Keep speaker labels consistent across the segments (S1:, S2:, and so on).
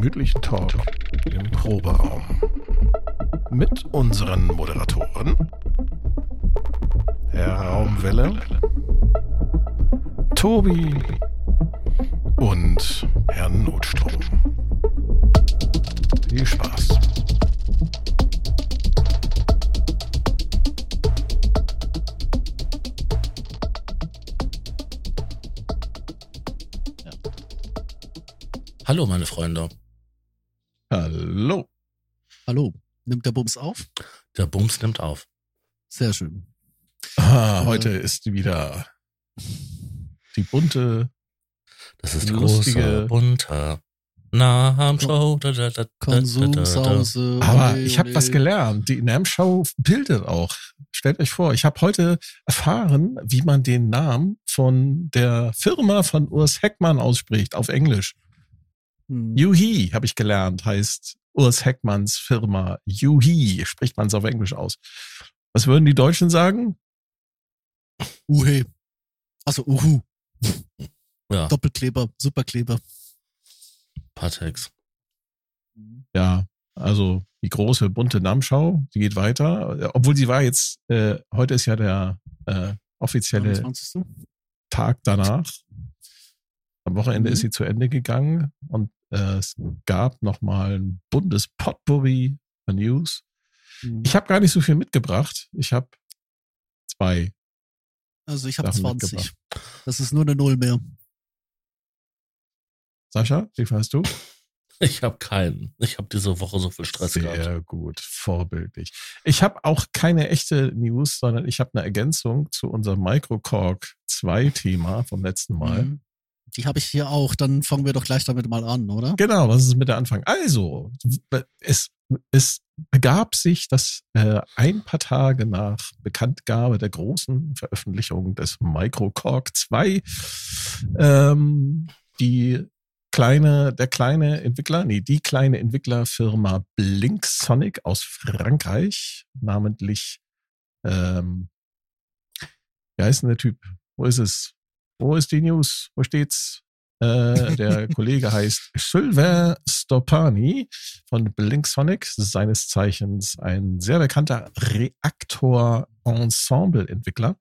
S1: gemütlichen Talk im Proberaum. Mit unseren Moderatoren Herr Raumwelle, Tobi und Herrn Notstrom. Viel Spaß.
S2: Hallo, meine Freunde.
S1: Hallo.
S3: Hallo, nimmt der Bums auf?
S2: Der Bums nimmt auf.
S3: Sehr schön.
S1: Ah, heute ist wieder die bunte,
S2: Das ist große, bunte Naham-Show. Da, da, da, da, da, da.
S3: Konsumsause.
S1: Aber ich habe was gelernt. Die NAM-Show bildet auch. Stellt euch vor, ich habe heute erfahren, wie man den Namen von der Firma von Urs Heckmann ausspricht auf Englisch.
S3: Hm.
S1: Yuhi habe ich gelernt, heißt Urs Heckmanns Firma. Yuhi spricht man es auf Englisch aus. Was würden die Deutschen sagen?
S3: Uhe. Also Uhu.
S2: Ja,
S3: Doppelkleber, Superkleber.
S2: Patex.
S1: Ja, also die große bunte NAM-Show, die geht weiter. Obwohl sie war jetzt, äh, heute ist ja der äh, offizielle
S3: 29.
S1: Tag danach. Am Wochenende
S3: Mhm.
S1: ist sie zu Ende gegangen und es gab nochmal ein buntes Potpourri an News.
S3: Hm.
S1: Ich habe gar nicht so viel mitgebracht. Ich habe zwei.
S3: Also ich habe
S1: Sachen
S3: 20.
S1: mitgebracht.
S3: Das ist nur eine Null mehr.
S1: Sascha, wie viel hast du?
S2: Ich habe keinen. Ich habe diese Woche so viel Stress gehabt.
S1: Sehr gut, vorbildlich. Ich habe auch keine echte News, sondern ich habe eine Ergänzung zu unserem Microcork 2 Thema vom letzten Mal.
S3: Mhm. Die habe ich hier auch. Dann fangen wir doch gleich damit mal an, oder?
S1: Genau, was ist mit der Anfang? Also, es, es begab sich, dass äh, ein paar Tage nach Bekanntgabe der großen Veröffentlichung des Microcork 2 ähm, die kleine, der kleine Entwickler, nee, die kleine Entwicklerfirma Blinksonic aus Frankreich, namentlich, ähm, wie heißt denn der Typ? Wo ist es? Wo ist die News? Wo steht's? Äh, der Kollege heißt Sylvain Stopani von Blinksonic, seines Zeichens ein sehr bekannter Reaktor-Ensemble-Entwickler.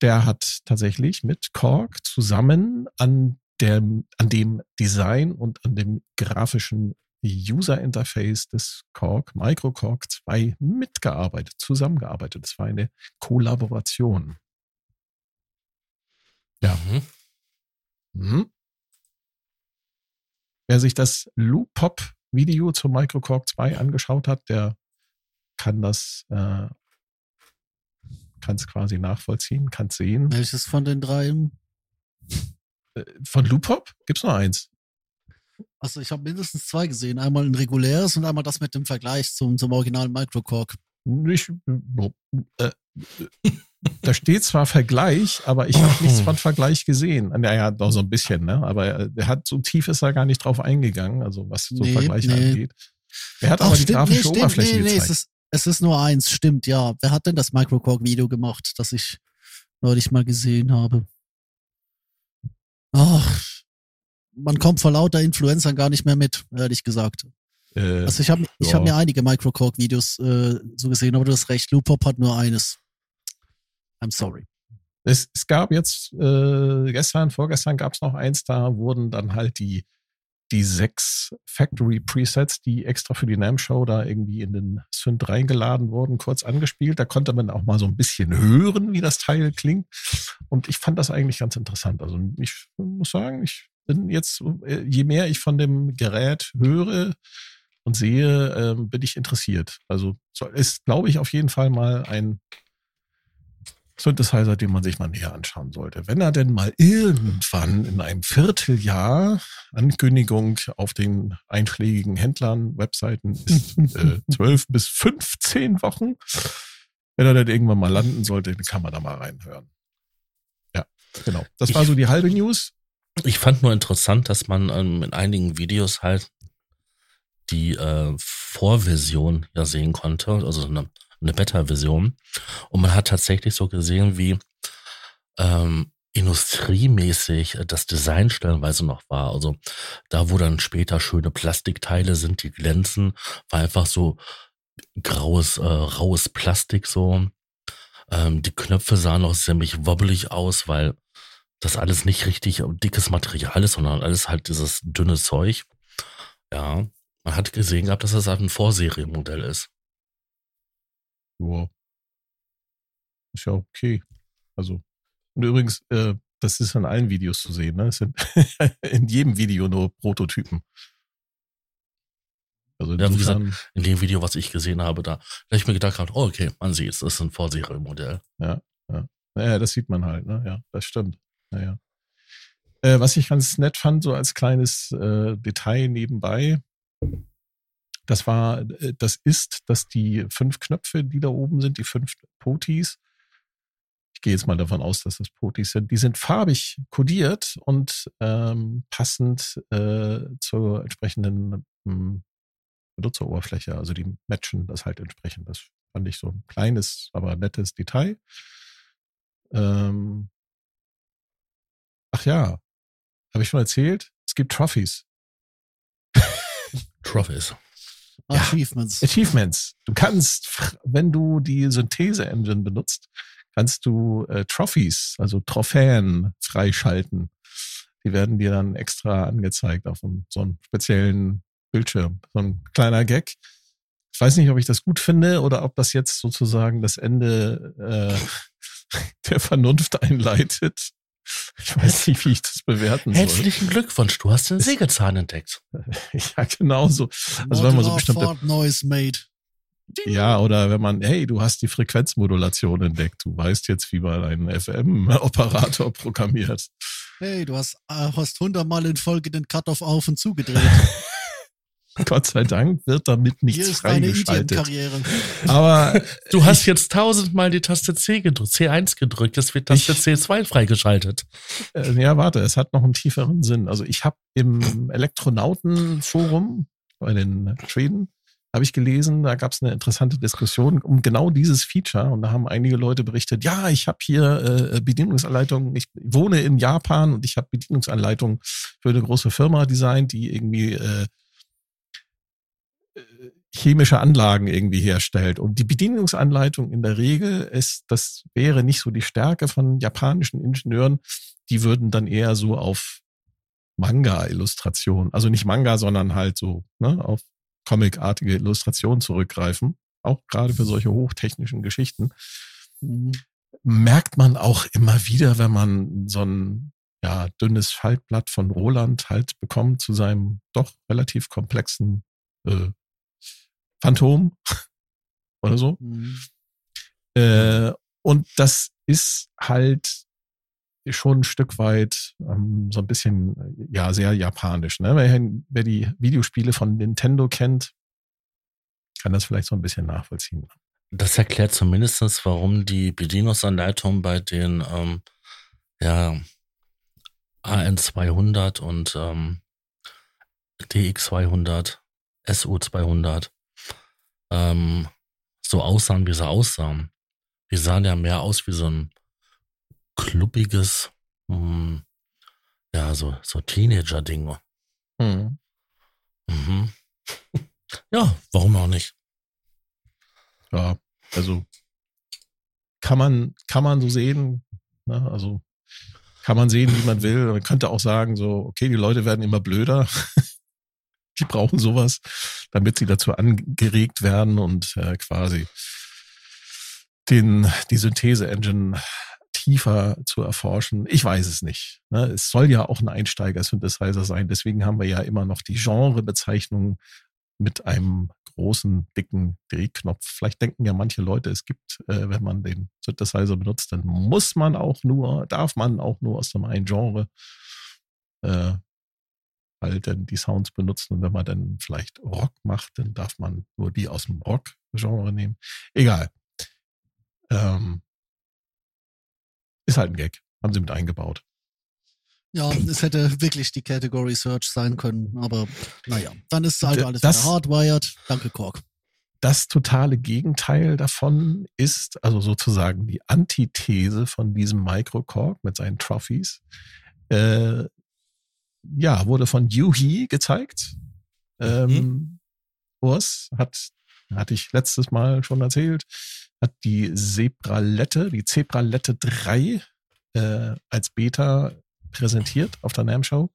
S1: Der hat tatsächlich mit Korg zusammen an dem, an dem Design und an dem grafischen User Interface des Korg, Microkorg 2 mitgearbeitet, zusammengearbeitet. Es war eine Kollaboration. Ja.
S2: Mhm.
S1: Mhm. Wer sich das Loop-Pop-Video zum Microcork 2 angeschaut hat, der kann das, äh, kann es quasi nachvollziehen, kann es sehen.
S3: Welches von den drei?
S1: Äh, Von Loop-Pop gibt's nur eins.
S3: Also ich habe mindestens zwei gesehen. Einmal ein reguläres und einmal das mit dem Vergleich zum, zum originalen Microcork.
S1: Ich, äh, da steht zwar Vergleich, aber ich habe nichts von Vergleich gesehen. Naja, doch so ein bisschen, ne? Aber er, er hat so tief ist er gar nicht drauf eingegangen, also was so
S3: Nee,
S1: Vergleiche
S3: nee.
S1: angeht. Er hat aber die grafische Oberfläche
S3: nee, nee,
S1: gezeigt.
S3: es ist, es ist nur eins, stimmt, ja. Wer hat denn das Microcork-Video gemacht, das ich neulich mal gesehen habe? Ach, man kommt vor lauter Influencern gar nicht mehr mit, ehrlich gesagt.
S1: Äh,
S3: Also ich habe ich
S1: ja.
S3: hab mir einige Microcork-Videos äh, so gesehen, aber du hast recht, Loopop hat nur eines. I'm sorry.
S1: Es, es gab jetzt äh, gestern, vorgestern gab es noch eins, da wurden dann halt die, die sechs Factory Presets, die extra für die NAM Show da irgendwie in den Synth reingeladen wurden, kurz angespielt. Da konnte man auch mal so ein bisschen hören, wie das Teil klingt. Und ich fand das eigentlich ganz interessant. Also ich muss sagen, ich bin jetzt, äh, je mehr ich von dem Gerät höre und sehe, ähm, bin ich interessiert. Also so- ist, glaube ich, auf jeden Fall mal ein Synthesizer, den man sich mal näher anschauen sollte. Wenn er denn mal irgendwann in einem Vierteljahr Ankündigung auf den einschlägigen Händlern, Webseiten ist äh, 12 bis 15 Wochen. Wenn er dann irgendwann mal landen sollte, dann kann man da mal reinhören. Ja, genau. Das war
S2: Ich-
S1: so die halbe News.
S2: Ich fand nur interessant, dass man ähm, in einigen Videos halt die äh, Vorversion ja sehen konnte, also eine, eine Beta-Version. Und man hat tatsächlich so gesehen, wie ähm, industriemäßig das Design stellenweise noch war. Also da, wo dann später schöne Plastikteile sind, die glänzen, war einfach so graues, äh, raues Plastik so. Ähm, die Knöpfe sahen noch ziemlich wobbelig aus, weil das alles nicht richtig dickes Material ist, sondern alles halt dieses dünne Zeug. Ja, man hat gesehen gehabt, dass das halt ein Vorserienmodell ist.
S1: Wow. Ist ja okay. Also, und übrigens, äh, das ist in allen Videos zu sehen, ne? Es sind in jedem Video nur Prototypen.
S2: Also ja, wie gesagt, in dem Video, was ich gesehen habe, da, da ich mir gedacht habe, oh, okay, man sieht es, das ist ein Vorserienmodell.
S1: Ja, ja. Naja, das sieht man halt, ne? Ja, das stimmt. Naja. Äh, was ich ganz nett fand, so als kleines äh, Detail nebenbei, das war, äh, das ist, dass die fünf Knöpfe, die da oben sind, die fünf Potis, ich gehe jetzt mal davon aus, dass das Potis sind, die sind farbig kodiert und ähm, passend äh, zur entsprechenden ähm, Benutzeroberfläche. Also die matchen das halt entsprechend. Das fand ich so ein kleines, aber nettes Detail. Ähm, ach ja, habe ich schon erzählt? Es gibt Trophies.
S2: Trophies.
S3: Ja, Achievements.
S1: Achievements. Du kannst, wenn du die Synthese-Engine benutzt, kannst du äh, Trophies, also Trophäen freischalten. Die werden dir dann extra angezeigt auf einem, so einem speziellen Bildschirm. So ein kleiner Gag. Ich weiß nicht, ob ich das gut finde oder ob das jetzt sozusagen das Ende äh, der Vernunft einleitet. Ich weiß nicht, wie ich das bewerten
S2: soll. Herzlichen Glückwunsch, du hast den Sägezahn entdeckt.
S1: ja, genau so. Also wenn man so bestimmte
S3: Noise made.
S1: Ja, oder wenn man, hey, du hast die Frequenzmodulation entdeckt, du weißt jetzt, wie man einen FM-Operator programmiert.
S3: Hey, du hast, äh, hast hundertmal in Folge den Cut-Off auf und zugedreht.
S1: Gott sei Dank wird damit nichts Hier freigeschaltet.
S3: Karriere.
S2: Aber du hast jetzt tausendmal die Taste C gedrückt, C1 gedrückt, das wird Taste ich, C2 freigeschaltet.
S1: Äh, ja, warte, es hat noch einen tieferen Sinn. Also ich habe im Elektronautenforum bei den Schweden habe ich gelesen, da gab es eine interessante Diskussion um genau dieses Feature und da haben einige Leute berichtet, ja, ich habe hier äh, Bedienungsanleitungen, ich wohne in Japan und ich habe Bedienungsanleitungen für eine große Firma designt, die irgendwie äh, chemische Anlagen irgendwie herstellt. Und die Bedienungsanleitung in der Regel ist, das wäre nicht so die Stärke von japanischen Ingenieuren. Die würden dann eher so auf Manga-Illustrationen, also nicht Manga, sondern halt so ne, auf comicartige Illustrationen zurückgreifen. Auch gerade für solche hochtechnischen Geschichten. Merkt man auch immer wieder, wenn man so ein ja, dünnes Faltblatt von Roland halt bekommt zu seinem doch relativ komplexen äh, Phantom oder so. Mhm. Äh, und das ist halt schon ein Stück weit ähm, so ein bisschen, ja, sehr japanisch. Ne? Wer, wer die Videospiele von Nintendo kennt, kann das vielleicht so ein bisschen nachvollziehen.
S2: Das erklärt zumindestens, warum die Bedienungsanleitung bei den ähm, ja, AN200 und ähm, DX200, SU200 ähm, so aussahen, wie sie aussahen. Die sahen ja mehr aus wie so ein kluppiges, mh, hm, ja, so, so Teenager-Ding. Mhm. Mhm. ja, warum auch nicht?
S1: Ja, also kann man, kann man so sehen, ne? also kann man sehen, wie man will. Man könnte auch sagen, so, okay, die Leute werden immer blöder. die brauchen sowas, damit sie dazu angeregt werden und äh, quasi den, die Synthese-Engine tiefer zu erforschen. Ich weiß es nicht. Ne? Es soll ja auch ein Einsteiger-Synthesizer sein. Deswegen haben wir ja immer noch die Genrebezeichnung mit einem großen, dicken Drehknopf. Vielleicht denken ja manche Leute, es gibt, äh, wenn man den Synthesizer benutzt, dann muss man auch nur, darf man auch nur aus dem einen Genre äh, halt dann die Sounds benutzen. Und wenn man dann vielleicht Rock macht, dann darf man nur die aus dem Rock-Genre nehmen. Egal. Ähm, ist halt ein Gag. Haben sie mit eingebaut.
S3: Ja, es hätte wirklich die Category Search sein können, aber naja, dann ist halt alles das, hardwired. Danke, Kork.
S1: das totale Gegenteil davon ist, also sozusagen die Antithese von diesem Microcork mit seinen Trophies, äh, ja, wurde von Yuhi gezeigt. Ähm, mhm. Urs hat, hatte ich letztes Mal schon erzählt, hat die Zebralette, die Zebralette 3 äh, als Beta präsentiert auf der NAM Show.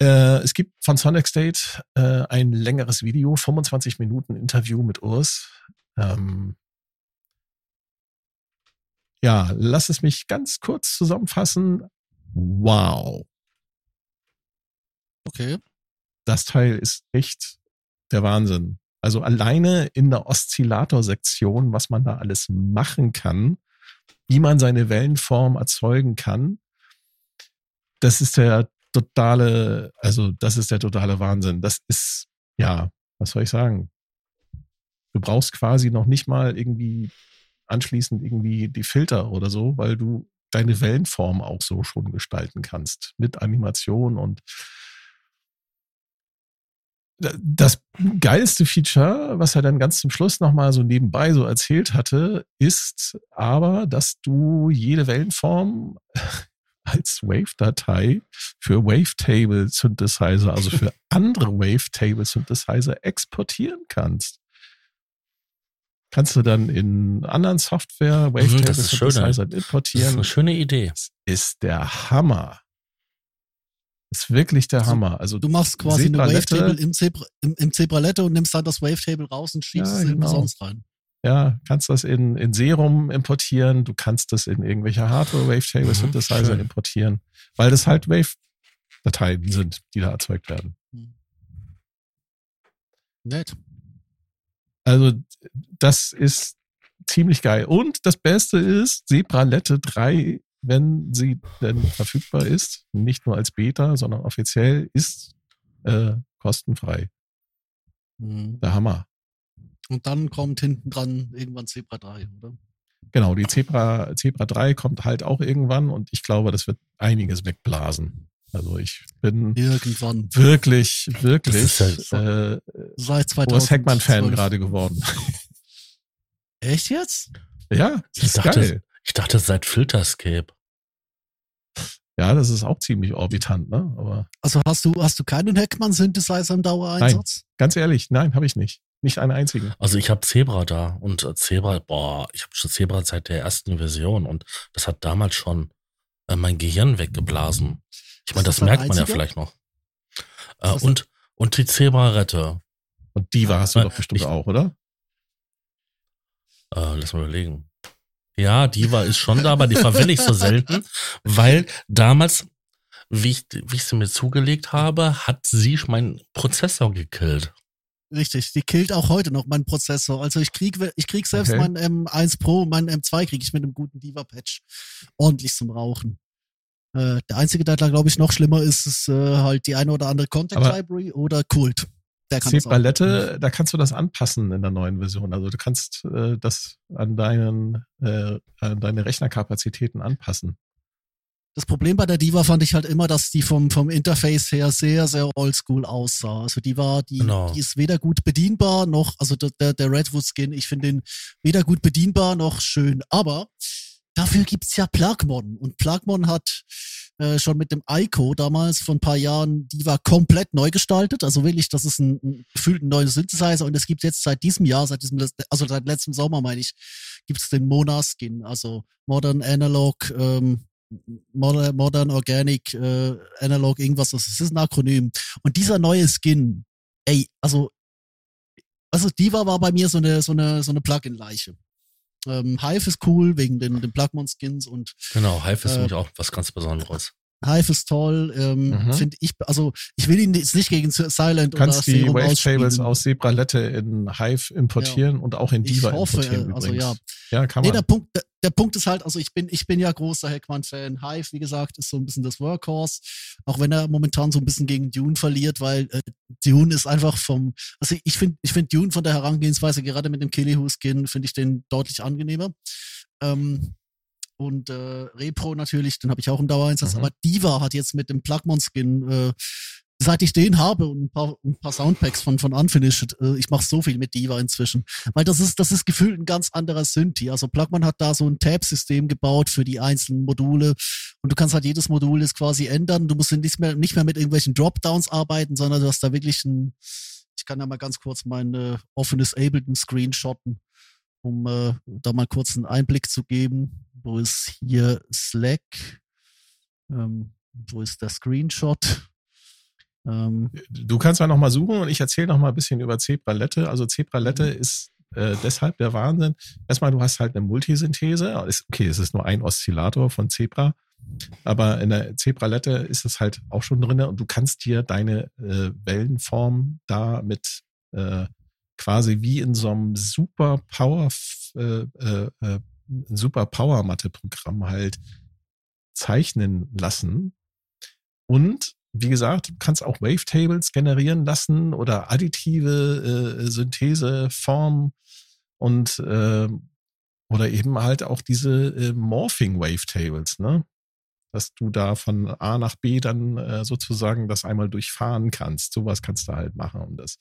S1: Äh, es gibt von Sonic State äh, ein längeres Video, 25 Minuten Interview mit Urs. Ähm, ja, lass es mich ganz kurz zusammenfassen. Wow.
S3: Okay.
S1: Das Teil ist echt der Wahnsinn. Also alleine in der Oszillator-Sektion, was man da alles machen kann, wie man seine Wellenform erzeugen kann, das ist der totale, also das ist der totale Wahnsinn. Das ist, ja, was soll ich sagen? Du brauchst quasi noch nicht mal irgendwie anschließend irgendwie die Filter oder so, weil du deine Wellenform auch so schon gestalten kannst mit Animation und das geilste Feature, was er dann ganz zum Schluss nochmal so nebenbei so erzählt hatte, ist aber, dass du jede Wellenform als Wave-Datei für Wavetable Synthesizer, also für andere Wavetable Synthesizer exportieren kannst. Kannst du dann in anderen Software
S2: Mhm,
S1: Wavetable
S2: das ist schön,
S1: Synthesizer
S2: Das ist
S1: importieren.
S2: eine schöne Idee.
S1: Ist der Hammer. Ist wirklich der Hammer. Also
S3: Du machst quasi eine Wavetable im, Zebra, im, im Zebralette und nimmst dann das Wavetable raus und schiebst
S1: Ja,
S3: es
S1: genau.
S3: sonst rein.
S1: Ja, kannst das in, in Serum importieren, du kannst das in irgendwelche Hardware-Wavetable
S2: Mhm,
S1: importieren, weil das halt Wave-Dateien sind, die da erzeugt werden.
S3: Nett.
S1: Also das ist ziemlich geil. Und das Beste ist, Zebralette 3, wenn sie denn verfügbar ist, nicht nur als Beta, sondern offiziell, ist äh, kostenfrei.
S3: Mhm.
S1: Der Hammer.
S3: Und dann kommt hinten dran irgendwann Zebra 3, oder?
S1: Genau, die Zebra, Zebra 3 kommt halt auch irgendwann und ich glaube, das wird einiges wegblasen. Also ich bin
S3: Irgendwann.
S1: wirklich, wirklich
S2: ist
S1: äh,
S3: Seit 2000.
S1: Boris Heckmann-Fan gerade geworden.
S3: Echt jetzt?
S1: Ja, das
S2: Ich
S1: ist
S2: dachte,
S1: geil.
S2: Ich dachte seit Filterscape.
S1: Ja, das ist auch ziemlich orbitant, ne? Aber
S3: Also hast du, hast du keinen Heckmann-Synthesizer im Dauereinsatz?
S1: ganz ehrlich, nein, habe ich nicht. Nicht einen einzigen.
S2: Also ich habe Zebra da und äh, Zebra, boah, ich habe schon Zebra seit der ersten Version und das hat damals schon äh, mein Gehirn weggeblasen. Ich meine, das,
S3: das
S2: merkt man ja vielleicht noch. Äh, und, und die Zebra-Rette.
S1: Und die hast du
S2: Äh,
S1: doch bestimmt
S2: ich-
S1: auch, oder?
S2: Äh, lass mal überlegen. Ja, die war ist schon da, aber die verwende ich so selten, weil damals, wie ich, wie ich sie mir zugelegt habe, hat sie meinen Prozessor gekillt.
S3: Richtig, die killt auch heute noch meinen Prozessor. Also ich krieg, ich krieg selbst
S1: Okay.
S3: meinen M1 Pro, meinen M2 kriege ich mit einem guten Diva-Patch ordentlich zum Rauchen. Äh, der einzige, der da glaube ich noch schlimmer ist, ist äh, halt die eine oder andere Contact
S1: Aber-
S3: Library oder Kult. Der kann das auch.
S1: Zebralette, da kannst du das anpassen in der neuen Version. Also du kannst äh, das an deinen äh, an deine Rechnerkapazitäten anpassen.
S3: Das Problem bei der Diva fand ich halt immer, dass die vom, vom Interface her sehr, sehr oldschool aussah. Also die war, die,
S2: Genau.
S3: die ist weder gut bedienbar noch, also der, der, der Redwood Skin, ich finde den weder gut bedienbar noch schön. Aber dafür gibt's ja Plugmon. Und Plugmon hat äh, schon mit dem Ico damals vor ein paar Jahren Diva komplett neu gestaltet. Also wirklich, das ist ein, ein gefühlt ein neuer Synthesizer. Und es gibt jetzt seit diesem Jahr, seit diesem, also seit letztem Sommer meine ich, gibt's den Mona Skin, also Modern Analog, ähm, Modern, Modern Organic äh, Analog irgendwas, das ist ein Akronym. Und dieser neue Skin, ey, also, also Diva war bei mir so eine, so eine, so eine Plugin-Leiche. Ähm, Hive ist cool wegen den, den Plugmon-Skins und
S2: Genau, Hive ist
S3: Äh,
S2: nämlich auch was ganz Besonderes.
S3: Hive ist toll. Ähm,
S1: Mhm.
S3: Finde ich, also ich will ihn jetzt nicht gegen Silent
S1: Du kannst
S3: oder
S1: die
S3: Serum
S1: Wavetables
S3: ausspielen.
S1: aus Zebralette in Hive importieren und auch in
S3: Ich
S1: Diva
S3: hoffe,
S1: importieren
S3: äh, also
S1: übrigens.
S3: ja.
S1: ja, kann
S3: Nee,
S1: man.
S3: der Punkt, der, der Punkt ist halt, also ich bin, ich bin ja großer Heckman-Fan. Hive, wie gesagt, ist so ein bisschen das Workhorse, auch wenn er momentan so ein bisschen gegen Dune verliert, weil äh, Dune ist einfach vom, also ich finde, ich finde Dune von der Herangehensweise, gerade mit dem Killihu-Skin, finde ich den deutlich angenehmer. Ähm, und äh, Repro natürlich, den habe ich auch im Dauereinsatz,
S1: Mhm.
S3: aber Diva hat jetzt mit dem Plugmon-Skin äh, seit ich den habe und ein paar, ein paar Soundpacks von, von Unfinished, äh, ich mache so viel mit Diva inzwischen. Weil das ist, das ist gefühlt ein ganz anderer Synthi. Also Plugman hat da so ein Tab-System gebaut für die einzelnen Module und du kannst halt jedes Modul jetzt quasi ändern. Du musst nicht mehr, nicht mehr mit irgendwelchen Dropdowns arbeiten, sondern du hast da wirklich ein, ich kann ja mal ganz kurz meine offenes Ableton screenshotten, um äh, da mal kurz einen Einblick zu geben. Wo ist hier Slack? Ähm, wo ist der Screenshot?
S1: Ähm, du kannst mal noch mal suchen und ich erzähle noch mal ein bisschen über Zebralette. Also Zebralette mhm. ist äh, deshalb der Wahnsinn. Erstmal, du hast halt eine Multisynthese. okay, es ist nur ein Oszillator von Zebra, aber in der Zebralette ist es halt auch schon drin und du kannst dir deine äh, Wellenform da mit äh, quasi wie in so einem super Power äh, äh, äh super Power Matte Programm halt zeichnen lassen und wie gesagt, du kannst auch Wavetables generieren lassen oder additive äh, Syntheseformen und äh, oder eben halt auch diese äh, Morphing Wavetables, ne? Dass du da von A nach B dann äh, sozusagen das einmal durchfahren kannst. Sowas kannst du halt machen. Und das,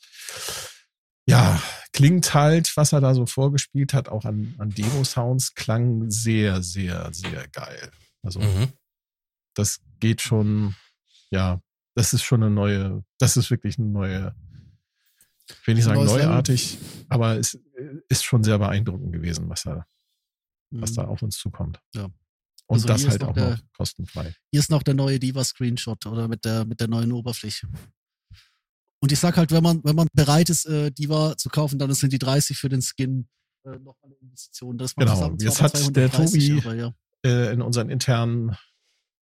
S1: ja, klingt halt, was er da so vorgespielt hat, auch an, an Demo-Sounds, klang sehr, sehr, sehr geil. Also, mhm. das geht schon ja, das ist schon eine neue, das ist wirklich eine neue, ich will nicht sagen neuartig, aber es ist schon sehr beeindruckend gewesen, was da, was da mhm. auf uns zukommt.
S3: Ja.
S1: Und also das halt noch auch der, noch kostenfrei.
S3: Hier ist noch der neue Diva-Screenshot oder mit der, mit der neuen Oberfläche. Und ich sag halt, wenn man, wenn man bereit ist, äh, Diva zu kaufen, dann sind die 30 für den Skin äh, noch eine Investition. Das
S1: genau, jetzt hat der Tobi aber, ja. äh, in unseren internen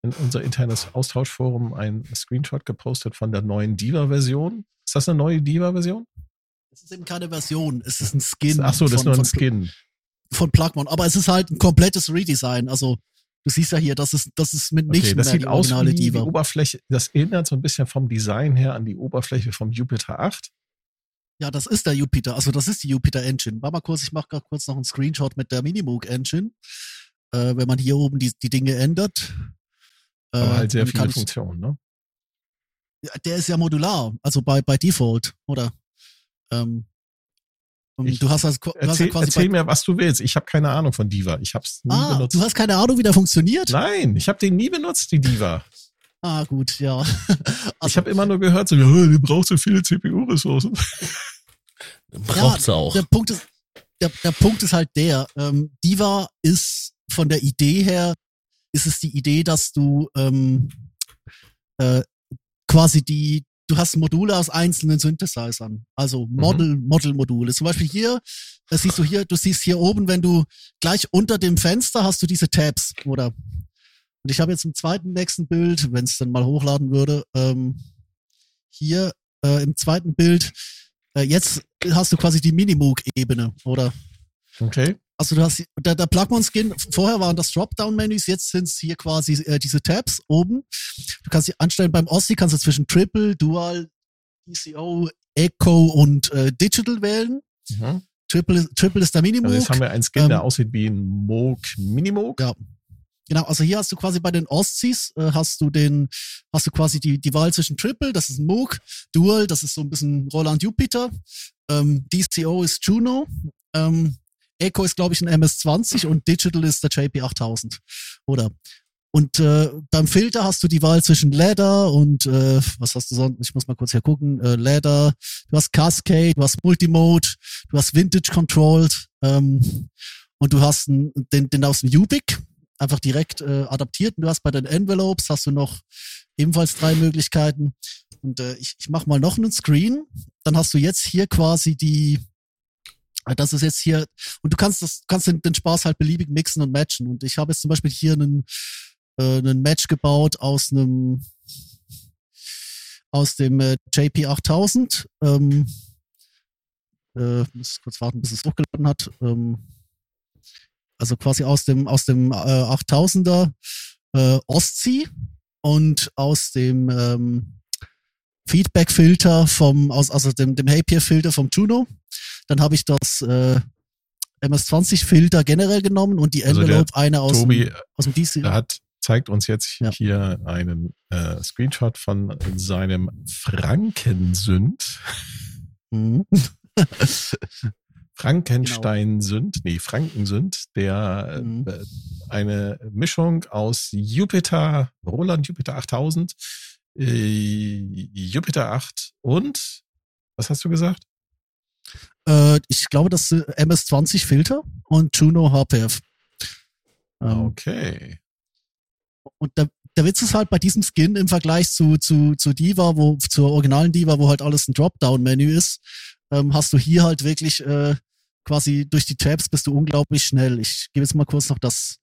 S1: in unser internes Austauschforum ein Screenshot gepostet von der neuen Diva-Version. Ist das eine neue Diva-Version?
S3: Es ist eben keine Version, es ist ein Skin.
S1: Ach so, das von, ist nur ein Skin.
S3: Von Plugmon, aber es ist halt ein komplettes Redesign. Also du siehst ja hier, das ist, das ist mit nicht okay,
S1: das
S3: mehr
S1: sieht die aus wie Diva. Die Oberfläche, das erinnert so ein bisschen vom Design her an die Oberfläche vom Jupiter 8.
S3: Ja, das ist der Jupiter, also das ist die Jupiter Engine. War mal kurz, ich mache gerade kurz noch einen Screenshot mit der Minimoog Engine. Äh, wenn man hier oben die, die Dinge ändert,
S1: aber äh, halt sehr viele Funktionen, ne?
S3: Der ist ja modular, also bei, bei Default, oder? Ähm,
S1: ich, du hast, also, du erzähl, hast quasi erzähl mir, was du willst. Ich habe keine Ahnung von Diva. Ich habe es nie
S3: ah,
S1: benutzt.
S3: Du hast keine Ahnung, wie der funktioniert?
S1: Nein, ich habe den nie benutzt, die Diva.
S3: ah, gut, ja.
S1: Also, ich habe immer nur gehört, so, ja, die braucht so viele CPU-Ressourcen.
S2: Braucht sie ja, auch.
S3: Der Punkt ist, der, der Punkt ist halt der, ähm, Diva ist von der Idee her ist es die Idee, dass du ähm, äh, quasi die, du hast Module aus einzelnen Synthesizern, also Model, mhm. Model-Module. Zum Beispiel hier, das siehst du hier, du siehst hier oben, wenn du gleich unter dem Fenster hast du diese Tabs, oder? Und ich habe jetzt im zweiten nächsten Bild, wenn es dann mal hochladen würde, ähm, hier äh, im zweiten Bild, äh, jetzt hast du quasi die Minimoog-Ebene, oder?
S1: Okay.
S3: Also du hast der, der Plugman-Skin, vorher waren das Dropdown-Menüs, jetzt sind es hier quasi äh, diese Tabs oben. Du kannst sie anstellen beim Ossi, kannst du zwischen Triple, Dual, DCO, Echo und äh, Digital wählen. Mhm. Triple, Triple ist der Minimoog.
S1: Also jetzt haben wir einen Skin, ähm, der aussieht wie ein Moog Minimoog.
S3: Ja. Genau, also hier hast du quasi bei den Ossis, äh, hast du den, hast du quasi die, die Wahl zwischen Triple, das ist ein Moog, Dual, das ist so ein bisschen Roland Jupiter, ähm, DCO ist Juno, ähm, Echo ist, glaube ich, ein MS-20 und Digital ist der JP8000. Oder? Und äh, beim Filter hast du die Wahl zwischen Ladder und äh, was hast du sonst? Ich muss mal kurz hier gucken. Äh, Ladder, du hast Cascade, du hast Multimode, du hast Vintage Controlled ähm, und du hast einen, den, den aus dem Ubik einfach direkt äh, adaptiert. Und du hast bei den Envelopes hast du noch ebenfalls drei Möglichkeiten. Und äh, ich, ich mache mal noch einen Screen. Dann hast du jetzt hier quasi die das ist jetzt hier, und du kannst das, kannst den, den Spaß halt beliebig mixen und matchen. Und ich habe jetzt zum Beispiel hier einen, äh, einen Match gebaut aus einem, aus dem äh, JP8000. Ähm, äh, muss kurz warten, bis es hochgeladen hat. Ähm, also quasi aus dem, aus dem äh, 8000er äh, Ostsee und aus dem ähm, Feedback-Filter vom, aus, also dem, dem Hapier-Filter vom Juno. Dann habe ich das äh, MS-20-Filter generell genommen und die also Envelope also eine aus,
S1: Tobi,
S3: dem, aus dem DC.
S1: Er hat zeigt uns jetzt
S3: Ja.
S1: hier einen äh, Screenshot von seinem Frankensünd.
S3: Mhm.
S1: Frankenstein-Sünd, nee, Frankensünd, der
S3: Mhm.
S1: äh, eine Mischung aus Jupiter, Roland Jupiter 8000, äh, Jupiter 8 und, was hast du gesagt?
S3: Äh, ich glaube, das sind MS-20 Filter und Juno HPF. Ähm,
S1: Okay.
S3: Und der, der Witz ist halt bei diesem Skin im Vergleich zu, zu, zu Diva, wo, zur originalen Diva, wo halt alles ein Dropdown-Menü ist, ähm, hast du hier halt wirklich äh, quasi durch die Tabs bist du unglaublich schnell. Ich gebe jetzt mal kurz noch das,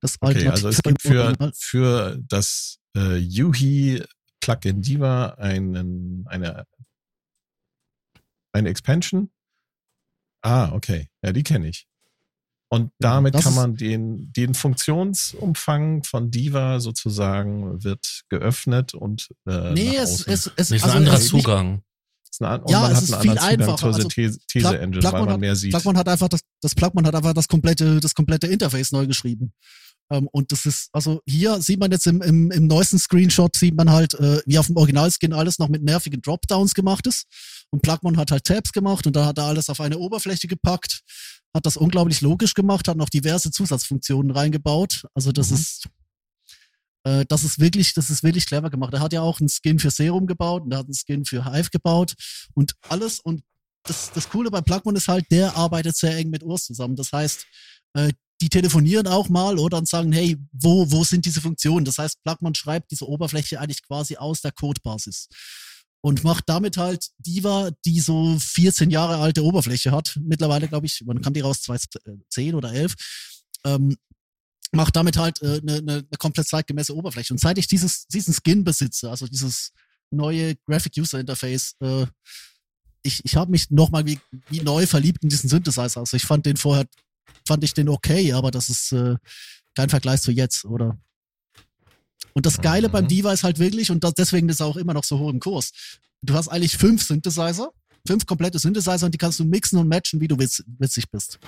S3: das
S1: Okay, also es gibt für, für das äh, Yuhi Plugin Diva einen, eine, eine Expansion. Ah, okay. Ja, die kenne ich. Und damit
S3: das
S1: kann man den, den Funktionsumfang von Diva sozusagen wird geöffnet und äh,
S3: Nee,
S1: nach
S3: es,
S1: außen.
S3: es, es,
S2: ist
S3: also
S2: ein anderer
S3: es ist nicht-
S2: Zugang.
S1: ist eine, und
S3: ja,
S1: man
S3: es
S1: hat
S3: ist
S1: einen
S3: viel
S1: anderen Zugang
S3: einfacher.
S1: zur
S3: Also
S1: These,
S3: Plug-
S1: These Engine, weil man
S3: hat-
S1: mehr sieht.
S3: Plugman hat einfach das, das Plugman hat einfach das komplette, das komplette Interface neu geschrieben. Ähm, und das ist, also hier sieht man jetzt im, im, im neuesten Screenshot, sieht man halt, äh, wie auf dem Originalskin alles noch mit nervigen Dropdowns gemacht ist. Und Plugman hat halt Tabs gemacht und da hat er alles auf eine Oberfläche gepackt, hat das unglaublich logisch gemacht, hat noch diverse Zusatzfunktionen reingebaut. Also das
S1: Mhm.
S3: ist, äh, das ist wirklich, das ist wirklich clever gemacht. Er hat ja auch einen Skin für Serum gebaut und er hat einen Skin für Hive gebaut und alles und das, das Coole bei Plugman ist halt, der arbeitet sehr eng mit Urs zusammen. Das heißt, äh, die telefonieren auch mal oder und sagen, hey, wo, wo sind diese Funktionen? Das heißt, Plugman schreibt diese Oberfläche eigentlich quasi aus der Codebasis und macht damit halt Diva, die so 14 Jahre alte Oberfläche hat. Mittlerweile, glaube ich, wann kam die raus? 2010 oder 11. Ähm, macht damit halt eine äh, ne, ne, ne komplett zeitgemäße Oberfläche. Und seit ich dieses, diesen Skin besitze, also dieses neue Graphic User Interface, äh, ich, ich habe mich nochmal wie, wie neu verliebt in diesen Synthesizer. Also ich fand den vorher, fand ich den okay, aber das ist äh, kein Vergleich zu jetzt, oder? Und das Geile
S1: Mhm.
S3: beim Diva ist halt wirklich, und das, deswegen ist er auch immer noch so hoch im Kurs, du hast eigentlich fünf Synthesizer, fünf komplette Synthesizer und die kannst du mixen und matchen, wie du witz, witzig bist.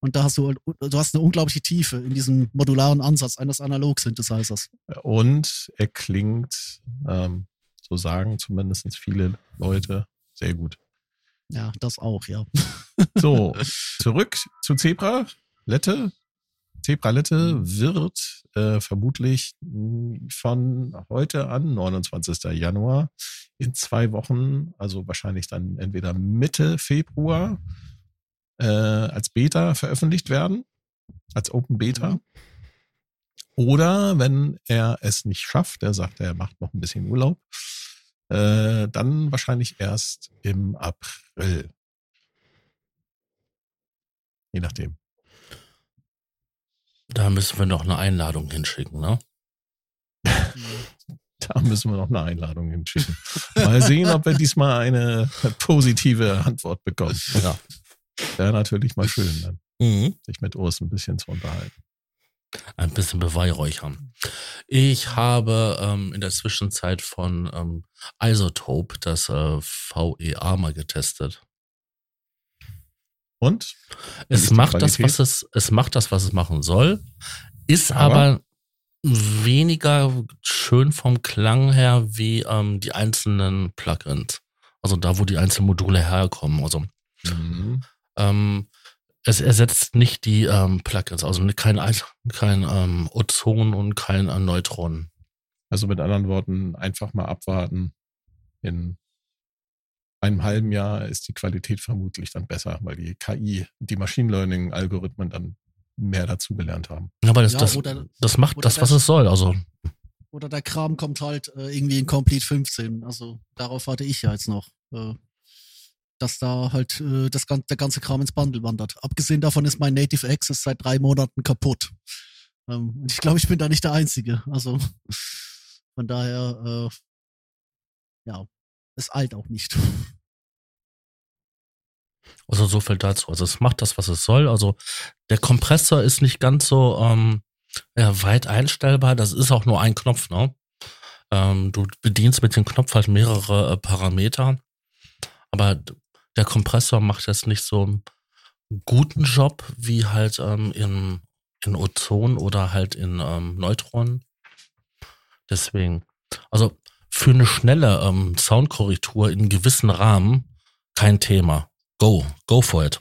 S3: Und da hast du, du hast eine unglaubliche Tiefe in diesem modularen Ansatz eines Analog-Synthesizers.
S1: Und er klingt, ähm, so sagen zumindest viele Leute, sehr gut.
S3: Ja, das auch, ja.
S1: So, zurück zu Zebra. Lette. Zebra Lette wird äh, vermutlich mh, von heute an, 29. Januar, in zwei Wochen, also wahrscheinlich dann entweder Mitte Februar, äh, als Beta veröffentlicht werden, als Open Beta.
S3: Mhm.
S1: Oder wenn er es nicht schafft, er sagt, er macht noch ein bisschen Urlaub, äh, dann wahrscheinlich erst im April. Je nachdem.
S2: Da müssen wir noch eine Einladung hinschicken, ne?
S1: Da müssen wir noch eine Einladung hinschicken. Mal sehen, ob wir diesmal eine positive Antwort bekommen.
S2: Ja.
S1: Wäre natürlich mal schön, dann,
S2: Mhm.
S1: sich mit Urs ein bisschen zu unterhalten.
S2: Ein bisschen beweihräuchern. Ich habe ähm, in der Zwischenzeit von ähm, Isotope das äh, VEA mal getestet.
S1: Und?
S2: Es macht das, was es, es macht das, was es machen soll, ist
S1: Aber?
S2: aber, weniger schön vom Klang her wie ähm, die einzelnen Plugins. Also da, wo die einzelnen Module herkommen. Also
S1: Mhm.
S2: ähm, es ersetzt nicht die ähm, Plugins, also kein, kein ähm, Ozon und kein äh, Neutron.
S1: Also mit anderen Worten, einfach mal abwarten. In einem halben Jahr ist die Qualität vermutlich dann besser, weil die KI, die Machine Learning Algorithmen dann mehr dazugelernt haben.
S2: Aber das,
S3: Ja,
S2: das,
S3: oder-
S2: das macht das, was
S3: das-
S2: es soll. Also
S3: Oder der Kram kommt halt äh, irgendwie in Complete 15. Also darauf warte ich ja jetzt noch. Äh, dass da halt äh, das, der ganze Kram ins Bundle wandert. Abgesehen davon ist mein Native Access seit drei Monaten kaputt. Ähm, und ich glaube, ich bin da nicht der Einzige. Also von daher, äh, ja, es eilt auch nicht.
S2: Also so viel dazu. Also es macht das, was es soll. Also der Kompressor ist nicht ganz so ähm, ja, weit einstellbar. Das ist auch nur ein Knopf, ne? Ähm, du bedienst mit dem Knopf halt mehrere äh, Parameter. Aber der Kompressor macht jetzt nicht so einen guten Job wie halt ähm, in, in Ozon oder halt in ähm, Neutron. Deswegen. Also für eine schnelle ähm, Soundkorrektur in gewissen Rahmen kein Thema. Go, go for it.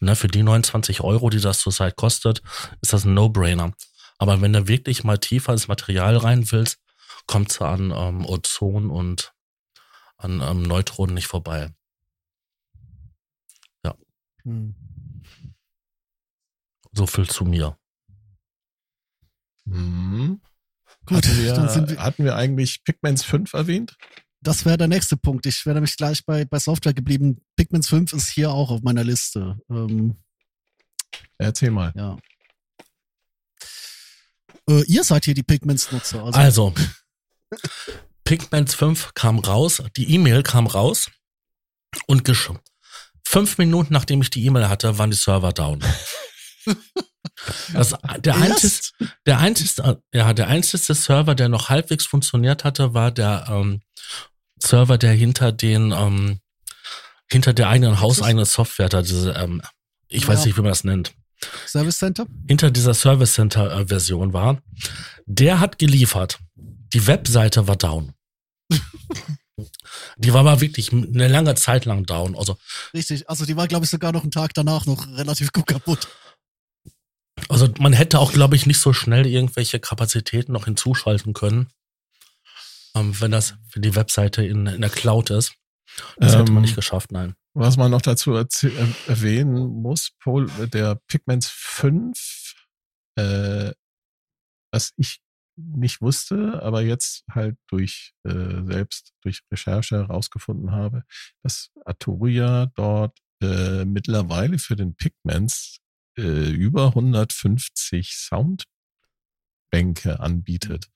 S2: Ne, für die 29 Euro, die das zurzeit kostet, ist das ein No-Brainer. Aber wenn du wirklich mal tiefer ins Material rein willst, kommst du an ähm, Ozon und an ähm, Neutronen nicht vorbei.
S3: Hm.
S2: So viel zu mir.
S1: Mhm.
S3: Gut,
S1: hatten, wir,
S3: dann sind wir,
S1: hatten wir eigentlich Pigments 5 erwähnt?
S3: Das wäre der nächste Punkt. Ich wäre nämlich gleich bei, bei Software geblieben. Pigments 5 ist hier auch auf meiner Liste. Ähm,
S1: Erzähl mal.
S3: ja. Äh, ihr seid hier die Pigments-Nutzer. Also,
S2: Also, Pigments 5 kam raus, die E-Mail kam raus und gesch fünf Minuten nachdem ich die E-Mail hatte, waren die Server down. Das, der, einzige, der, einzige, ja, der einzige Server, der noch halbwegs funktioniert hatte, war der ähm, Server, der hinter den ähm, hinter der eigenen hauseigenen Software, da diese, ähm, ich weiß
S3: Ja.
S2: nicht, wie man das nennt,
S3: Service Center?
S2: hinter dieser Service Center äh, Version war. Der hat geliefert. Die Webseite war down. Die war aber wirklich eine lange Zeit lang down. Also,
S3: Richtig. Also die war, glaube ich, sogar noch einen Tag danach noch relativ gut kaputt.
S2: also man hätte auch, glaube ich, nicht so schnell irgendwelche Kapazitäten noch hinzuschalten können, ähm, wenn das, wenn die Webseite in, in der Cloud ist. Das hätte man
S1: Ähm,
S2: nicht geschafft, nein.
S1: Was man noch dazu äh, erwähnen muss, Paul, der Pigments 5, äh, was ich nicht wusste, aber jetzt halt durch äh, selbst durch Recherche herausgefunden habe, dass Arturia dort äh, mittlerweile für den Pigments äh, über 150 Soundbänke anbietet.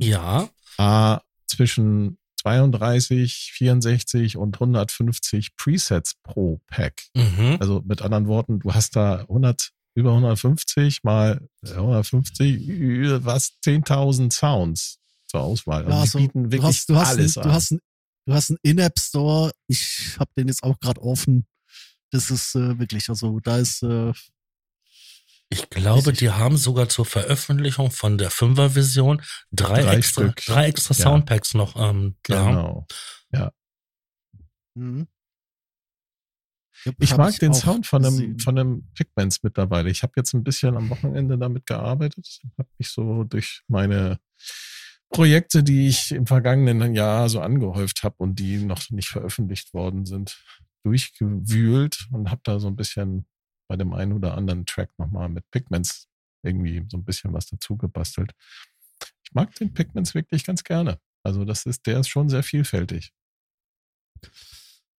S2: Ja,
S1: A, zwischen 32, 64 und 150 Presets pro Pack.
S2: mhm.
S1: Also mit anderen Worten, du hast da 100, über 150 mal äh, 150, ü- was 10.000 Sounds zur Auswahl. Also
S3: Ja,
S1: die
S3: also,
S1: bieten
S3: du
S1: wirklich
S3: hast, du hast,
S1: alles
S3: ein,
S1: an.
S3: du hast ein, du hast einen In-App-Store. Ich habe den jetzt auch gerade offen. Das ist äh, wirklich, also da ist äh,
S2: ich glaube, die haben sogar zur Veröffentlichung von der 5er-Version drei,
S1: Drei
S2: extra,
S1: Stück.
S2: drei extra
S1: Ja.
S2: Soundpacks noch ähm, da.
S1: genau.
S3: mhm.
S1: Ich
S3: Hab
S1: mag den Sound von einem,
S3: gesehen.
S1: von einem Pigments mittlerweile. Ich habe jetzt ein bisschen am Wochenende damit gearbeitet, habe mich so durch meine Projekte, die ich im vergangenen Jahr so angehäuft habe und die noch nicht veröffentlicht worden sind, durchgewühlt und habe da so ein bisschen bei dem einen oder anderen Track nochmal mit Pigments irgendwie so ein bisschen was dazu gebastelt. Ich mag den Pigments wirklich ganz gerne. Also das ist, der ist schon sehr vielfältig.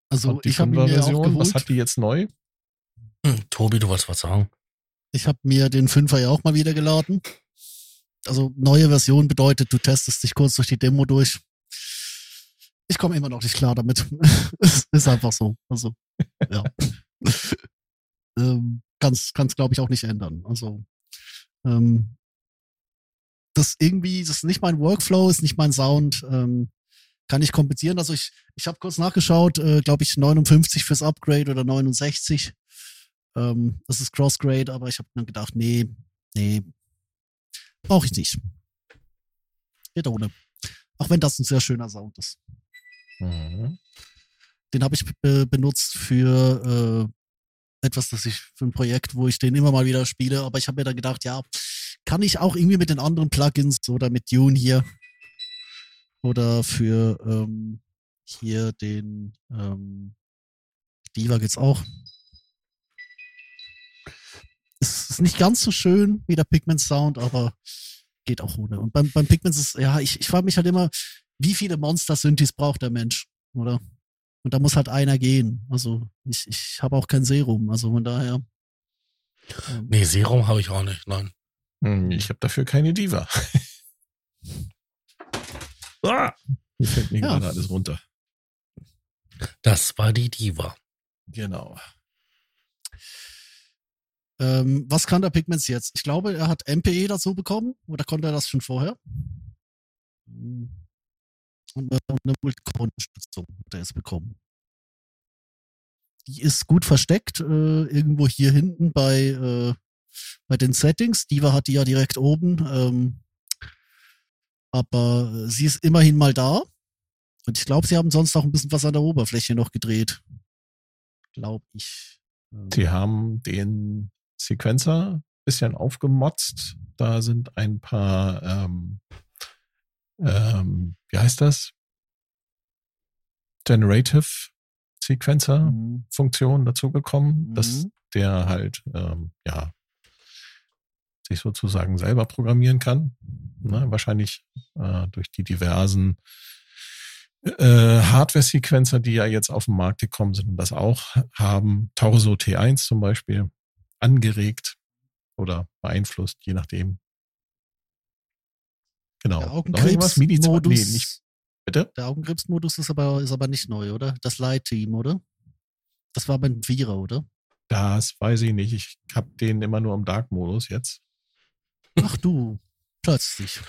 S3: Also
S1: und die
S3: ich habe mir auch
S1: 5er-Version,
S3: geholt.
S1: was hat die jetzt neu?
S2: Hm, Tobi, du wolltest was sagen?
S3: Ich habe mir den Fünfer ja auch mal wieder geladen. Also neue Version bedeutet, du testest dich kurz durch die Demo durch. Ich komme immer noch nicht klar damit. Es ist einfach so. Also, ja. ähm, kann's, kann's glaube ich, auch nicht ändern. Also, ähm, das irgendwie, das ist nicht mein Workflow, ist nicht mein Sound. Ähm, kann ich kompensieren. Also ich, ich habe kurz nachgeschaut, äh, glaube ich, 59 fürs Upgrade oder 69. Ähm, das ist Crossgrade, aber ich habe mir gedacht, nee, nee, brauche ich nicht. Geht ohne. Auch wenn das ein sehr schöner Sound ist.
S1: Mhm.
S3: Den habe ich äh, benutzt für äh, etwas, das ich für ein Projekt, wo ich den immer mal wieder spiele. Aber ich habe mir dann gedacht, ja, kann ich auch irgendwie mit den anderen Plugins oder mit Dune hier oder für ähm, hier den ähm, Diva geht's auch. Es ist nicht ganz so schön wie der Pigment Sound, aber geht auch ohne. Und beim, beim Pigments ist, ja, ich, ich frage mich halt immer, wie viele Monster-Synthes braucht der Mensch, oder? Und da muss halt einer gehen. Also ich, ich habe auch kein Serum, also von daher. Ähm,
S2: Nee, Serum habe ich auch nicht, nein.
S1: Hm, Ich habe dafür keine Diva. ah, hier fällt mir
S3: Ja.
S1: gerade alles runter.
S2: Das war die Diva.
S1: Genau.
S3: Ähm, was kann der Pigments jetzt? Ich glaube, er hat MPE dazu bekommen, oder konnte er das schon vorher? Und eine, Multicore-Unterstützung hat er jetzt bekommen. Die ist gut versteckt, äh, irgendwo hier hinten bei, äh, bei den Settings. Diva hat die ja direkt oben. Ähm, Aber sie ist immerhin mal da. Und ich glaube, sie haben sonst auch ein bisschen was an der Oberfläche noch gedreht. Glaube ich. Ähm,
S1: Sie haben den Sequencer bisschen aufgemotzt. Da sind ein paar, ähm, ähm, wie heißt das? Generative Sequencer
S3: mhm.
S1: Funktion dazugekommen, dass
S3: Mhm.
S1: der halt, ähm, ja, sich sozusagen selber programmieren kann. Ne? Wahrscheinlich äh, durch die diversen äh, Hardware-Sequencer, die ja jetzt auf den Markt gekommen sind und das auch haben, Torso T1 zum Beispiel, angeregt oder beeinflusst, je nachdem. Genau.
S3: Der Augenkrebsmodus.
S1: Nee, nicht, bitte?
S3: Der Augenkrebsmodus ist aber, ist aber nicht neu, oder? Das Light-Team, oder? Das war beim Vierer, oder?
S1: Das weiß ich nicht. Ich habe den immer nur im Dark-Modus jetzt.
S3: Ach du, plötzlich.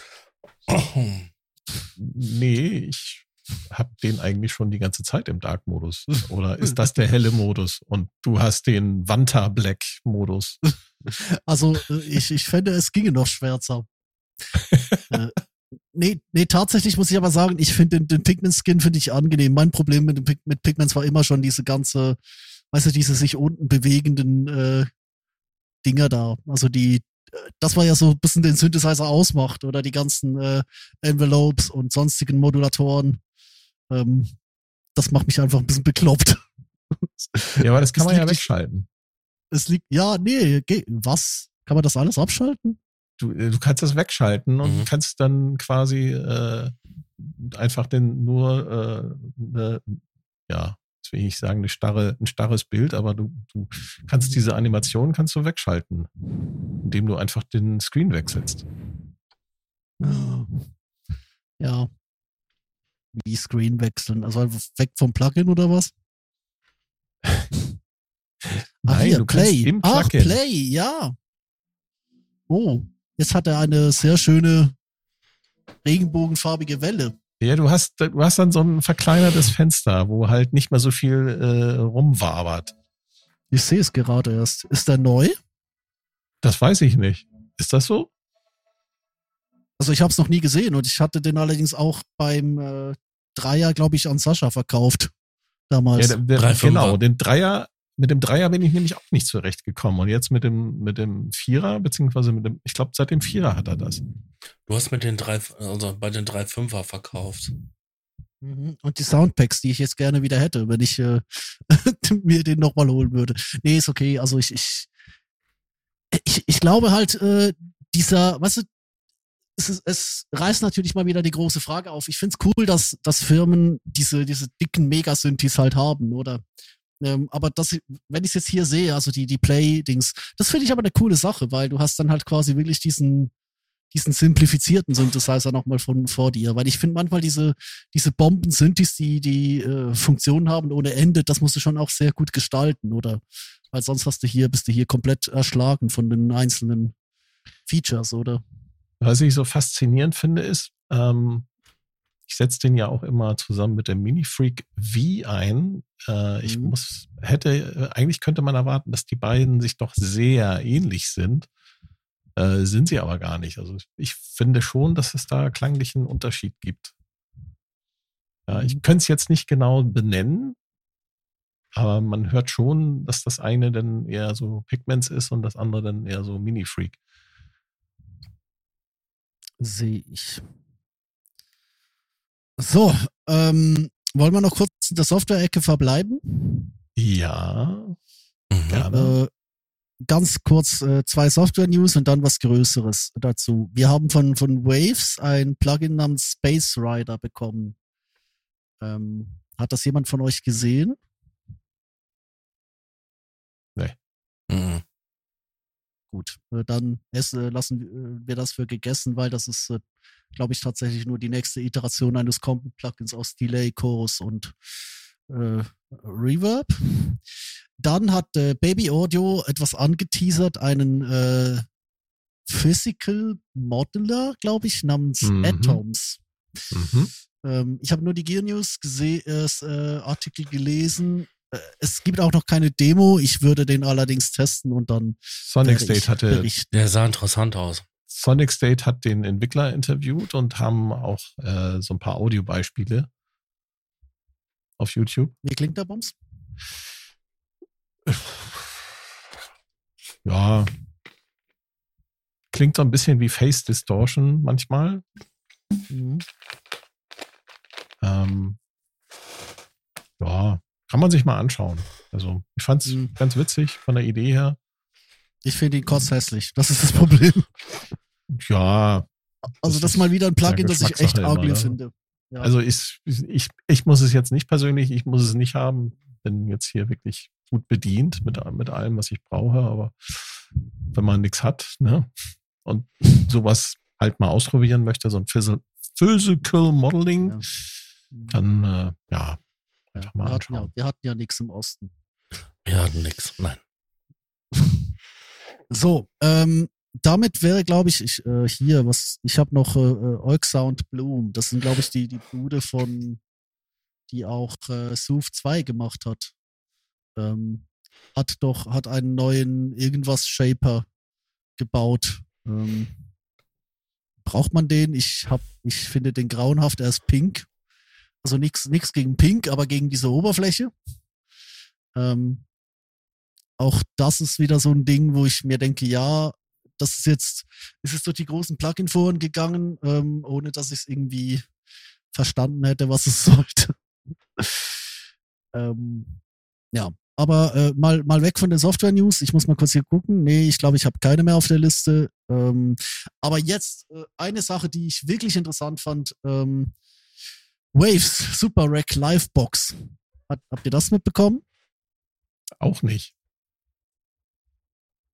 S1: Nee, ich habe den eigentlich schon die ganze Zeit im Dark-Modus. Oder ist das der helle Modus? Und du hast den Vanta Black-Modus.
S3: Also äh, ich, ich fände, es ginge noch schwärzer. äh, nee, nee, tatsächlich muss ich aber sagen, ich finde den, den Pigment-Skin finde ich angenehm. Mein Problem mit, dem, mit Pigments war immer schon diese ganze, weißt du, diese sich unten bewegenden äh, Dinger da. Also die, äh, das war ja so ein bisschen den Synthesizer ausmacht oder die ganzen äh, Envelopes und sonstigen Modulatoren. Ähm, das macht mich einfach ein bisschen bekloppt.
S1: Ja, aber das kann
S3: Es
S1: man ja wegschalten.
S3: Es liegt, ja, nee, was? Kann man das alles abschalten?
S1: Du, äh, du kannst das wegschalten und
S2: Mhm.
S1: kannst dann quasi äh, einfach den nur, äh, ne, ja, jetzt will ich nicht sagen, eine starre, ein starres Bild, aber du, du kannst diese Animation kannst du wegschalten, indem du einfach den Screen wechselst.
S3: Ja. Wie Screen wechseln. Also weg vom Plugin oder was?
S1: Nein,
S3: hier,
S1: du kannst
S3: Play.
S1: im
S3: Ach,
S1: Plugin.
S3: Play, ja. Oh, jetzt hat er eine sehr schöne regenbogenfarbige Welle.
S1: Ja, du hast, du hast dann so ein verkleinertes Fenster, wo halt nicht mehr so viel äh, rumwabert.
S3: Ich sehe es gerade erst. Ist der neu?
S1: Das weiß ich nicht. Ist das so?
S3: Also ich habe es noch nie gesehen und ich hatte den allerdings auch beim äh, Dreier, glaube ich, an Sascha verkauft. Damals.
S1: Ja, der, der, genau, den Dreier, mit dem Dreier bin ich nämlich auch nicht zurechtgekommen. Und jetzt mit dem, mit dem Vierer, beziehungsweise mit dem, ich glaube, seit dem Vierer hat er das.
S2: Du hast mit den drei, also bei den drei Fünfer verkauft.
S3: Mhm. Und die Soundpacks, die ich jetzt gerne wieder hätte, wenn ich äh, mir den nochmal holen würde. Nee, ist okay. Also ich, ich, ich, ich glaube halt, äh, dieser, weißt du, es, ist, es reißt natürlich mal wieder die große Frage auf. Ich find's cool, dass, dass Firmen diese, diese dicken Megasynthes halt haben, oder? Ähm, aber das, wenn ich es jetzt hier sehe, also die, die Play-Dings, das finde ich aber eine coole Sache, weil du hast dann halt quasi wirklich diesen, diesen simplifizierten Synthesizer nochmal von vor dir. Weil ich finde manchmal diese, diese Bomben-Synthes, die, die äh, Funktionen haben ohne Ende, das musst du schon auch sehr gut gestalten, oder? Weil sonst hast du hier, bist du hier komplett erschlagen von den einzelnen Features, oder?
S1: Was ich so faszinierend finde, ist, ähm, ich setze den ja auch immer zusammen mit dem Minifreak V ein. Äh, ich
S3: Mhm.
S1: muss, hätte, äh, eigentlich könnte man erwarten, dass die beiden sich doch sehr ähnlich sind. Äh, sind sie aber gar nicht. Also ich finde schon, dass es da klanglich einen Unterschied gibt. Ja, ich
S3: Mhm.
S1: könnte es jetzt nicht genau benennen, aber man hört schon, dass das eine dann eher so Pigments ist und das andere dann eher so Minifreak.
S3: Sehe ich. So, ähm, wollen wir noch kurz in der Software-Ecke verbleiben?
S1: Ja,
S2: Mhm.
S1: gerne.
S3: Äh, ganz kurz äh, zwei Software-News und dann was Größeres dazu. Wir haben von, von Waves ein Plugin namens Space Rider bekommen. Ähm, hat das jemand von euch gesehen?
S2: Mhm.
S3: Gut, äh, dann esse, lassen äh, wir das für gegessen, weil das ist, äh, glaube ich, tatsächlich nur die nächste Iteration eines Combo-Plugins aus Delay, Chorus und äh, Reverb. Dann hat äh, Baby Audio etwas angeteasert, einen äh, Physical Modeler, glaube ich, namens
S1: Mhm.
S3: Atoms.
S1: Mhm.
S3: Ähm, ich habe nur die Gear News äh, Artikel gelesen. Äh, es gibt auch noch keine Demo. Ich würde den allerdings testen und dann
S1: Sonic State hatte,
S3: berichten.
S2: Der sah interessant aus.
S1: Sonic State hat den Entwickler interviewt und haben auch äh, so ein paar Audiobeispiele auf YouTube.
S3: Wie klingt der Bums?
S1: Ja. Klingt so ein bisschen wie Face Distortion manchmal.
S3: Mhm.
S1: Ähm, ja, kann man sich mal anschauen. Also, ich fand's
S3: Mhm.
S1: ganz witzig von der Idee her.
S3: Ich finde ihn kotzhässlich. Das ist das Problem.
S1: Ja,
S3: Also
S1: Das
S3: ist mal wieder ein Plugin, das ich echt ugly
S1: ne?
S3: finde. Ja.
S1: also ich, ich, ich muss es jetzt nicht persönlich, ich muss es nicht haben. Bin jetzt hier wirklich gut bedient mit, mit allem, was ich brauche, aber wenn man nichts hat, ne, und sowas halt mal ausprobieren möchte, so ein Phys- Physical Modeling,
S3: Ja.
S1: dann, äh, ja, mal
S3: wir, hatten ja, wir hatten ja nichts im Osten.
S2: Wir hatten nix. Nein.
S3: So, ähm, damit wäre, glaube ich, ich äh, hier, was, ich habe noch äh, äh, Oik Sound Bloom. Das sind, glaube ich, die, die Bude von, die auch äh, Sooth 2 gemacht hat. Ähm, hat doch, hat einen neuen irgendwas Shaper gebaut. Ähm, braucht man den? Ich hab, ich finde den grauenhaft, er ist pink. Also nichts nix gegen Pink, aber gegen diese Oberfläche. Ähm, auch das ist wieder so ein Ding, wo ich mir denke, ja, das ist jetzt, ist es durch die großen Plugin-Foren gegangen, ähm, ohne dass ich es irgendwie verstanden hätte, was es sollte. ähm, ja, aber äh, mal, mal weg von den Software-News. Ich muss mal kurz hier gucken. Nee, ich glaube, ich habe keine mehr auf der Liste. Ähm, aber jetzt äh, eine Sache, die ich wirklich interessant fand. Ähm, Waves Super Rack Livebox. Hat, habt ihr das mitbekommen?
S1: Auch nicht.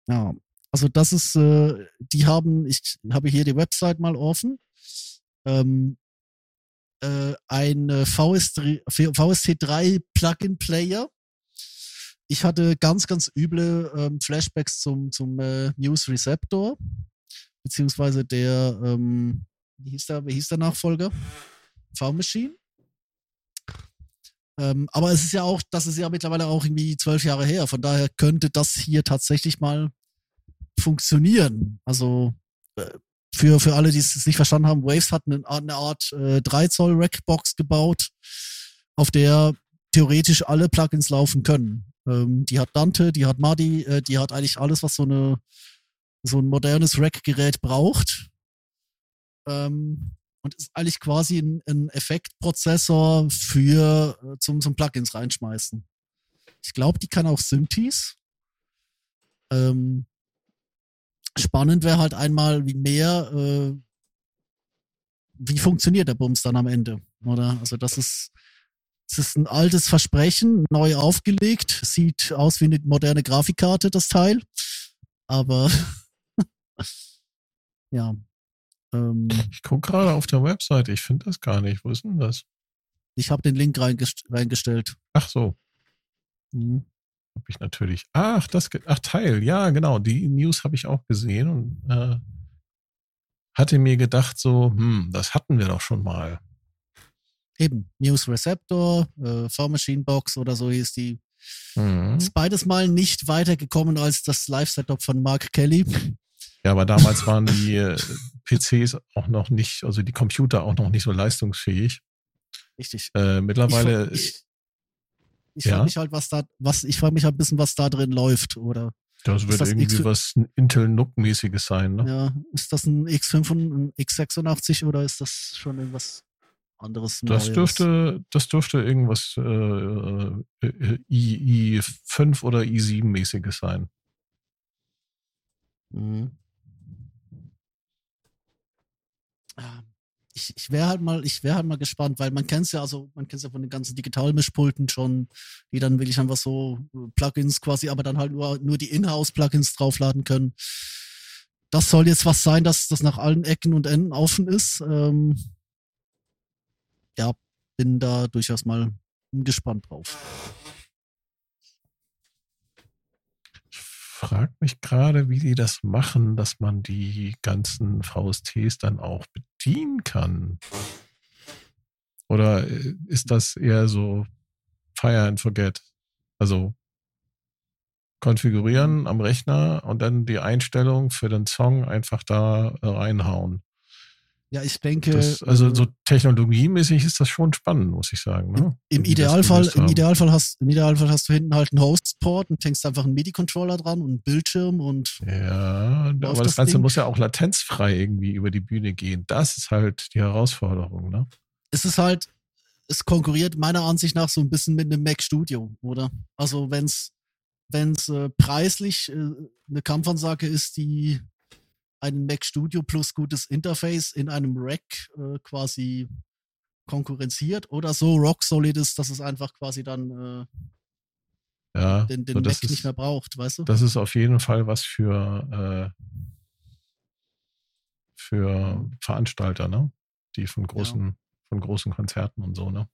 S3: Ja, also das ist, äh, die haben, ich habe hier die Website mal offen, ähm, äh, ein äh, VS3, VST3 Plugin Player. Ich hatte ganz, ganz üble ähm, Flashbacks zum, zum äh, News Receptor, beziehungsweise der, ähm, wie hieß der, wie hieß der Nachfolger? V-Machine. Ähm, aber es ist ja auch, das ist ja mittlerweile auch irgendwie zwölf Jahre her. Von daher könnte das hier tatsächlich mal funktionieren. Also äh, für, für alle, die es nicht verstanden haben, Waves hat eine, eine Art äh, 3 Zoll Rackbox gebaut, auf der theoretisch alle Plugins laufen können. Ähm, die hat Dante, die hat Madi, äh, die hat eigentlich alles, was so eine so ein modernes Rack-Gerät braucht. Ähm, und ist eigentlich quasi ein, ein Effektprozessor für äh, zum, zum Plugins reinschmeißen. Ich glaube, die kann auch Synthes. Ähm, spannend wäre halt einmal, wie mehr, äh, wie funktioniert der Bums dann am Ende, oder? Also das ist, das ist ein altes Versprechen, neu aufgelegt, sieht aus wie eine moderne Grafikkarte, das Teil, aber ja, ähm,
S1: Ich gucke gerade auf der Website, ich finde das gar nicht. Wo ist denn das?
S3: ich habe den Link reingest reingestellt.
S1: Ach so,
S3: Mhm.
S1: habe ich natürlich. Ach, das, ach Teil, ja genau, die News habe ich auch gesehen und äh, hatte mir gedacht so, hm, das hatten wir doch schon mal.
S3: Eben, News Receptor, äh, V-Machine Box oder so hieß die.
S1: Mhm.
S3: Ist beides mal nicht weitergekommen als das Live-Setup von Mark Kelly.
S1: Ja, aber damals waren die äh, PCs auch noch nicht, also die Computer auch noch nicht so leistungsfähig.
S3: Richtig.
S1: Äh, mittlerweile
S3: ich,
S1: ist,
S3: ich, ich
S1: Ja?
S3: frage mich halt, was da, was, ich frage mich halt ein bisschen, was da drin läuft, oder?
S1: das wird
S3: das
S1: irgendwie
S3: X-
S1: was Intel NUC-mäßiges sein, ne?
S3: Ja, ist das ein X5 und ein X86 oder ist das schon irgendwas anderes?
S1: Das
S3: Neues?
S1: dürfte, das dürfte irgendwas äh, äh, I, i5 oder i7-mäßiges sein.
S3: Mhm. Ja, Ich, ich wäre halt mal, ich wäre halt mal gespannt, weil man kennt ja, also man kennt ja von den ganzen Digitalmischpulten schon, die dann wirklich einfach so äh, Plugins quasi, aber dann halt nur, nur die Inhouse-Plugins draufladen können. Das soll jetzt was sein, dass das nach allen Ecken und Enden offen ist. Ähm, ja, bin da durchaus mal gespannt drauf.
S1: Frage mich gerade, wie die das machen, dass man die ganzen VSTs dann auch bedienen kann. Oder äh, ist das eher so Fire and Forget? Also konfigurieren am Rechner und dann die Einstellung für den Song einfach da äh, reinhauen.
S3: Ja, ich denke.
S1: Das, also
S3: äh,
S1: so technologiemäßig ist das schon spannend, muss ich sagen. Ne?
S3: Im Idealfall, im. Idealfall hast, im Idealfall hast du hinten halt einen Hostport und hängst einfach einen MIDI-Controller dran und einen Bildschirm und
S1: Ja, aber das,
S3: das
S1: Ganze
S3: Ding.
S1: muss ja auch latenzfrei irgendwie über die Bühne gehen. Das ist halt die Herausforderung, ne?
S3: es ist halt, es konkurriert meiner Ansicht nach so ein bisschen mit einem Mac Studio, oder? Also wenn's, wenn's äh, preislich äh, eine Kampfansage ist, die einen Mac Studio plus gutes Interface in einem Rack äh, quasi konkurrenziert oder so rock solid ist, dass es einfach quasi dann äh,
S1: Ja,
S3: den, den
S1: so,
S3: Mac
S1: das,
S3: nicht
S1: ist,
S3: mehr braucht, weißt du?
S1: das ist auf jeden Fall was für, äh, für Veranstalter, ne? Die von großen, von großen Konzerten und so, ne?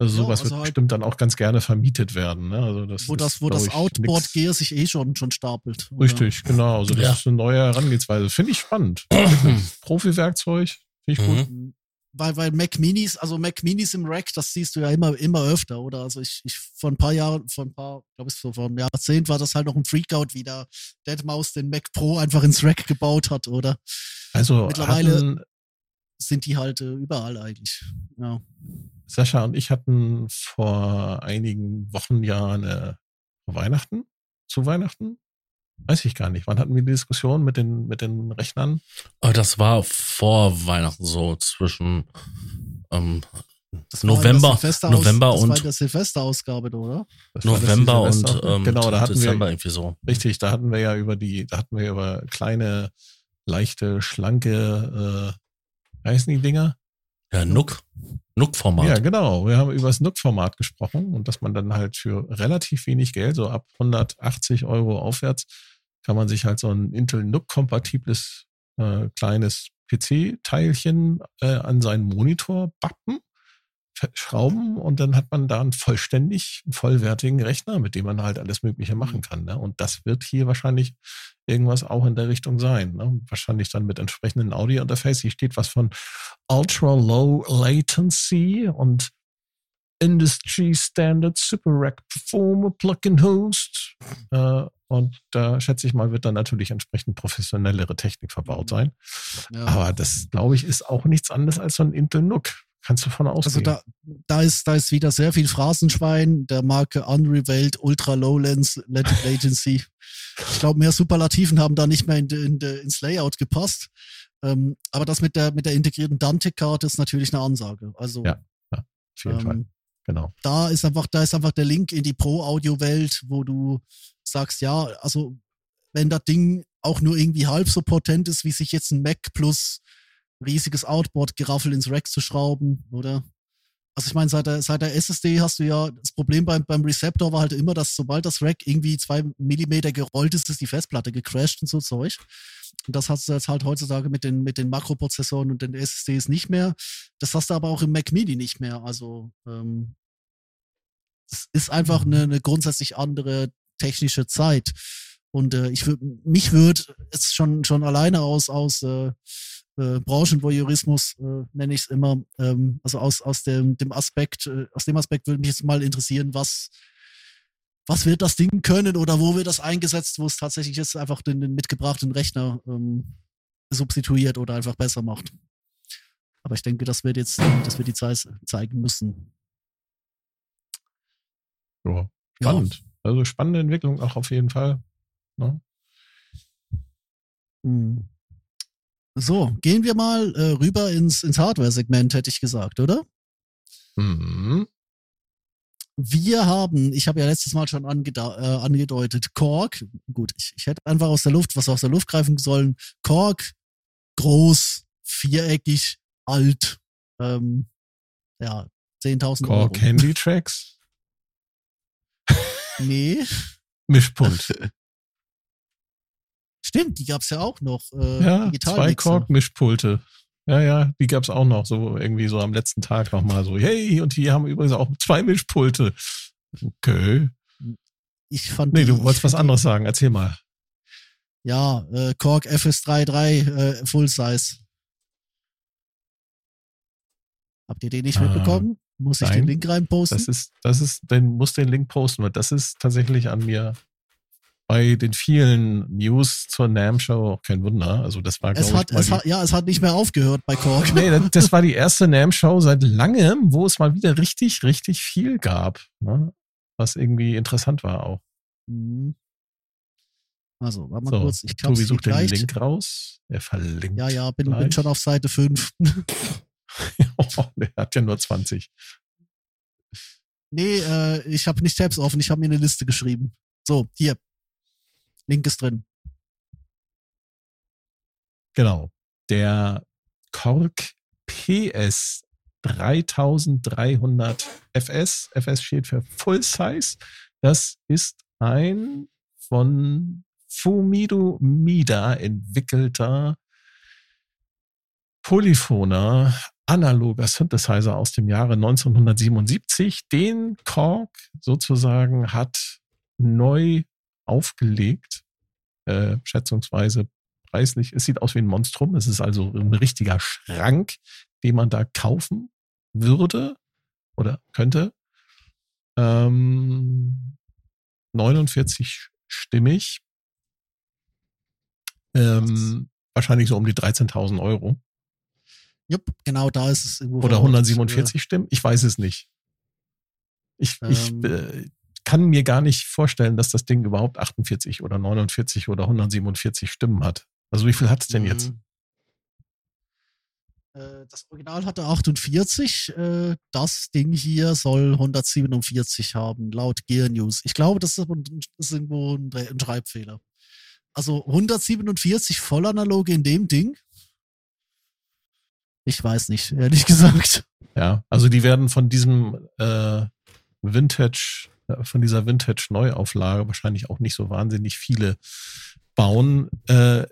S1: Also
S3: Ja,
S1: sowas
S3: also
S1: wird
S3: halt-
S1: bestimmt dann auch ganz gerne vermietet werden, ne? Also das
S3: wo das, wo das Outboard Gear sich eh schon, schon stapelt. oder?
S1: Richtig, genau. Also das
S2: Ja.
S1: ist eine neue Herangehensweise. Finde ich spannend. Profi-Werkzeug. Finde ich gut.
S2: Mhm.
S3: weil, weil Mac Minis, also Mac Minis im Rack, das siehst du ja immer, immer öfter, oder? Also ich, ich vor ein paar Jahren, vor ein paar, glaube ich, so vor einem Jahrzehnt war das halt noch ein Freakout, wie der Deadmaus den Mac Pro einfach ins Rack gebaut hat, oder?
S1: Also
S3: Mittlerweile-
S1: hatten,
S3: Sind die halt äh, überall eigentlich. Ja.
S1: Sascha und ich hatten vor einigen Wochen ja eine Weihnachten, zu Weihnachten, weiß ich gar nicht. Wann hatten wir die Diskussion mit den, mit den Rechnern?
S2: Aber das war vor Weihnachten so zwischen ähm,
S3: Das war
S2: November, November
S3: das war
S2: und
S3: in der Silvesterausgabe, oder?
S1: Das war das
S2: November und ähm,
S1: genau, da hatten
S2: Dezember
S1: wir,
S2: irgendwie so.
S1: richtig, da hatten wir ja über die, da hatten wir über kleine, leichte, schlanke, äh, wie heißen die Dinger?
S2: Ja, Nook. Nook-Format.
S1: Ja, genau. Wir haben über das NUC-Format gesprochen und dass man dann halt für relativ wenig Geld, so ab 180 Euro aufwärts, kann man sich halt so ein Intel NUC-kompatibles äh, kleines PC-Teilchen äh, an seinen Monitor bappen, schrauben und dann hat man da einen vollständig vollwertigen Rechner, mit dem man halt alles Mögliche machen kann. Ne? Und das wird hier wahrscheinlich irgendwas auch in der Richtung sein. Ne? Wahrscheinlich dann mit entsprechenden Audio-Interface. Hier steht was von Ultra Low Latency und Industry Standard Super Rack Performer Plugin Host. Äh, und da schätze ich mal, wird dann natürlich entsprechend professionellere Technik verbaut sein.
S3: Ja.
S1: Aber das, glaube ich, ist auch nichts anderes als so ein Intel NUC. Kannst du von
S3: Also
S1: ausgehen.
S3: da, da ist, da ist wieder sehr viel Phrasenschwein der Marke Unrevealed Ultra Low Lens Lat- Latency. Ich glaube, mehr Superlativen haben da nicht mehr in, in ins Layout gepasst. Ähm, aber das mit der, mit der integrierten Dante-Karte ist natürlich eine Ansage. Also
S1: Ja, Auf jeden Fall.
S3: ähm,
S1: Genau.
S3: da ist einfach, da ist einfach der Link in die Pro-Audio-Welt, wo du sagst, ja, also wenn das Ding auch nur irgendwie halb so potent ist, wie sich jetzt ein Mac plus riesiges Outboard-Geraffel ins Rack zu schrauben, oder? Also ich meine, seit der, seit der SSD hast du ja, das Problem beim, beim Receptor war halt immer, dass sobald das Rack irgendwie zwei Millimeter gerollt ist, ist die Festplatte gecrashed und so Zeug. Und das hast du jetzt halt heutzutage mit den, mit den Makroprozessoren und den SSDs nicht mehr. Das hast du aber auch im Mac Mini nicht mehr. Also ähm, es ist einfach eine, eine grundsätzlich andere technische Zeit. Und äh, ich würde, mich würde es schon schon alleine aus aus äh, äh, Branchenvoyeurismus äh, nenne ich es immer, ähm, also aus aus dem dem Aspekt, äh, aus dem Aspekt würde mich jetzt mal interessieren, was was wird das Ding können oder wo wird das eingesetzt, wo es tatsächlich jetzt einfach den, den mitgebrachten Rechner ähm, substituiert oder einfach besser macht. Aber ich denke, das wird jetzt, das wird die Zeit zeigen müssen.
S1: Ja, spannend. Also spannende Entwicklung auch auf jeden Fall. Ne?
S3: Hm. So, gehen wir mal äh, rüber ins, ins Hardware-Segment, hätte ich gesagt, oder?
S1: Mhm.
S3: Wir haben, ich habe ja letztes Mal schon äh, angedeutet, Korg. Gut, ich, ich hätte einfach aus der Luft, was aus der Luft greifen sollen. Korg, groß, viereckig, alt. Ähm, ja, 10.000 Euro.
S1: Core Candy Tracks,
S3: Nee,
S1: Mischpult.
S3: stimmt, die gab's ja auch noch. Äh,
S1: ja, zwei
S3: Mixer.
S1: Korg Mischpulte. Ja, ja, die gab's auch noch, so irgendwie so am letzten Tag nochmal so, hey, und die haben übrigens auch zwei Mischpulte. Okay.
S3: Ich fand
S1: Nee, du wolltest was anderes sagen, erzähl mal.
S3: Ja, äh, Korg FS33 äh, Full Size. Habt ihr den nicht
S1: Ah,
S3: mitbekommen? Muss ich den
S1: nein.
S3: Link reinposten?
S1: Das ist, das ist, den muss den Link posten, weil das ist tatsächlich an mir bei den vielen News zur NAM Show auch kein Wunder. Also das war
S3: Es
S1: glaube
S3: hat,
S1: ich
S3: es
S1: die-
S3: hat, ja, es hat nicht mehr aufgehört bei Korg.
S1: Nee, das, das war die erste NAM-Show seit langem, wo es mal wieder richtig, richtig viel gab. Ne? Was irgendwie interessant war auch.
S3: Mhm. Also, warte mal
S1: So,
S3: kurz, ich glaube,
S1: Tobi sucht den. Link raus. Er verlinkt.
S3: Ja, ja, bin, bin schon auf Seite 5.
S1: oh, der hat ja nur 20.
S3: nee, äh, ich habe nicht Tabs offen, ich habe mir eine Liste geschrieben. So, hier. Link ist drin.
S1: Genau. Der Korg PS 3300 FS. FS steht für Full Size. Das ist ein von Fumido Mida entwickelter polyphoner analoger Synthesizer aus dem Jahre 1977, den Korg sozusagen hat neu aufgelegt, äh, schätzungsweise preislich. Es sieht aus wie ein Monstrum. Es ist also ein richtiger Schrank, den man da kaufen würde oder könnte. Ähm, 49 stimmig. Ähm, wahrscheinlich so um die 13.000 Euro.
S3: Jupp, genau da ist es irgendwo.
S1: Oder
S3: verortet.
S1: 147 Stimmen? Ich weiß es nicht. Ich, ich
S3: Ähm.
S1: Kann mir gar nicht vorstellen, dass das Ding überhaupt 48 oder 49 oder 147 Stimmen hat. Also wie viel hat es denn jetzt?
S3: Mhm. Äh, Das Original hatte 48. äh, Das Ding hier soll 147 haben, laut Gear News. Ich glaube, das ist, irgendwo ein, Schreibfehler. Also 147 Vollanaloge in dem Ding? Ich weiß nicht, ehrlich gesagt.
S1: Ja, also die werden von diesem äh, Vintage, von dieser Vintage-Neuauflage wahrscheinlich auch nicht so wahnsinnig viele bauen. Äh,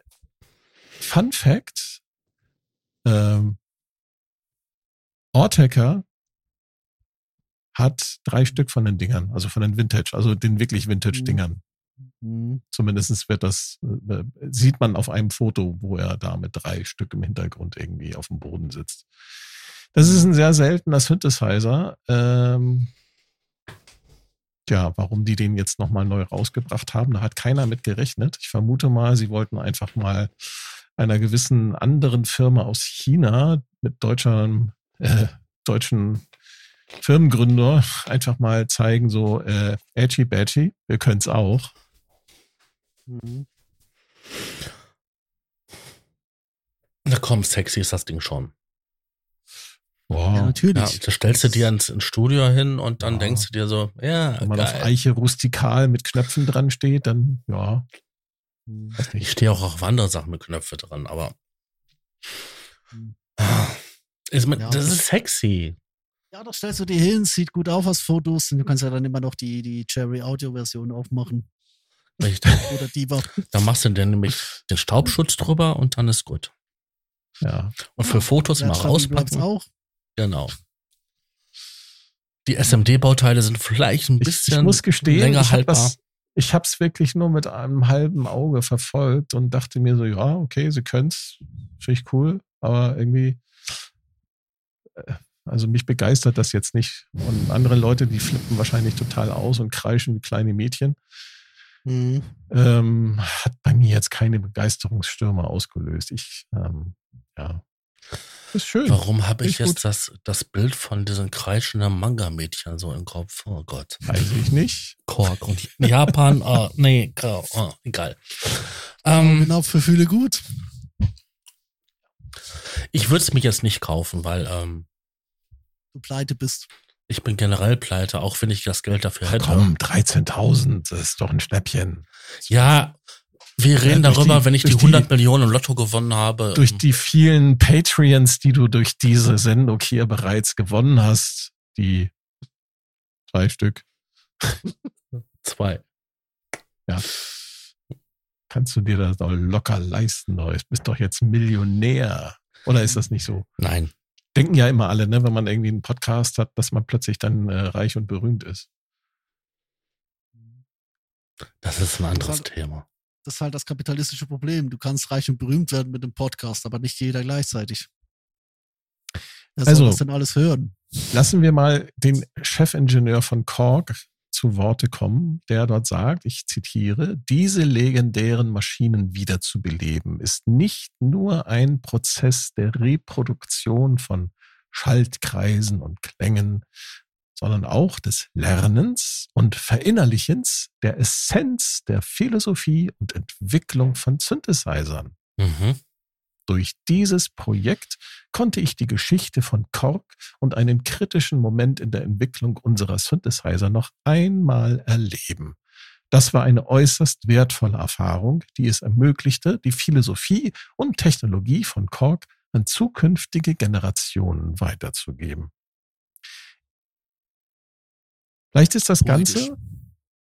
S1: Fun Fact, ähm, Ortecker hat drei Stück von den Dingern, also von den Vintage, also den wirklich Vintage-Dingern.
S3: Hm.
S1: Zumindest wird das, äh, sieht man auf einem Foto, wo er da mit drei Stück im Hintergrund irgendwie auf dem Boden sitzt. Das ist ein sehr seltener Synthesizer. Ähm, tja, warum die den jetzt nochmal neu rausgebracht haben, da hat keiner mit gerechnet. Ich vermute mal, sie wollten einfach mal einer gewissen anderen Firma aus China mit deutscher, äh, deutschen Firmengründer einfach mal zeigen, so, äh, edgy badgy, wir können's auch.
S3: Hm.
S2: Na komm, sexy ist das Ding schon.
S1: Boah.
S3: Ja, natürlich.
S2: Ja, da stellst du dir ins, ins Studio hin und dann
S1: Ja.
S2: denkst du dir so, ja,
S1: Wenn man auf
S2: geil.
S1: Eiche rustikal mit Knöpfen dran steht, dann, ja,
S3: Hm.
S2: Ich stehe auch auf andere Sachen mit Knöpfe dran, aber
S3: Hm.
S2: ist, mit-
S3: Ja,
S2: das
S3: das-
S2: ist sexy.
S3: Ja, da stellst du dir hin, sieht gut auf aus Fotos und du kannst ja dann immer noch die, die Cherry Audio Version aufmachen.
S2: Richtig.
S3: Oder die war.
S2: Dann machst du dir nämlich den Staubschutz drüber und dann ist gut.
S1: Ja.
S2: Und für Fotos mal
S3: bleibt's
S2: rauspacken.
S3: auch.
S2: Genau. Die SMD-Bauteile sind vielleicht ein bisschen
S1: ich muss gestehen,
S2: länger
S1: ich
S2: haltbar.
S1: das, ich habe es wirklich nur mit einem halben Auge verfolgt und dachte mir so, ja, okay, sie können's, finde ich cool, aber irgendwie, äh, also mich begeistert das jetzt nicht. Und andere Leute, die flippen wahrscheinlich total aus und kreischen wie kleine Mädchen.
S3: Mhm.
S1: Ähm, hat bei mir jetzt keine Begeisterungsstürme ausgelöst. Ich, ähm, ja, ist schön.
S2: Warum habe ich jetzt das, das Bild von diesen kreischenden Manga-Mädchen so im Kopf? Oh Gott.
S1: Weiß ich nicht.
S2: Kork und Japan, oh, nee, oh, egal. Ähm,
S3: Genau, für viele gut.
S2: ich würde es mir jetzt nicht kaufen, weil ähm,
S3: Du pleite bist.
S2: ich bin generell pleite, auch wenn ich das Geld dafür hätte.
S1: Komm, 13.000, das ist doch ein Schnäppchen.
S2: Ja, wir reden
S1: durch
S2: darüber,
S1: die-
S2: wenn ich die
S1: durch die-
S2: 100 Millionen im Lotto gewonnen habe.
S1: Durch
S2: ähm,
S1: die vielen Patreons, die du durch diese Sendung hier bereits gewonnen hast, die zwei Stück,
S2: zwei.
S1: kannst du dir das doch locker leisten. Du bist doch jetzt Millionär. Oder ist das nicht so?
S2: Nein,
S1: Denken ja immer alle, ne, wenn man irgendwie einen Podcast hat, dass man plötzlich dann äh, reich und berühmt ist.
S2: das ist ein anderes Thema.
S3: Das ist halt das kapitalistische Problem. Du kannst reich und berühmt werden mit dem Podcast, aber nicht jeder gleichzeitig. Wer
S1: Also-
S3: soll das denn alles hören?
S1: Lassen wir mal den Chefingenieur von Korg zu Worte kommen, der dort sagt, ich zitiere, diese legendären Maschinen wiederzubeleben ist nicht nur ein Prozess der Reproduktion von Schaltkreisen und Klängen, sondern auch des Lernens und Verinnerlichens der Essenz der Philosophie und Entwicklung von Synthesizern.
S2: Mhm.
S1: Durch dieses Projekt konnte ich die Geschichte von Korg und einen kritischen Moment in der Entwicklung unserer Synthesizer noch einmal erleben. Das war eine äußerst wertvolle Erfahrung, die es ermöglichte, die Philosophie und Technologie von Korg an zukünftige Generationen weiterzugeben. Vielleicht ist das Ganze,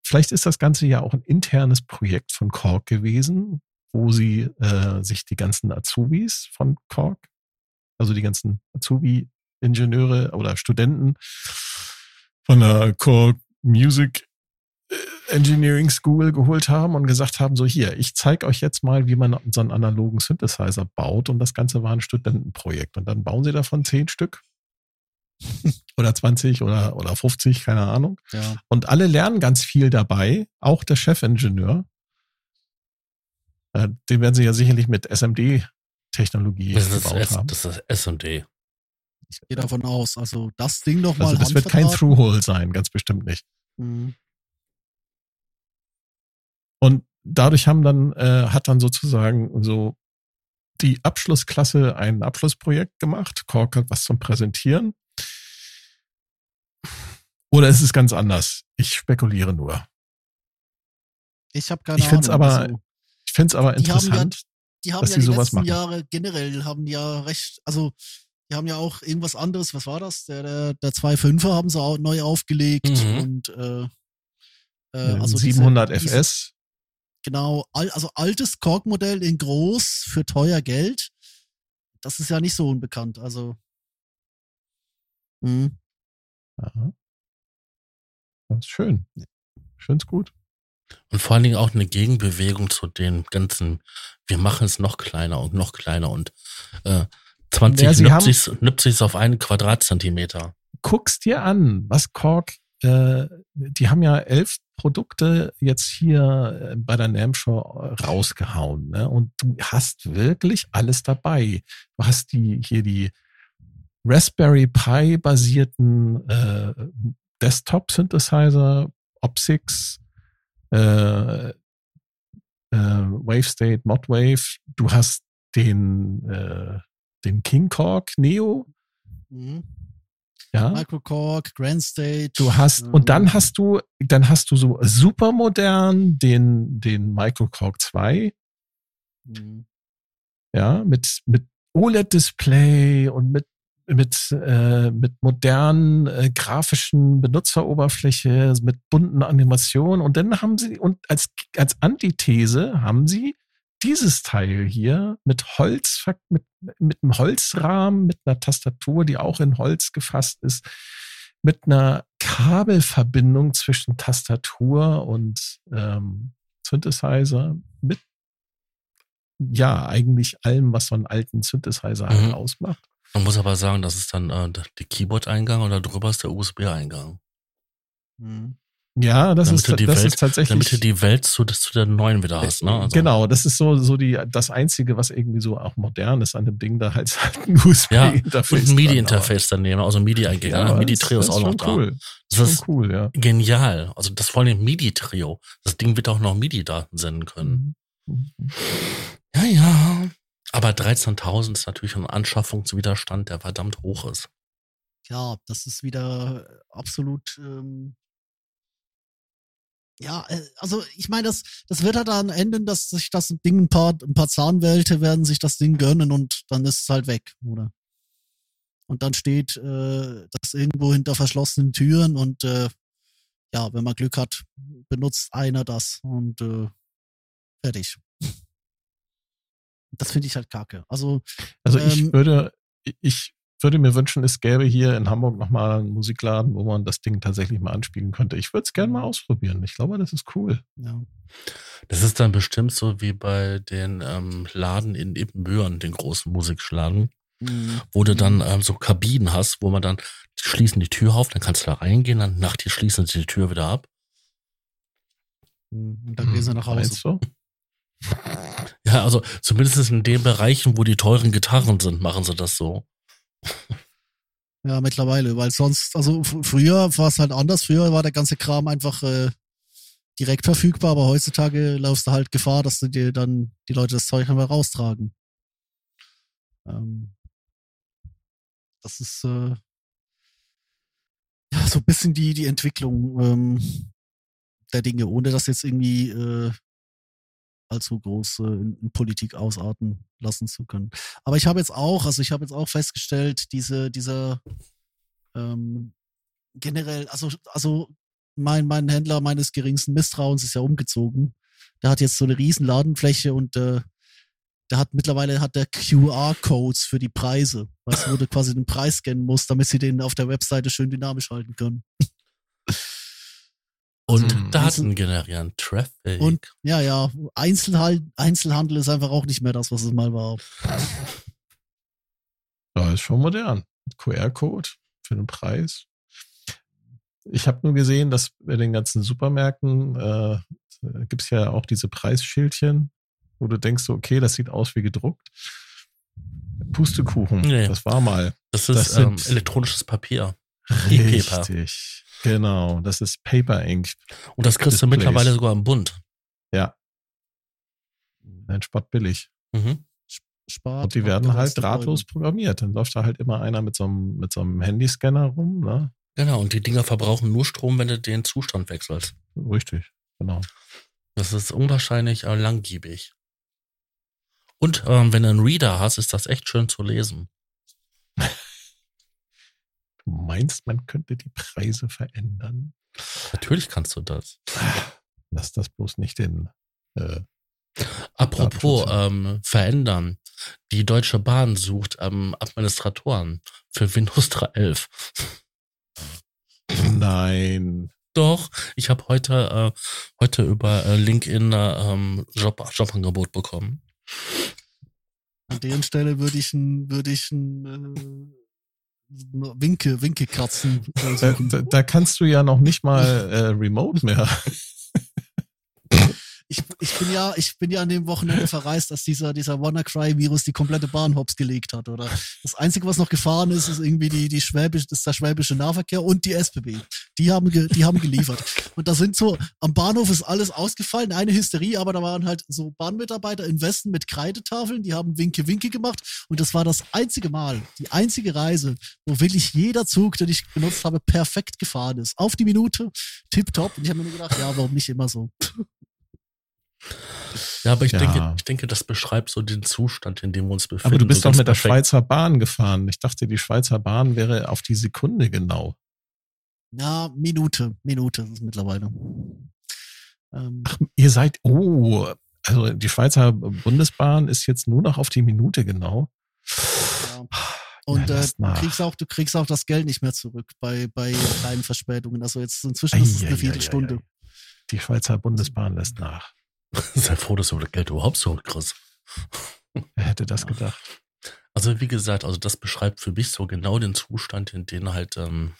S1: vielleicht ist das Ganze ja auch ein internes Projekt von Korg gewesen, wo sie äh, sich die ganzen Azubis von Korg, also die ganzen Azubi-Ingenieure oder Studenten von der Korg Music äh, Engineering School geholt haben und gesagt haben, so hier, ich zeige euch jetzt mal, wie man so einen analogen Synthesizer baut. Und das Ganze war ein Studentenprojekt. Und dann bauen sie davon zehn Stück oder 20 oder, oder 50, keine Ahnung.
S3: Ja.
S1: Und alle lernen ganz viel dabei, auch der Chefingenieur. Äh, Den werden sie ja sicherlich mit SMD-Technologie
S2: Das ist
S1: gebaut
S2: S,
S1: haben.
S2: das ist S&D.
S3: Ich gehe davon aus. Also das Ding noch mal
S1: Also das wird kein. Through-Hole sein, ganz bestimmt nicht.
S3: Mhm.
S1: Und dadurch haben dann, äh, hat dann sozusagen so die Abschlussklasse ein Abschlussprojekt gemacht. Kork hat was zum Präsentieren. Oder ist es ganz anders? Ich spekuliere nur.
S3: Ich habe keine
S1: Ich find's
S3: Ahnung.
S1: aber
S3: also,
S1: Ich finde es aber
S3: Die haben ja-
S1: interessant.
S3: die haben
S1: dass
S3: ja die
S1: sowas
S3: letzten
S1: machen.
S3: Jahre generell haben die ja recht, also die haben ja auch irgendwas anderes, was war das? Der, der, der 2.5er haben sie auch neu aufgelegt
S2: Mhm.
S3: und äh, äh, also diese-
S1: 700
S3: diese-
S1: FS.
S3: Genau, al, also altes Korg-Modell in groß für teuer Geld. Das ist ja nicht so unbekannt. Also. Mhm.
S1: Aha. Das ist schön. Es gut.
S2: Und vor allen Dingen auch eine Gegenbewegung zu den ganzen, wir machen es noch kleiner und noch kleiner und äh, 20
S1: Ja,
S2: sich's auf einen Quadratzentimeter.
S1: Guck's dir an, was Korg, äh, die haben ja elf Produkte jetzt hier äh, bei der NAM Show rausgehauen. Ne? Und du hast wirklich alles dabei. Du hast die hier die Raspberry Pi basierten äh, Desktop-Synthesizer, OPSIX, äh, äh, WaveState, ModWave. Du hast den, äh, den King Korg Neo.
S3: Mhm.
S1: Ja.
S3: Microcorg, Grand Stage.
S1: Du hast,
S3: ähm,
S1: und dann hast du, dann hast du so super modern den, den Microcorg 2,
S3: Mhm.
S1: ja, mit, mit OLED-Display und mit, mit, äh, mit modernen äh, grafischen Benutzeroberfläche, mit bunten Animationen. Und dann haben sie, und als, als Antithese haben sie dieses Teil hier mit Holz, mit, mit einem Holzrahmen, mit einer Tastatur, die auch in Holz gefasst ist, mit einer Kabelverbindung zwischen Tastatur und ähm, Synthesizer, mit ja, eigentlich allem, was so einen alten Synthesizer halt
S2: Mhm.
S1: ausmacht.
S2: Man muss aber sagen, das ist dann äh, der Keyboard-Eingang und da drüber ist der USB-Eingang.
S3: Mhm.
S1: Ja, das,
S2: Damit
S1: ist, das
S2: Welt-
S1: ist tatsächlich.
S2: Damit du die Welt zu, zu der neuen wieder hast, ne? Also,
S1: Genau, das ist so, so die, das Einzige, was irgendwie so auch modern ist an dem Ding, da halt ein USB-Interface.
S2: Und ein MIDI-Interface daneben, also MIDI-Eingänge.
S1: aber-
S2: ne?
S1: Ja,
S2: MIDI-Trio ist auch noch
S1: schon
S2: da.
S1: Cool.
S2: Das
S1: Das
S2: ist
S1: ist cool, ja.
S2: genial. Also das vor allem MIDI-Trio. Das Ding wird auch noch MIDI-Daten senden können.
S1: Mhm.
S2: Ja, ja. Aber 13.000 ist natürlich ein Anschaffungswiderstand, der verdammt hoch ist.
S3: Ja, das ist wieder absolut. Ähm, ja, äh, also ich meine, das, das wird halt dann enden, dass sich das Ding ein paar, ein paar Zahnwälte werden sich das Ding gönnen und dann ist es halt weg, oder? Und dann steht äh, das irgendwo hinter verschlossenen Türen und äh, ja, wenn man Glück hat, benutzt einer das und äh, fertig. Das finde ich halt kacke. Also
S1: Also ich
S3: Ähm,
S1: würde, ich würde mir wünschen, es gäbe hier in Hamburg nochmal einen Musikladen, wo man das Ding tatsächlich mal anspielen könnte. Ich würde es gerne mal ausprobieren. Ich glaube, das ist cool.
S3: ja,
S2: Das ist dann bestimmt so wie bei den ähm, Laden in Ibbenbüren, den großen Musikladen,
S3: Mhm.
S2: wo du dann ähm, so Kabinen hast, wo man dann die schließen die Tür auf, dann kannst du da reingehen, dann nach dir schließen sie die Tür wieder ab
S3: Hm, Und dann gehen sie nach Hause.
S1: Meinst du?
S2: Ja, also zumindest in den Bereichen, wo die teuren Gitarren sind, machen sie das so.
S3: Ja, mittlerweile, weil sonst, also fr- früher war es halt anders. Früher war der ganze Kram einfach äh, direkt verfügbar, aber heutzutage laufst du halt Gefahr, dass du dir dann die Leute das Zeug einfach raustragen. Ähm, das ist äh, ja so ein bisschen die, die Entwicklung ähm, der Dinge, ohne das jetzt irgendwie äh, allzu groß in, in Politik ausarten lassen zu können. Aber ich habe jetzt auch, also ich habe jetzt auch festgestellt, diese, dieser ähm, generell, also, also mein, mein Händler meines geringsten Misstrauens ist ja umgezogen. Der hat jetzt so eine riesen Ladenfläche und äh, der hat mittlerweile hat der QR-Codes für die Preise, weißt wo du quasi den Preis scannen musst, damit sie den auf der Webseite schön dynamisch halten können.
S2: Und
S1: Hm.
S2: Daten generieren, Traffic.
S3: Und ja, ja, Einzelhandel, Einzelhandel ist einfach auch nicht mehr das, was es mal war.
S1: Ja, ist schon modern. QR-Code für den Preis. Ich habe nur gesehen, dass bei den ganzen Supermärkten äh, gibt es ja auch diese Preisschildchen, wo du denkst, so, okay, das sieht aus wie gedruckt. Pustekuchen,
S2: Nee.
S1: das war mal.
S2: das ist
S1: das
S2: ähm, elektronisches Papier. E-Paper.
S1: Richtig. Genau, das ist Paper Ink.
S2: Und das kriegst du
S1: Displays.
S2: mittlerweile sogar im Bund.
S1: Ja. Ein Spott billig.
S2: Mhm.
S3: Spart,
S1: Und die werden halt drahtlos programmiert. Dann läuft da halt immer einer mit so einem, mit so einem Handyscanner rum, ne?
S2: Genau, und die Dinger verbrauchen nur Strom, wenn du den Zustand wechselst.
S1: Richtig, genau.
S2: Das ist unwahrscheinlich äh, langgiebig. Und ähm, wenn du einen Reader hast, ist das echt schön zu lesen.
S1: Du meinst, man könnte die Preise verändern?
S2: Natürlich kannst du das.
S1: Lass das bloß nicht in. Äh,
S2: Apropos ähm, verändern. Die Deutsche Bahn sucht ähm, Administratoren für Windows 3.11.
S1: nein.
S2: Doch, ich habe heute äh, heute über äh, LinkedIn äh, ähm, Job, Jobangebot bekommen.
S3: An deren Stelle würde ich ein, würde ich ein äh, Winke, Winke-Katzen äh,
S1: Da,
S3: suchen.
S1: da, da kannst du ja noch nicht mal äh, remote mehr.
S3: Ich, bin ja, ich bin ja an dem Wochenende verreist, dass dieser, dieser WannaCry-Virus die komplette Bahn hops gelegt hat, oder? Das Einzige, was noch gefahren ist, ist irgendwie die, die schwäbische, das ist der schwäbische Nahverkehr und die SBB. Die haben, ge, die haben geliefert. Und da sind so, am Bahnhof ist alles ausgefallen, eine Hysterie, aber da waren halt so Bahnmitarbeiter in Westen mit Kreidetafeln, die haben Winke, Winke gemacht. Und das war das einzige Mal, die einzige Reise, wo wirklich jeder Zug, den ich benutzt habe, perfekt gefahren ist. Auf die Minute, tipptopp. Und ich habe mir nur gedacht, ja, warum nicht immer so?
S2: Ja, aber ich
S1: Ja.
S2: denke, ich denke, das beschreibt so den Zustand, in dem wir uns befinden.
S1: Aber du bist
S2: so
S1: doch mit der
S2: perfekt.
S1: Schweizer Bahn gefahren. Ich dachte, die Schweizer Bahn wäre auf die Sekunde genau.
S3: Ja, Minute, Minute ist es mittlerweile. Ähm,
S1: Ihr seid, oh, also die Schweizer Bundesbahn ist jetzt nur noch auf die Minute genau.
S3: ja. Und
S1: Ja,
S3: äh, du kriegst auch, du kriegst auch das Geld nicht mehr zurück bei, bei kleinen Verspätungen. Also jetzt inzwischen ist es eine. Viertelstunde.
S1: Die Schweizer Bundesbahn lässt nach.
S2: Sei froh, dass du das Geld überhaupt zurückkriegst.
S1: Wer hätte das gedacht?
S2: Also wie gesagt, also das beschreibt für mich so genau den Zustand, in dem halt ähm,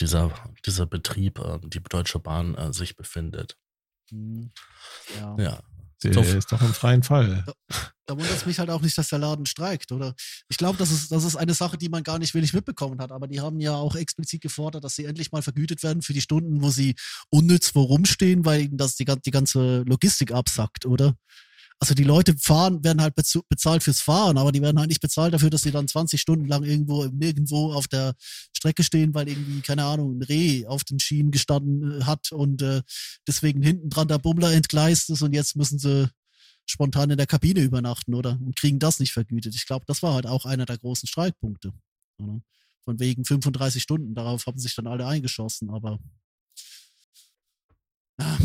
S2: dieser, dieser Betrieb, äh, die Deutsche Bahn, äh, sich befindet.
S3: Hm. Ja.
S2: Ja.
S1: Der
S2: So-
S1: ist doch im freien Fall.
S3: Da wundert es mich halt auch nicht, dass der Laden streikt, oder? Ich glaube, das ist, das ist eine Sache, die man gar nicht wirklich mitbekommen hat. Aber die haben ja auch explizit gefordert, dass sie endlich mal vergütet werden für die Stunden, wo sie unnütz wo rumstehen, weil ihnen das die, die ganze Logistik absackt, oder? Also die Leute fahren, werden halt bezahlt fürs Fahren, aber die werden halt nicht bezahlt dafür, dass sie dann 20 Stunden lang irgendwo nirgendwo auf der Strecke stehen, weil irgendwie, keine Ahnung, ein Reh auf den Schienen gestanden äh, hat und äh, deswegen hinten dran der Bummler entgleist ist und jetzt müssen sie spontan in der Kabine übernachten, oder? Und kriegen das nicht vergütet. Ich glaube, das war halt auch einer der großen Streikpunkte. Oder? Von wegen 35 Stunden. Darauf haben sich dann alle eingeschossen, aber. Ja,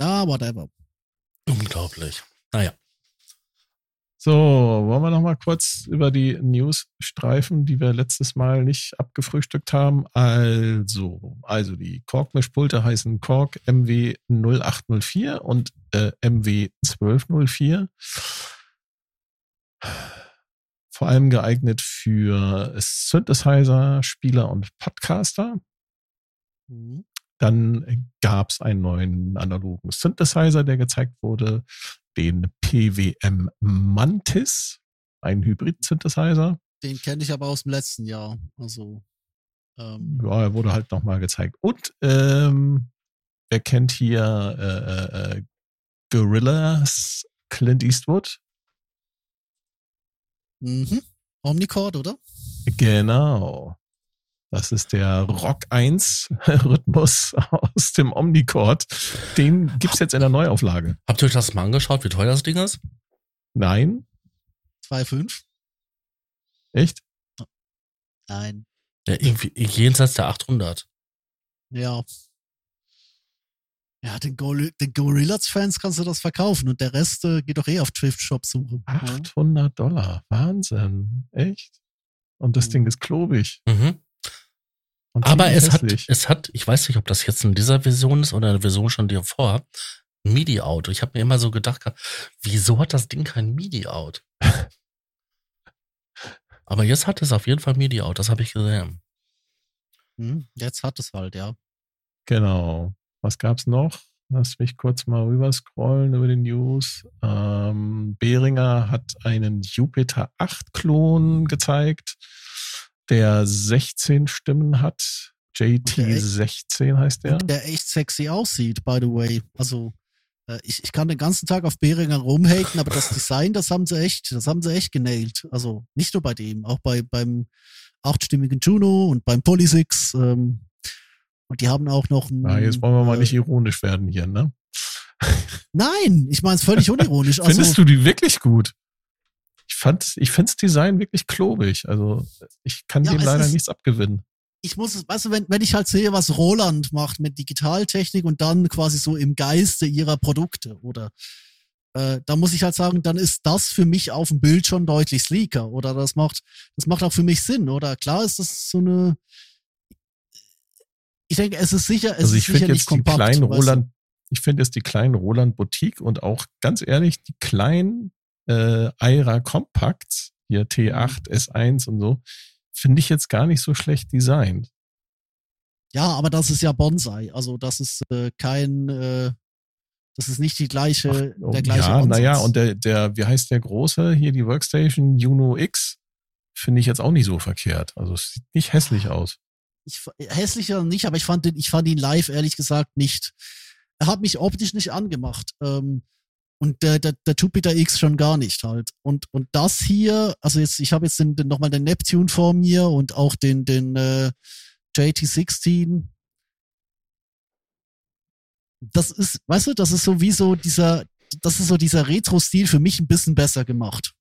S3: ja whatever.
S2: Unglaublich. Naja.
S1: So, wollen wir noch mal kurz über die News streifen, die wir letztes Mal nicht abgefrühstückt haben. Also, also die Kork-Mischpulte heißen Kork MW 0804 und äh, MW 1204. Vor allem geeignet für Synthesizer, Spieler und Podcaster.
S3: Mhm.
S1: Dann gab es einen neuen analogen Synthesizer, der gezeigt wurde, den PWM Mantis, ein Hybrid-Synthesizer.
S3: Den kenne ich aber aus dem letzten Jahr. Also ähm,
S1: Ja, er wurde halt nochmal gezeigt. Und ähm, wer kennt hier äh, äh, Gorillas Clint Eastwood?
S3: mhm. Omnicord, oder?
S1: Genau. Das ist der Rock 1 Rhythmus aus dem Omnicord. Den gibt's jetzt in der Neuauflage.
S2: Habt ihr euch das mal angeschaut, wie teuer das Ding ist?
S1: Nein?
S3: 2,5?
S1: Echt?
S3: Nein.
S2: Ja, irgendwie jenseits der 800.
S3: Ja. Ja, den, Gor den Gorillaz-Fans kannst du das verkaufen und der Rest äh, geht doch eh auf Thrift-Shop-Suche. Ja.
S1: 800 Dollar. Wahnsinn. Echt? Und das
S3: Mhm.
S1: Ding ist klobig.
S2: Mhm.
S1: Und
S2: Aber es hat, es hat, ich weiß nicht, ob das jetzt in dieser Version ist oder eine Version schon davor, ein MIDI-Out. Ich habe mir immer so gedacht, wieso hat das Ding kein MIDI-Out? Aber jetzt hat es auf jeden Fall MIDI-Out, das habe ich gesehen.
S3: Hm, jetzt hat es halt, ja.
S1: Genau. Was gab's noch? Lass mich kurz mal rüber scrollen über den News. Ähm, Behringer hat einen Jupiter 8 Klon gezeigt, der 16 Stimmen hat. JT16 heißt der.
S3: Der echt sexy aussieht, by the way. Also, äh, ich, ich kann den ganzen Tag auf Behringer rumhaten, aber das Design, das haben sie echt, das haben sie echt genailt. Also, nicht nur bei dem, auch bei, beim achtstimmigen Juno und beim Polysix, ähm, und die haben auch noch ein,
S1: Ah, jetzt wollen wir mal
S3: äh,
S1: nicht ironisch werden hier, ne?
S3: Nein, ich meine es völlig unironisch. Also,
S1: Findest du die wirklich gut? Ich fand, ich find's Design wirklich klobig. Also ich kann
S3: Ja,
S1: dem leider
S3: ist-
S1: nichts abgewinnen.
S3: ich muss es, weißt du, wenn, wenn ich halt sehe, was Roland macht mit Digitaltechnik und dann quasi so im Geiste ihrer Produkte oder äh, da muss ich halt sagen, dann ist das für mich auf dem Bild schon deutlich sleeker oder das macht, das macht auch für mich Sinn oder klar ist das so eine, ich denke, es ist sicher, es
S1: Also ich
S3: ist sicher
S1: finde
S3: nicht
S1: jetzt die
S3: kompakt.
S1: kleinen
S3: weißt du?
S1: Roland, ich finde jetzt die kleinen Roland Boutique und auch ganz ehrlich, die kleinen äh, Aira Compacts, hier T8, S1 und so, finde ich jetzt gar nicht so schlecht designt.
S3: Ja, aber das ist ja Bonsai, also das ist äh, kein, äh, das ist nicht die gleiche,
S1: Oh,
S3: der gleiche
S1: ja, naja, und der, der, wie heißt der große, hier die Workstation Juno X, finde ich jetzt auch nicht so verkehrt. Also es sieht nicht hässlich aus.
S3: ich, hässlicher nicht, aber ich fand den, ich fand ihn live ehrlich gesagt nicht. Er hat mich optisch nicht angemacht. Ähm, und der, der, der Jupiter X schon gar nicht halt. Und, und das hier, also jetzt, ich habe jetzt den, den, nochmal den Neptune vor mir und auch den, den äh, JT16. Das ist, weißt du, das ist so wie so dieser, das ist so dieser Retro-Stil für mich ein bisschen besser gemacht.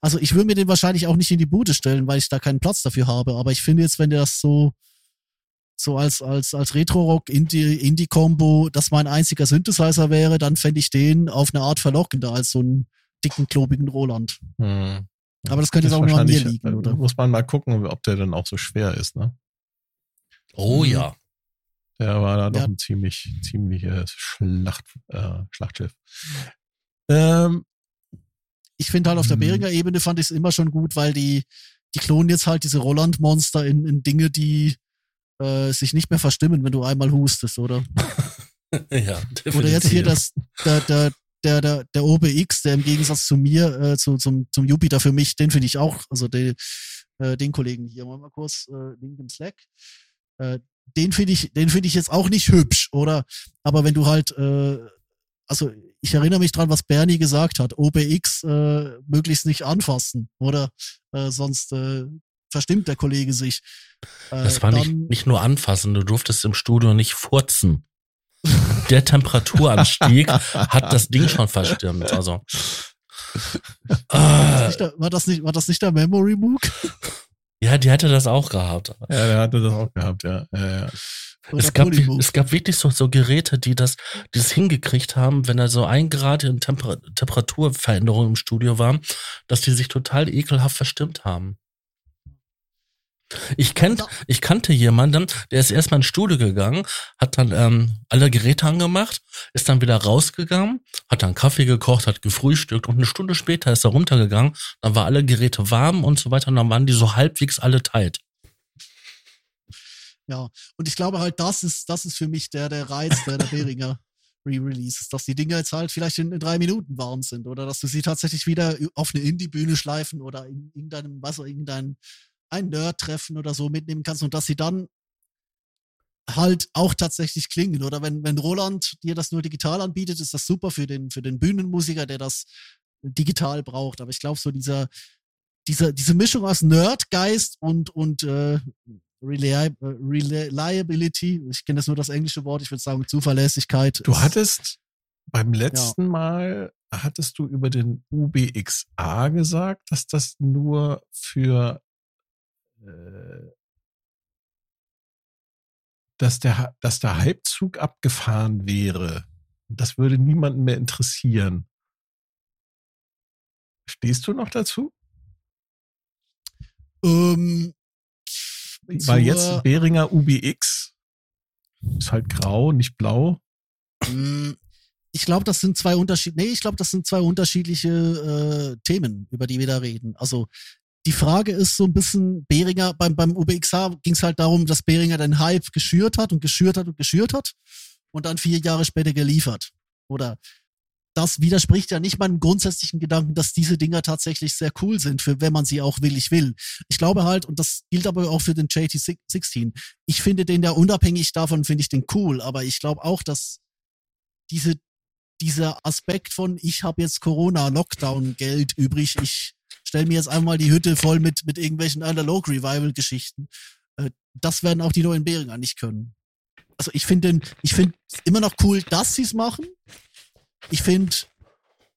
S3: Also ich würde mir den wahrscheinlich auch nicht in die Bude stellen, weil ich da keinen Platz dafür habe. Aber ich finde jetzt, wenn der das so so als als als Retro-Rock Indie Indie Combo, das mein einziger Synthesizer wäre, dann fände ich den auf eine Art verlockender als so einen dicken klobigen Roland.
S1: Hm.
S3: Aber das könnte jetzt auch nur an mir liegen,
S1: äh,
S3: oder?
S1: Muss man mal gucken, ob der dann auch so schwer ist, ne?
S2: Oh
S3: Mhm.
S2: ja.
S1: Der war da doch
S3: Ja.
S1: ein ziemlich, ziemliches Schlacht, äh, Schlachtschiff. Ähm,
S3: Ich finde halt auf der
S1: Mhm.
S3: Beringer Ebene fand ich es immer schon gut, weil die die klonen jetzt halt diese Roland-Monster in, in Dinge, die äh, sich nicht mehr verstimmen, wenn du einmal hustest, oder?
S2: ja,
S3: Oder jetzt hier
S2: definitiv.
S3: das, der, der, der, der, der OBX, der im Gegensatz zu mir, äh, zu, zum, zum Jupiter für mich, den finde ich auch, also den, äh, den Kollegen hier, mal, mal kurz, äh, Link im Slack, äh, den finde ich, den finde ich jetzt auch nicht hübsch, oder? Aber wenn du halt, äh, also ich erinnere mich dran, was Bernie gesagt hat, OBX äh, möglichst nicht anfassen, oder? Äh, sonst äh, verstimmt der Kollege sich. Äh,
S2: Das war nicht,
S3: dann-
S2: nicht nur anfassen, du durftest im Studio nicht furzen. Der Temperaturanstieg hat das Ding schon verstimmt. Also.
S3: war, das nicht der, war, das nicht, war das nicht der Memory Mook?
S2: ja, die hätte das auch gehabt.
S1: ja, der hatte das auch gehabt, ja. ja, ja.
S2: Es gab, es gab wirklich so, so Geräte, die das, die das hingekriegt haben, wenn da so ein Grad in Temper Temperaturveränderung im Studio war, dass die sich total ekelhaft verstimmt haben. Ich, kennt, ich kannte jemanden, der ist erstmal ins Studio gegangen, hat dann ähm, alle Geräte angemacht, ist dann wieder rausgegangen, hat dann Kaffee gekocht, hat gefrühstückt und eine Stunde später ist er runtergegangen, dann waren alle Geräte warm und so weiter und dann waren die so halbwegs alle tight.
S3: Ja, und ich glaube halt, das ist, das ist für mich der, der Reiz der, der Behringer Re-Releases, dass die Dinger jetzt halt vielleicht in, in, drei Minuten warm sind oder dass du sie tatsächlich wieder auf eine Indie-Bühne schleifen oder in irgendeinem, was auch irgendein ein Nerd-Treffen oder so mitnehmen kannst und dass sie dann halt auch tatsächlich klingen. Oder wenn, wenn Roland dir das nur digital anbietet, ist das super für den, für den Bühnenmusiker, der das digital braucht. Aber ich glaube, so dieser, dieser, diese Mischung aus Nerdgeist und, und äh, Reliability, ich kenne das nur das englische Wort, ich würde sagen Zuverlässigkeit.
S1: Du hattest beim letzten ja. Mal, hattest du über den UBXA gesagt, dass das nur für äh, dass der, dass der Halbzug abgefahren wäre. Das würde niemanden mehr interessieren. Stehst du noch dazu?
S3: Ähm,
S1: Weil jetzt Beringer UBX ist halt grau, nicht blau.
S3: Mm, ich glaube, das sind zwei unterschiedliche, nee, ich glaube, das sind zwei unterschiedliche äh, Themen, über die wir da reden. Also die Frage ist so ein bisschen, Behringer, beim, beim UBXH ging es halt darum, dass Behringer den Hype geschürt hat und geschürt hat und geschürt hat und dann vier Jahre später geliefert. Oder das widerspricht ja nicht meinem grundsätzlichen Gedanken, dass diese Dinger tatsächlich sehr cool sind, für wenn man sie auch willig will. Ich glaube halt, und das gilt aber auch für den JT16, ich finde den ja unabhängig davon, finde ich den cool, aber ich glaube auch, dass diese, dieser Aspekt von, ich habe jetzt Corona-Lockdown-Geld übrig, ich stell mir jetzt einmal die Hütte voll mit, mit irgendwelchen Analog-Revival-Geschichten. Äh, das werden auch die neuen Beringer nicht können. Also ich finde ich finde immer noch cool, dass sie es machen. Ich finde,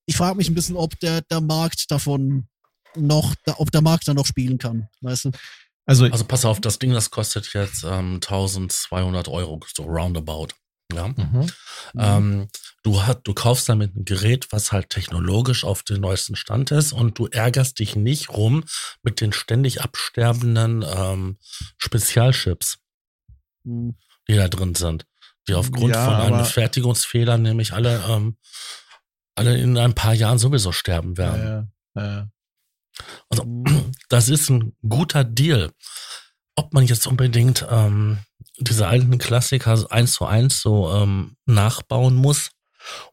S3: ich frage mich ein bisschen, ob der, der Markt davon noch, ob der Markt da noch spielen kann, weißt du?
S2: Also, also pass auf, das Ding, das kostet jetzt ähm, 1200 Euro, so roundabout. Ja. Mhm. Ähm, du, hat, du kaufst damit ein Gerät, was halt technologisch auf den neuesten Stand ist und du ärgerst dich nicht rum mit den ständig absterbenden ähm, Spezialchips, mhm. die da drin sind, die aufgrund ja, von einem Fertigungsfehler nämlich alle, ähm, alle in ein paar Jahren sowieso sterben werden. Ja, ja, also, mhm. das ist ein guter Deal. Ob man jetzt unbedingt ähm, diese alten Klassiker eins zu eins so ähm, nachbauen muss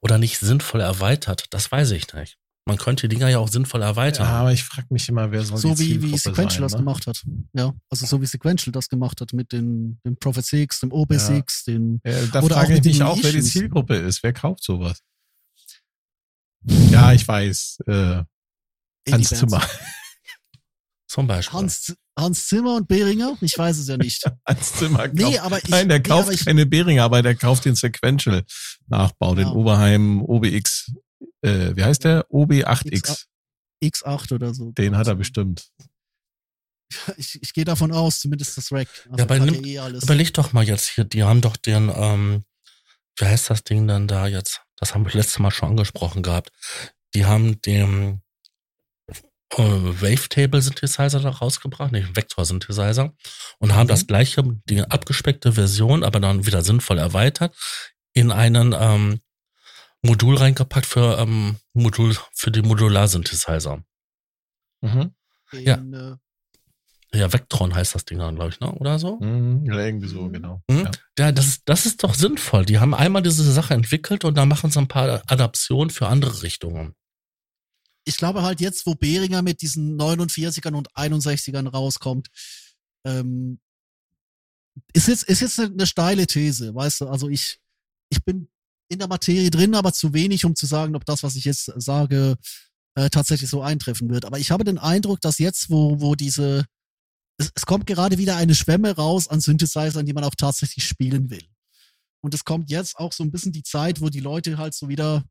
S2: oder nicht sinnvoll erweitert, das weiß ich nicht. Man könnte die Dinger ja auch sinnvoll erweitern. Ja,
S1: aber ich frage mich immer, wer soll
S3: so die wie, wie Sequential sein, das ne? gemacht hat. Ja, also so wie Sequential das gemacht hat mit den, dem Prophet 6, dem OB6, ja. den
S1: ja, da oder frage ich mich auch, wer die Zielgruppe ist. Wer kauft sowas? Ja, ich weiß. Äh, Hans Zimmer.
S2: Zum Beispiel.
S3: Hans, Hans Zimmer und Behringer? Ich weiß es ja nicht.
S1: Hans Zimmer kauft, nee, aber ich, nein, der kauft nee, ich, keine Behringer, aber der kauft den Sequential Nachbau, ja. den Oberheim OBX, äh, wie heißt der? OB8X.
S3: X8 oder so.
S1: Den hat er bestimmt.
S3: Ich, ich gehe davon aus, zumindest das Rack.
S2: Also ja, aber nimm, eh überleg doch mal jetzt hier, die haben doch den, ähm, wie heißt das Ding dann da jetzt? Das haben wir letztes Mal schon angesprochen gehabt. Die haben den äh, Wavetable-Synthesizer da rausgebracht, nicht Vektor-Synthesizer, und haben mhm. das gleiche, die abgespeckte Version, aber dann wieder sinnvoll erweitert, in einen ähm, Modul reingepackt für ähm, Modul für die Modular-Synthesizer. Mhm. Ja. Äh, ja, Vectron heißt das Ding dann, glaube ich, ne? Oder so?
S1: Mhm, ja, irgendwie so, genau.
S2: Mhm. Ja. ja, das, ist, das ist doch sinnvoll. Die haben einmal diese Sache entwickelt und dann machen sie ein paar Adaptionen für andere Richtungen
S3: ich glaube halt jetzt, wo Behringer mit diesen 49ern und 61ern rauskommt, ähm, ist jetzt, ist jetzt eine, eine steile These, weißt du, also ich, ich bin in der Materie drin, aber zu wenig, um zu sagen, ob das, was ich jetzt sage, äh, tatsächlich so eintreffen wird. Aber ich habe den Eindruck, dass jetzt, wo, wo diese, es, es kommt gerade wieder eine Schwemme raus an Synthesizern, die man auch tatsächlich spielen will. Und es kommt jetzt auch so ein bisschen die Zeit, wo die Leute halt so wieder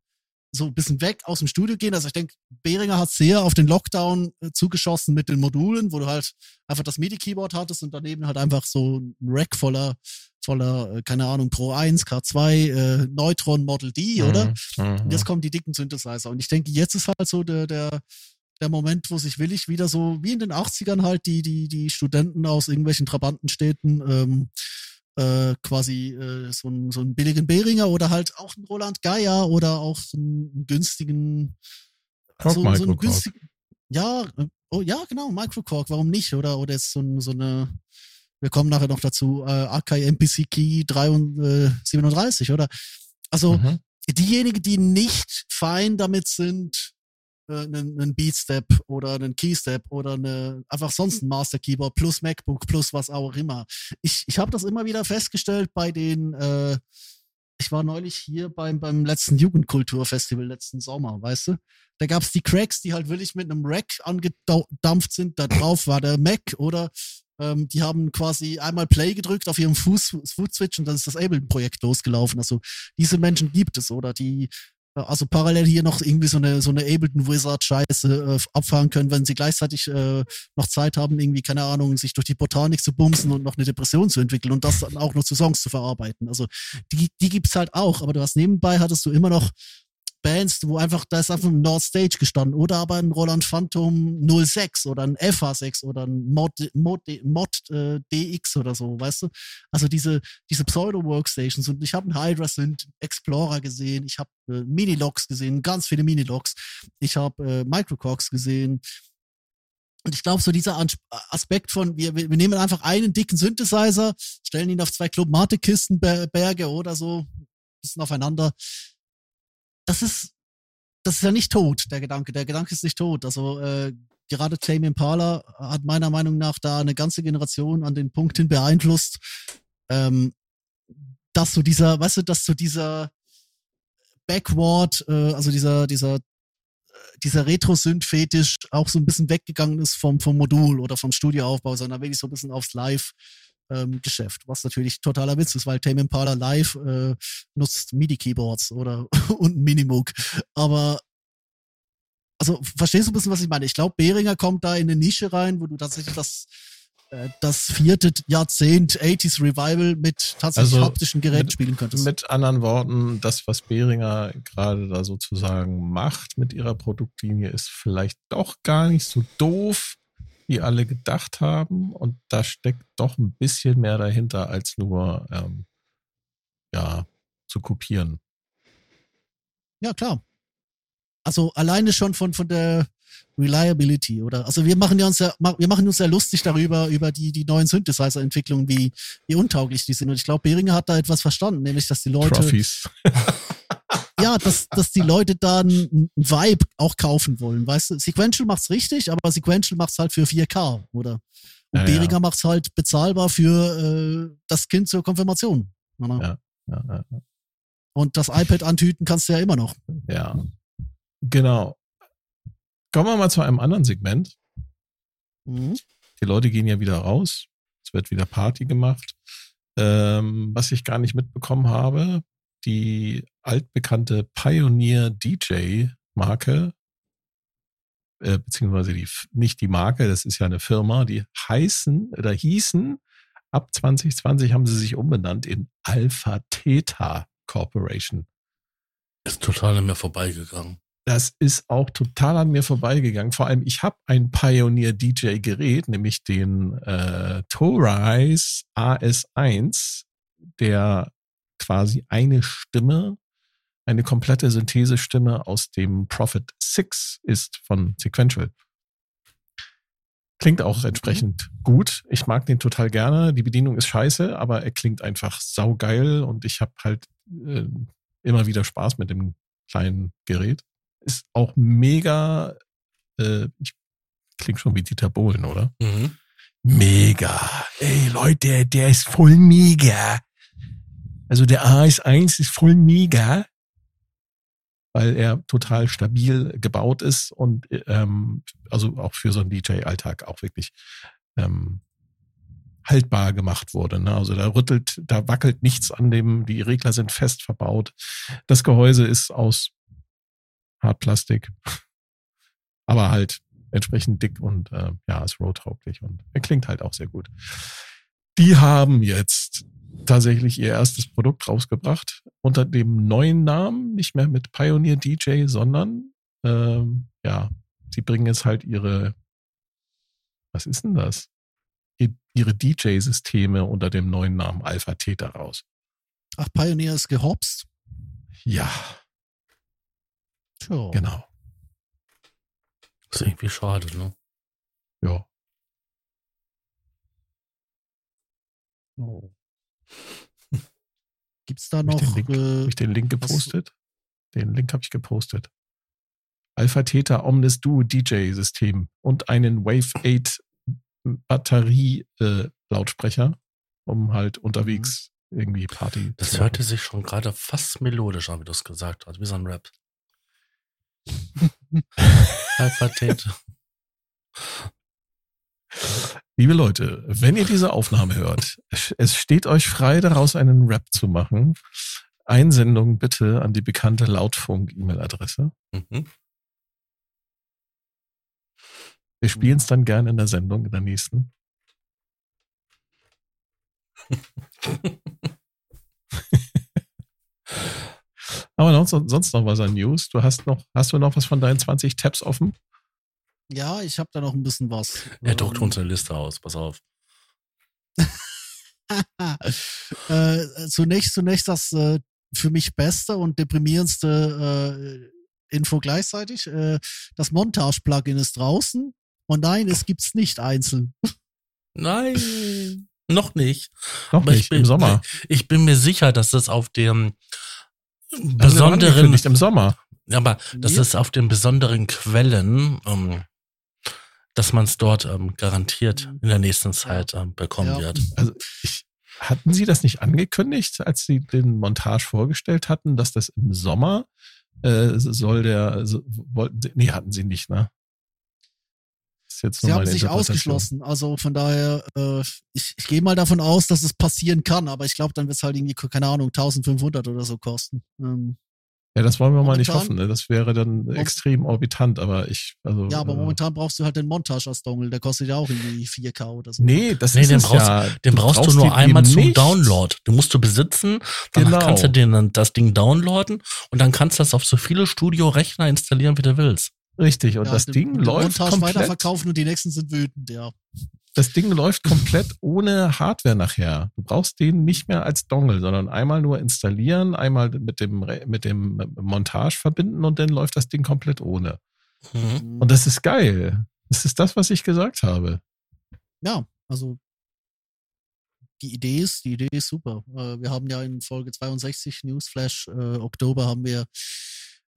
S3: so ein bisschen weg aus dem Studio gehen. Also ich denke, Behringer hat sehr auf den Lockdown äh, zugeschossen mit den Modulen, wo du halt einfach das MIDI-Keyboard hattest und daneben halt einfach so ein Rack voller, voller, äh, keine Ahnung, Pro 1, K2, äh, Neutron Model D, mhm, oder? Mhm. Jetzt kommen die dicken Synthesizer. Und ich denke, jetzt ist halt so der, der, der Moment, wo sich willig wieder so, wie in den 80ern halt, die, die, die Studenten aus irgendwelchen Trabantenstädten ähm, äh, quasi äh, so, ein, so einen billigen Behringer oder halt auch einen Roland Geier oder auch einen günstigen,
S1: Kork so, einen günstigen,
S3: ja, äh, oh ja, genau, Microcork, warum nicht? Oder, oder ist so, ein, so eine, Wir kommen nachher noch dazu, äh, Akai MPC Key 37, oder? Also
S1: Mhm.
S3: diejenigen, die nicht fein damit sind, einen, einen Beatstep oder einen Keystep oder eine, einfach sonst ein Master Keyboard plus MacBook plus was auch immer. Ich, ich habe das immer wieder festgestellt bei den, äh, ich war neulich hier beim, beim letzten Jugendkulturfestival letzten Sommer, weißt du? Da gab's die Cracks, die halt wirklich mit einem Rack angedampft sind. Da drauf war der Mac oder ähm, die haben quasi einmal Play gedrückt auf ihrem Fuß, Foot-Switch und dann ist das Ableton-Projekt losgelaufen. Also diese Menschen gibt es oder die äh, also parallel hier noch irgendwie so eine so eine Ableton Wizard Scheiße äh, abfahren können, wenn sie gleichzeitig äh, noch Zeit haben, irgendwie keine Ahnung, sich durch die Botanik zu bumsen und noch eine Depression zu entwickeln und das dann auch noch zu Songs zu verarbeiten. Also die die gibt's halt auch, aber du hast nebenbei hattest du immer noch Bands, wo einfach, da ist einfach ein North Stage gestanden. Oder aber ein Roland Phantom 06 oder ein FH6 oder ein Mod, Mod, Mod äh, DX oder so, weißt du? Also diese, diese Pseudo-Workstations. Und ich habe einen Hydra Synth Explorer gesehen, ich habe äh, Minilogs gesehen, ganz viele Minilogs, ich habe äh, Microcox gesehen, und ich glaube, so dieser Aspekt von, wir, wir nehmen einfach einen dicken Synthesizer, stellen ihn auf zwei Clubmate-Kisten, Berge oder so, bisschen aufeinander. Das ist, das ist ja nicht tot, der Gedanke. Der Gedanke ist nicht tot. Also, äh, gerade Tame Impala hat meiner Meinung nach da eine ganze Generation an den Punkt hin beeinflusst, ähm, dass so dieser, weißt du, dass so dieser Backward, äh, also dieser, dieser dieser Retro-Synth-Fetisch auch so ein bisschen weggegangen ist vom, vom Modul oder vom Studioaufbau, sondern wirklich so ein bisschen aufs Live-Geschäft, was natürlich totaler Witz ist, weil Tame Impala Live äh, nutzt MIDI-Keyboards oder und Minimoog. Aber also verstehst du ein bisschen, was ich meine? Ich glaube, Behringer kommt da in eine Nische rein, wo du tatsächlich das äh, das vierte Jahrzehnt 80s Revival mit tatsächlich
S1: Also
S3: haptischen Geräten
S1: mit-
S3: spielen könntest.
S1: Mit anderen Worten, das, was Behringer gerade da sozusagen macht mit ihrer Produktlinie, ist vielleicht doch gar nicht so doof, wie alle gedacht haben. Und da steckt doch ein bisschen mehr dahinter, als nur ähm, ja, zu kopieren.
S3: Ja, klar. Also alleine schon von, von der Reliability, oder? Also wir machen ja uns ja, wir machen uns ja lustig darüber, über die, die neuen Synthesizer-Entwicklungen, wie, wie untauglich die sind. Und ich glaube, Behringer hat da etwas verstanden, nämlich, dass die Leute,
S1: Trophies.
S3: ja, dass, dass die Leute da einen Vibe auch kaufen wollen, weißt du? Sequential macht's richtig, aber Sequential macht's halt für 4K, oder? Und
S1: Ja,
S3: Behringer
S1: ja.
S3: macht's halt bezahlbar für äh, das Kind zur Konfirmation. oder?
S1: Ja. Ja, ja,
S3: Und das iPad antüten kannst du ja immer noch.
S1: ja. Genau. Kommen wir mal zu einem anderen Segment.
S3: Mhm.
S1: Die Leute gehen ja wieder raus. Es wird wieder Party gemacht. Ähm, was ich gar nicht mitbekommen habe, die altbekannte Pioneer DJ Marke, äh, beziehungsweise die, nicht die Marke, das ist ja eine Firma, die heißen oder hießen, ab 2020 haben sie sich umbenannt in Alpha Theta Corporation.
S2: Ist total an mir vorbeigegangen.
S1: Das ist auch total an mir vorbeigegangen. Vor allem, ich habe ein Pioneer DJ Gerät, nämlich den äh, Torise AS1, der quasi eine Stimme, eine komplette Synthesestimme aus dem Prophet 6 ist von Sequential. Klingt auch entsprechend gut. Ich mag den total gerne. Die Bedienung ist scheiße, aber er klingt einfach saugeil und ich habe halt äh, immer wieder Spaß mit dem kleinen Gerät. Ist auch mega, äh, ich klingt schon wie Dieter Bohlen, oder?
S2: Mhm.
S1: Mega. Ey, Leute, der ist voll mega. Also der AS1 ist voll mega, weil er total stabil gebaut ist und ähm, also auch für so einen DJ-Alltag auch wirklich ähm, haltbar gemacht wurde. Ne? Also da rüttelt, da wackelt nichts an dem, die Regler sind fest verbaut. Das Gehäuse ist aus Hartplastik, aber halt entsprechend dick und äh, ja, ist roadtauglich und er klingt halt auch sehr gut. Die haben jetzt tatsächlich ihr erstes Produkt rausgebracht unter dem neuen Namen, nicht mehr mit Pioneer DJ, sondern ähm, ja, sie bringen jetzt halt ihre, was ist denn das? Ihr- Ihre DJ-Systeme unter dem neuen Namen Alpha Theta raus.
S3: Ach, Pioneer ist gehopst.
S1: Ja,
S3: Tja.
S1: genau.
S2: Ist irgendwie schade, ne?
S1: Ja.
S3: Oh. Gibt's da
S1: Hab
S3: noch
S1: ich den Link,
S3: äh,
S1: hab ich den Link
S3: was-
S1: gepostet? Den Link habe ich gepostet. Alpha Theta Omnis Duo DJ System und einen Wave 8 Batterie äh, Lautsprecher, um halt unterwegs irgendwie Party
S2: Das
S1: zu
S2: hörte sich schon gerade fast melodisch an, wie du es gesagt hast, wie so ein Rap. Alpha Theta.
S1: Liebe Leute, wenn ihr diese Aufnahme hört, es steht euch frei, daraus einen Rap zu machen. Einsendung bitte an die bekannte Lautfunk-E-Mail-Adresse.
S2: Mhm.
S1: Wir spielen es dann gerne in der Sendung, in der nächsten. Aber sonst, sonst noch was an News? Du hast noch, hast du noch was von deinen 20 Tabs offen?
S3: Ja, ich habe da noch ein bisschen was.
S2: Er druckt uns eine Liste aus, pass auf.
S3: äh, zunächst, zunächst das äh, für mich beste und deprimierendste äh, Info gleichzeitig. Äh, das Montage-Plugin ist draußen. Und nein, es gibt's nicht einzeln.
S2: Nein, noch nicht.
S1: Noch
S2: Aber
S1: nicht,
S2: ich bin,
S1: im Sommer.
S2: Ich bin mir sicher, dass das auf dem
S1: Also
S2: besonderen,
S1: Nicht im Sommer.
S2: aber das ist auf den besonderen Quellen, ähm, dass man es dort ähm, garantiert in der nächsten Zeit ähm, bekommen
S3: Ja.
S2: wird.
S1: Also ich, hatten Sie das nicht angekündigt, als Sie den Montage vorgestellt hatten, dass das im Sommer äh, soll der, so, wollten Sie, nee, hatten Sie nicht, ne? Ist jetzt
S3: Sie haben sich ausgeschlossen. Also von daher, äh, ich, ich gehe mal davon aus, dass es passieren kann, aber ich glaube, dann wird es halt irgendwie, keine Ahnung, 1500 oder so kosten. Ähm,
S1: Ja, das wollen wir mal nicht
S3: Momentan-
S1: hoffen, ne? Das wäre dann extrem orbitant, aber ich, also.
S3: ja, aber
S1: äh,
S3: momentan brauchst du halt den Montage als Dongle, der kostet ja auch irgendwie 4K oder so.
S1: Nee, das
S2: Nee,
S1: ist
S2: den
S1: es
S2: brauchst-
S1: ja.
S2: Den brauchst du nur
S1: den
S2: einmal
S1: eben
S2: zum
S1: nicht.
S2: Download. Den musst du besitzen, dann
S1: Genau.
S2: kannst du den, dann das Ding downloaden und dann kannst du das auf so viele Studio-Rechner installieren, wie du willst.
S1: Richtig, und
S3: Ja,
S1: das
S3: den-
S1: Ding
S3: den
S1: läuft
S3: Montage
S1: komplett.
S3: weiterverkaufen und die nächsten sind wütend, ja.
S1: Das Ding läuft komplett ohne Hardware nachher. Du brauchst den nicht mehr als Dongle, sondern einmal nur installieren, einmal mit dem, mit dem Montage verbinden und dann läuft das Ding komplett ohne.
S2: Mhm.
S1: Und das ist geil. Das ist das, was ich gesagt habe.
S3: ja, also die Idee ist, die Idee ist super. Äh, wir haben ja in Folge 62 Newsflash äh, Oktober haben wir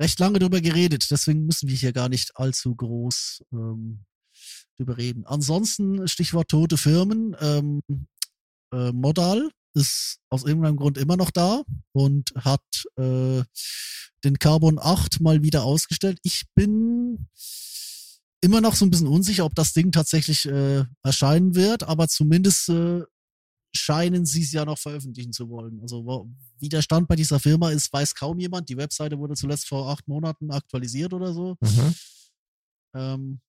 S3: recht lange drüber geredet, deswegen müssen wir hier gar nicht allzu groß ähm, drüber reden. Ansonsten Stichwort tote Firmen. Ähm, äh, Modal ist aus irgendeinem Grund immer noch da und hat äh, den Carbon 8 mal wieder ausgestellt. Ich bin immer noch so ein bisschen unsicher, ob das Ding tatsächlich äh, erscheinen wird, aber zumindest äh, scheinen sie es ja noch veröffentlichen zu wollen. Also wie der Stand bei dieser Firma ist, weiß kaum jemand. Die Webseite wurde zuletzt vor acht Monaten aktualisiert oder so.
S1: Mhm.
S3: Ähm,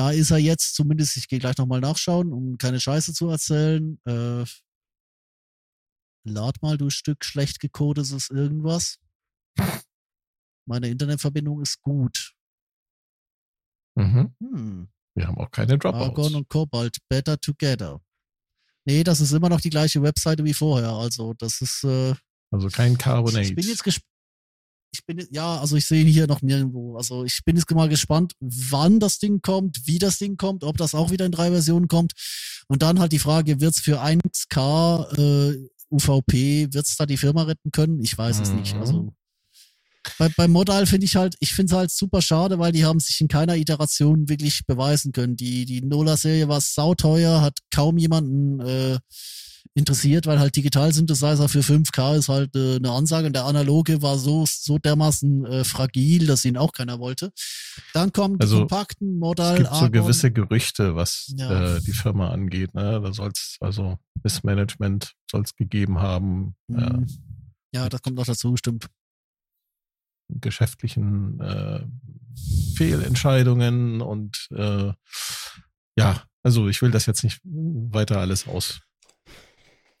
S3: da ist er jetzt zumindest, ich gehe gleich nochmal nachschauen, um keine Scheiße zu erzählen. Äh, lad mal, du Stück schlecht gecodetes irgendwas. Meine Internetverbindung ist gut.
S1: Mhm.
S3: Hm.
S1: Wir haben auch keine
S3: Argon
S1: Dropouts.
S3: und Cobalt better together. Nee, das ist immer noch die gleiche Webseite wie vorher. Also, das ist. Äh,
S1: Also kein Carbonate.
S3: ich bin jetzt gespannt. Ich bin, ja, also ich sehe ihn hier noch nirgendwo. Also ich bin jetzt mal gespannt, wann das Ding kommt, wie das Ding kommt, ob das auch wieder in drei Versionen kommt. Und dann halt die Frage, wird's für 1K äh, UVP, wird's da die Firma retten können? Ich weiß es nicht.
S1: Mhm.
S3: Also bei, bei Modal finde ich halt, ich finde es halt super schade, weil die haben sich in keiner Iteration wirklich beweisen können. Die, die Nola-Serie war sauteuer, hat kaum jemanden äh, interessiert, weil halt Digital-Synthesizer für 5K ist halt äh, eine Ansage und der analoge war so, so dermaßen äh, fragil, dass ihn auch keiner wollte. Dann kommen die
S1: Also,
S3: kompakten
S1: Es
S3: Modal,
S1: gibt so
S3: Argon.
S1: gewisse Gerüchte, was
S3: Ja.
S1: äh, die Firma angeht. Ne? Da soll es, also Missmanagement soll es gegeben haben,
S3: Mhm. Ja, das kommt noch dazu, stimmt.
S1: geschäftlichen äh, Fehlentscheidungen und äh, ja, also ich will das jetzt nicht weiter alles aus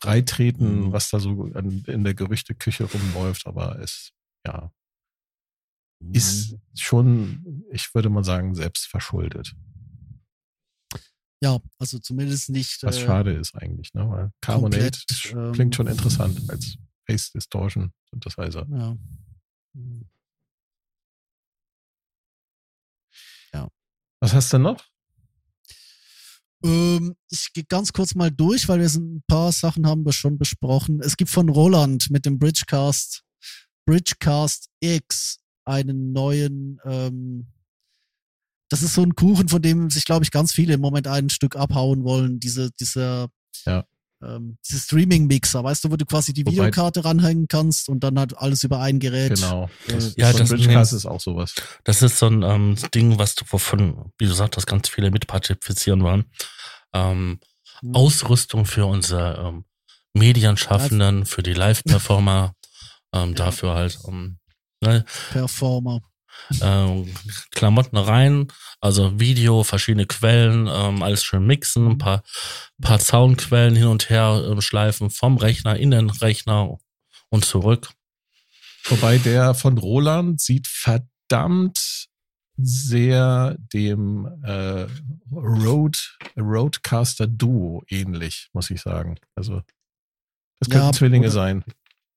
S1: treten,
S2: Mhm.
S1: was da so an, in der Gerüchteküche rumläuft, aber es ja ist
S3: Mhm.
S1: schon, ich würde mal sagen, selbst verschuldet.
S3: Ja, also zumindest nicht.
S1: Was
S3: äh,
S1: schade ist eigentlich, ne? Weil Carbonate
S3: komplett,
S1: ist-
S3: ähm,
S1: klingt schon interessant als Face Distortion Synthesizer.
S3: Ja.
S1: Was hast du noch?
S3: Ähm, ich gehe ganz kurz mal durch, weil wir sind, ein paar Sachen haben wir schon besprochen. Es gibt von Roland mit dem Bridgecast, Bridgecast X einen neuen, ähm, das ist so ein Kuchen, von dem sich, glaube ich, ganz viele im Moment ein Stück abhauen wollen. Diese, dieser,
S1: Ja.
S3: Ähm, diese Streaming-Mixer, weißt du, wo du quasi die
S1: Wobei-
S3: Videokarte ranhängen kannst und dann halt alles über ein Gerät.
S1: Genau. Das,
S2: Ja, das-
S1: Bridgecast ist auch sowas.
S2: Das ist so ein ähm, Ding, was du, wovon, wie du sagst, dass ganz viele mitpartizipieren wollen. Ähm,
S3: Hm.
S2: Ausrüstung für unsere ähm, Medienschaffenden, für die Live-Performer, ähm, dafür halt ähm, ne,
S3: Performer.
S2: Ähm, Klamotten rein, also Video, verschiedene Quellen, ähm, alles schön mixen, ein paar, paar Soundquellen hin und her ähm, schleifen, vom Rechner in den Rechner und zurück.
S1: Wobei der von Roland sieht verdammt sehr dem äh, Road, Roadcaster Duo ähnlich, muss ich sagen. Also das könnten
S3: Ja,
S1: Zwillinge sein.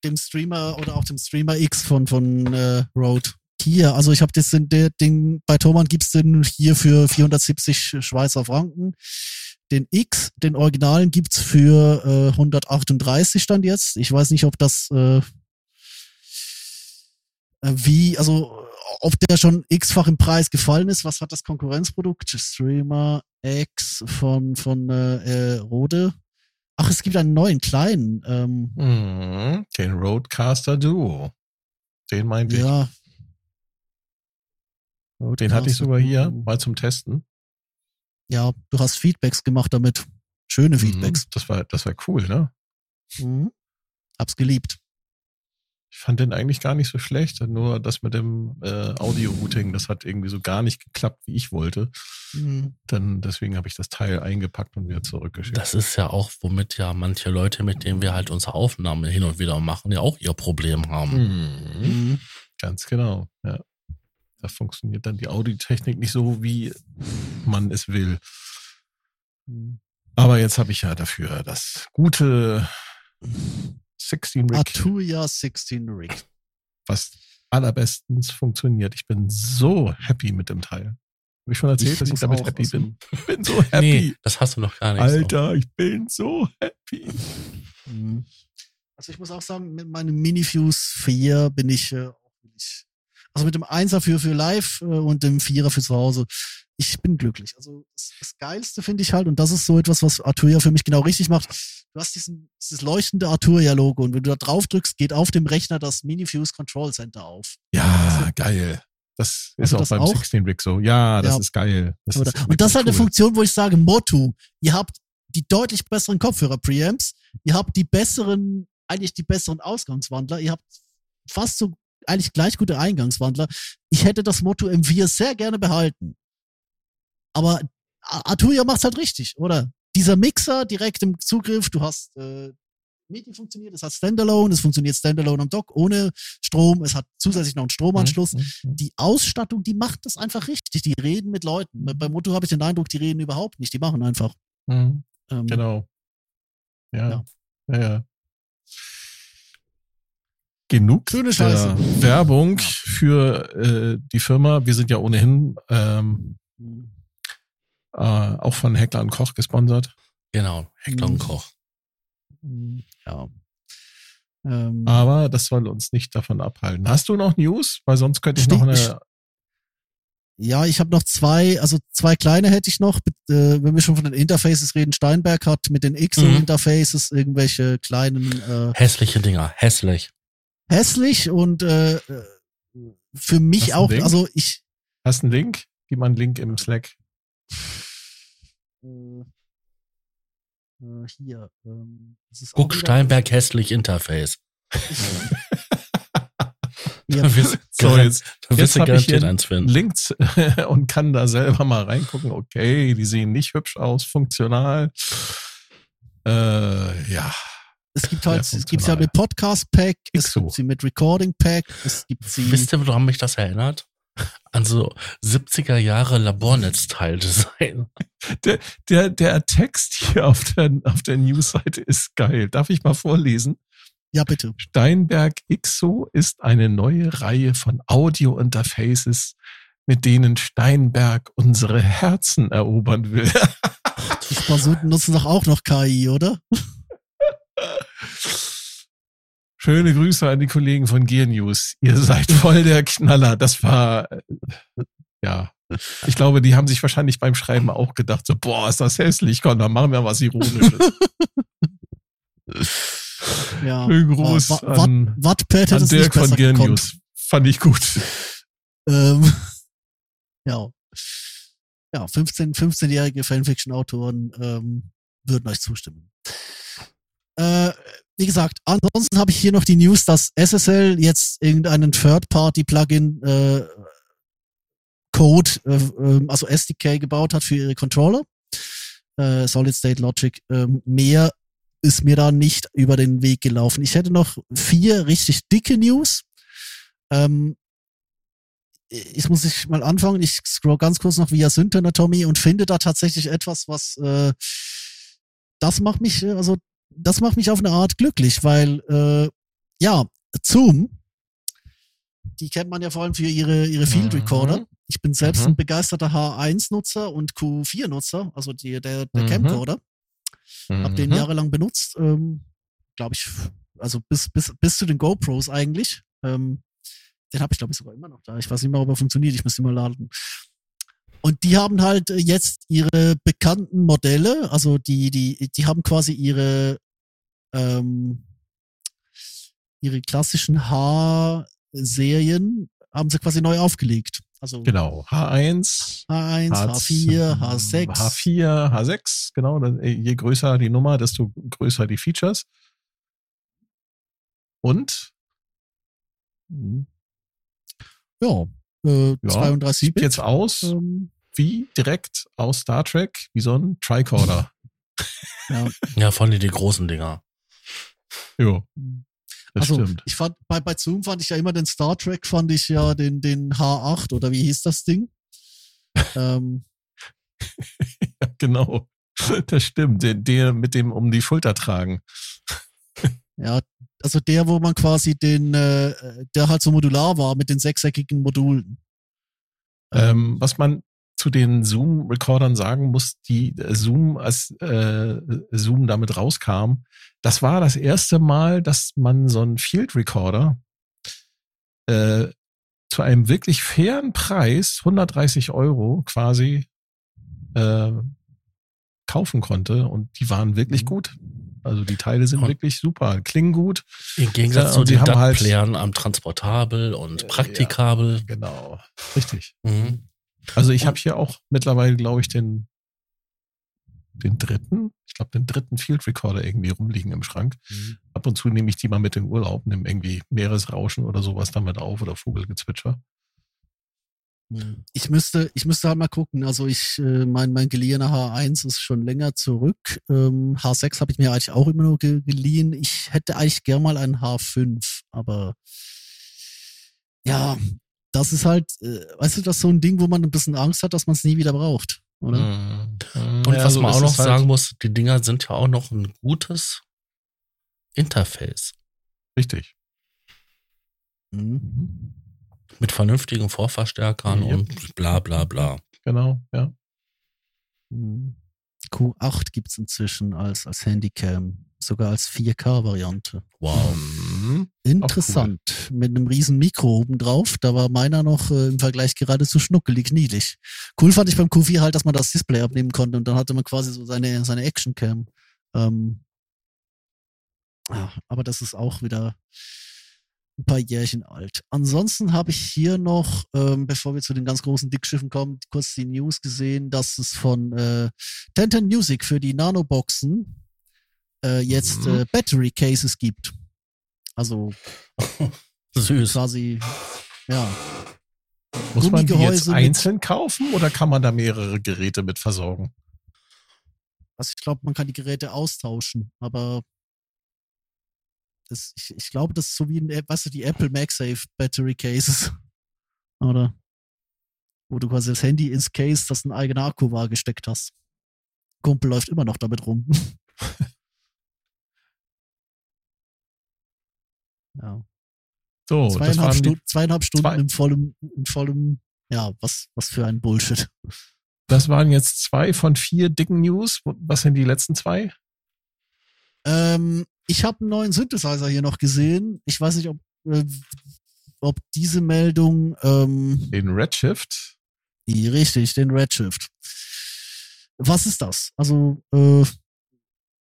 S3: dem Streamer oder auch dem Streamer X von, von äh, Rode. Hier, also ich habe das der Ding, bei Thomann gibt's den hier für 470 Schweizer Franken. Den X, den Originalen gibt's für äh, 138 stand jetzt. Ich weiß nicht, ob das äh, äh, wie, also ob der schon x-fach im Preis gefallen ist. Was hat das Konkurrenzprodukt? Streamer X von, von äh, äh, Rode. Ach, es gibt einen neuen kleinen. Ähm,
S1: Mhm, den Roadcaster Duo. Den meinte
S3: ja,
S1: ich. Den hatte ich sogar hier mal zum Testen.
S3: Ja, du hast Feedbacks gemacht damit. Schöne Feedbacks.
S1: Mhm, das war, das war cool, ne?
S3: Mhm. Hab's geliebt.
S1: Ich fand den eigentlich gar nicht so schlecht. Nur das mit dem äh, Audio-Routing, das hat irgendwie so gar nicht geklappt, wie ich wollte.
S3: Mhm.
S1: Dann deswegen habe ich das Teil eingepackt und wieder zurückgeschickt.
S2: Das ist ja auch, womit ja manche Leute, mit denen wir halt unsere Aufnahmen hin und wieder machen, ja auch ihr Problem haben.
S1: Mhm.
S3: Mhm.
S1: Ganz genau, ja. Da funktioniert dann die Audiotechnik nicht so, wie man es will. Aber jetzt habe ich ja dafür das gute 16 Rig,
S3: Arturia 16 Rig.
S1: was allerbestens funktioniert. Ich bin so happy mit dem Teil. Habe ich schon erzählt,
S3: Ich
S1: dass ich damit happy bin? Ich bin so happy.
S2: Nee, das hast du noch gar nicht.
S1: Alter, ich bin so happy.
S3: Mhm. Also ich muss auch sagen, mit meinem Minifuse 4 bin ich äh, auch wirklich. Also mit dem 1er für, für live äh, und dem 4er für zu Hause. Ich bin glücklich. Also das, Geilste finde ich halt, und das ist so etwas, was Arturia für mich genau richtig macht. Du hast diesen, dieses leuchtende Arturia-Logo und wenn du da drauf drückst, geht auf dem Rechner das Minifuse Control Center auf.
S1: Ja, geil. Das ist
S3: Also
S1: auch
S3: das
S1: beim
S3: auch?
S1: 16 Rig so. Ja, das
S3: Ja.
S1: ist geil. Das ist
S3: Und das ist halt eine
S1: cool.
S3: Funktion, wo ich sage, Motto, ihr habt die deutlich besseren Kopfhörer-Preamps, ihr habt die besseren, eigentlich die besseren Ausgangswandler, ihr habt fast so eigentlich gleich gute Eingangswandler. Ich hätte das Motto M4 sehr gerne behalten. Aber Arturia macht's halt richtig, oder? Dieser Mixer direkt im Zugriff, du hast äh, MIDI funktioniert, es hat Standalone, es funktioniert Standalone am Dock ohne Strom, es hat zusätzlich noch einen Stromanschluss
S1: Mhm.
S3: die Ausstattung, die macht das einfach richtig. Die reden mit Leuten. Bei- Beim Motto habe ich den Eindruck, die reden überhaupt nicht. Die machen einfach.
S1: Mhm.
S3: Ähm,
S1: Genau. Ja.
S3: Ja.
S1: Ja. ja. Genug
S3: Schöne
S1: der
S3: Scheiße.
S1: Werbung
S3: Ja.
S1: für äh, die Firma. Wir sind ja ohnehin ähm, äh, auch von Heckler und Koch gesponsert.
S2: Genau, Heckler
S3: Mhm.
S2: und Koch.
S3: Ja. Ähm,
S1: Aber das soll uns nicht davon abhalten. Hast du noch News? Weil sonst könnte ich noch
S3: ich-
S1: eine.
S3: ja, ich habe noch zwei, also zwei kleine hätte ich noch. Äh, wenn wir schon von den Interfaces reden, Steinberg hat mit den
S2: Mhm.
S3: XO-Interfaces irgendwelche kleinen äh,
S2: Hässliche Dinger, hässlich.
S3: Hässlich und äh, für mich auch, also ich
S1: Hast du einen Link? Gib mal einen Link im Slack.
S3: äh, hier. Ähm, das ist auch
S2: Guck Steinberg hässlich Interface.
S3: Ja,
S1: So, jetzt,
S2: wirst
S1: jetzt
S2: du
S1: habe ich hier
S2: eins finden.
S1: Link und kann da selber mal reingucken. Okay, die sehen nicht hübsch aus, funktional. Äh, ja.
S3: Es gibt halt, es gibt ja
S1: funktional.
S3: mit Podcast Pack, es
S1: Xo.
S3: gibt sie mit Recording Pack, es gibt sie.
S2: Wisst ihr, woran mich das erinnert? An so 70er Jahre Labornetzteil-Design.
S1: Der, der, der Text hier auf der, auf der Newsseite ist geil. Darf ich mal vorlesen?
S3: Ja, bitte.
S1: Steinberg XO ist eine neue Reihe von Audio-Interfaces, mit denen Steinberg unsere Herzen erobern will.
S3: Die Spasuten nutzen doch auch noch KI, oder?
S1: Schöne Grüße an die Kollegen von Gear News. Ihr seid voll der Knaller. Das war, äh, ja. Ich glaube, die haben sich wahrscheinlich beim Schreiben auch gedacht, so, boah, ist das hässlich, komm, dann machen wir was Ironisches.
S3: Ja.
S1: Schönen Gruß
S3: Wa-
S1: an,
S3: Wattpad
S1: an Dirk von Gear
S3: gekonnt.
S1: News. Fand ich gut.
S3: Ähm, ja. Ja, 15, 15-jährige Fanfiction-Autoren ähm, würden euch zustimmen. Äh, wie gesagt, ansonsten habe ich hier noch die News, dass SSL jetzt irgendeinen Third-Party-Plugin äh, Code, äh, ähm, also SDK gebaut hat für ihre Controller. Äh, Solid State Logic. Ähm, mehr ist mir da nicht über den Weg gelaufen. Ich hätte noch vier richtig dicke News. Ähm, ich muss ich mal anfangen. Ich scroll ganz kurz noch via Synth Anatomy und finde da tatsächlich etwas, was äh, das macht mich, äh, also das macht mich auf eine Art glücklich, weil äh, ja, Zoom, die kennt man ja vor allem für ihre, ihre Field Recorder.
S1: Mhm.
S3: Ich bin selbst
S1: Mhm.
S3: ein begeisterter H1-Nutzer und Q4-Nutzer, also die, der, der
S1: Mhm.
S3: Camcorder. Hab den
S1: Mhm.
S3: jahrelang benutzt, ähm, glaube ich, also bis, bis, bis zu den GoPros eigentlich. Ähm, den habe ich, glaube ich, sogar immer noch da. Ich weiß nicht mehr, ob er funktioniert. Ich muss ihn mal laden. Und die haben halt äh, jetzt ihre bekannten Modelle, also die, die, die haben quasi ihre, ähm, ihre klassischen H-Serien, haben sie quasi neu aufgelegt. Also
S1: Genau. H1,
S3: H1, H4, H6.
S1: H4, H6, genau. Das- Je größer die Nummer, desto größer die Features. Und
S3: Mhm. Ja, äh,
S1: ja,
S3: 32
S1: sieht
S3: Bit.
S1: jetzt aus
S3: Ähm,
S1: wie direkt aus Star Trek, wie so ein Tricorder.
S3: ja.
S2: Ja, vor allem die großen Dinger.
S1: jo, das
S3: also
S1: stimmt.
S3: ich fand bei, bei Zoom fand ich ja immer den Star Trek, fand ich ja den, den H8 oder wie hieß das Ding? ähm,
S1: Ja, genau. Das stimmt. Der, der mit dem um die Schulter tragen.
S3: ja, also der, wo man quasi den, äh, der halt so modular war mit den sechseckigen Modulen.
S1: Ähm, was man zu den Zoom-Recordern sagen muss, die äh, Zoom, als äh, Zoom damit rauskam, das war das erste Mal, dass man so einen Field Recorder äh, zu einem wirklich fairen Preis, 130 Euro quasi, äh, kaufen konnte und die waren wirklich
S3: Mhm.
S1: gut. Also die Teile sind
S2: Und-
S1: wirklich super, klingen gut.
S2: Im Gegensatz
S1: Ja,
S2: zu den
S1: haben halt-
S2: DAT-Playern am Transportabel und
S1: Äh,
S2: Praktikabel.
S1: Genau, richtig.
S2: Mhm.
S1: Also ich habe hier auch mittlerweile, glaube ich, den, den dritten, ich glaube, den dritten Field Recorder irgendwie rumliegen im Schrank. Ab und zu nehme ich die mal mit in Urlaub, nehme irgendwie Meeresrauschen oder sowas damit auf oder Vogelgezwitscher.
S3: Ich müsste, ich müsste halt mal gucken. Also ich, äh, mein, mein geliehener H1 ist schon länger zurück. Ähm, H6 habe ich mir eigentlich auch immer nur ge geliehen. Ich hätte eigentlich gern mal einen H5, aber ja, das ist halt, äh, weißt du, das ist so ein Ding, wo man ein bisschen Angst hat, dass man es nie wieder braucht, oder?
S1: Mhm.
S2: Und
S1: Ja,
S2: was
S1: so
S2: man auch noch
S1: es halt.
S2: sagen muss, die Dinger sind ja auch noch ein gutes Interface.
S1: Richtig.
S3: Mhm.
S2: Mit vernünftigen Vorverstärkern
S1: Yep.
S2: und bla bla bla.
S1: Genau, ja.
S3: Mhm. Q8 gibt's inzwischen als, als Handycam, sogar als 4K-Variante.
S2: Wow.
S1: Mhm.
S3: Interessant. Mit einem riesen Mikro oben drauf. Da war meiner noch äh, im Vergleich geradezu schnuckelig niedlich. Cool fand ich beim Q4 halt, dass man das Display abnehmen konnte und dann hatte man quasi so seine, seine Actioncam. Ähm, ja, aber das ist auch wieder ein paar Jährchen alt. Ansonsten habe ich hier noch, ähm, bevor wir zu den ganz großen Dickschiffen kommen, kurz die News gesehen, dass es von äh, Tenten Music für die Nanoboxen äh, jetzt
S1: Mhm.
S3: äh, Battery Cases gibt. Also
S2: Süß.
S3: quasi, ja.
S1: Muss man die jetzt einzeln kaufen oder kann man da mehrere Geräte mit versorgen?
S3: Also ich glaube, man kann die Geräte austauschen, aber das, ich, ich glaube, das ist so wie, ein, App- weißt du, die Apple MagSafe Battery Cases. Oder? Wo du quasi das Handy ins Case, das ein eigener Akku war, gesteckt hast. Kumpel läuft immer noch damit rum. ja.
S1: So,
S3: zweieinhalb, Stunden, zweieinhalb Stunden
S1: zwei-
S3: im vollem, in vollem, ja, was, was für ein Bullshit.
S1: Das waren jetzt zwei von vier dicken News. Was sind die letzten zwei?
S3: Ähm, ich habe einen neuen Synthesizer hier noch gesehen. Ich weiß nicht, ob, äh, ob diese Meldung. Ähm,
S1: Den Redshift.
S3: richtig, den Redshift. Was ist das? Also, äh,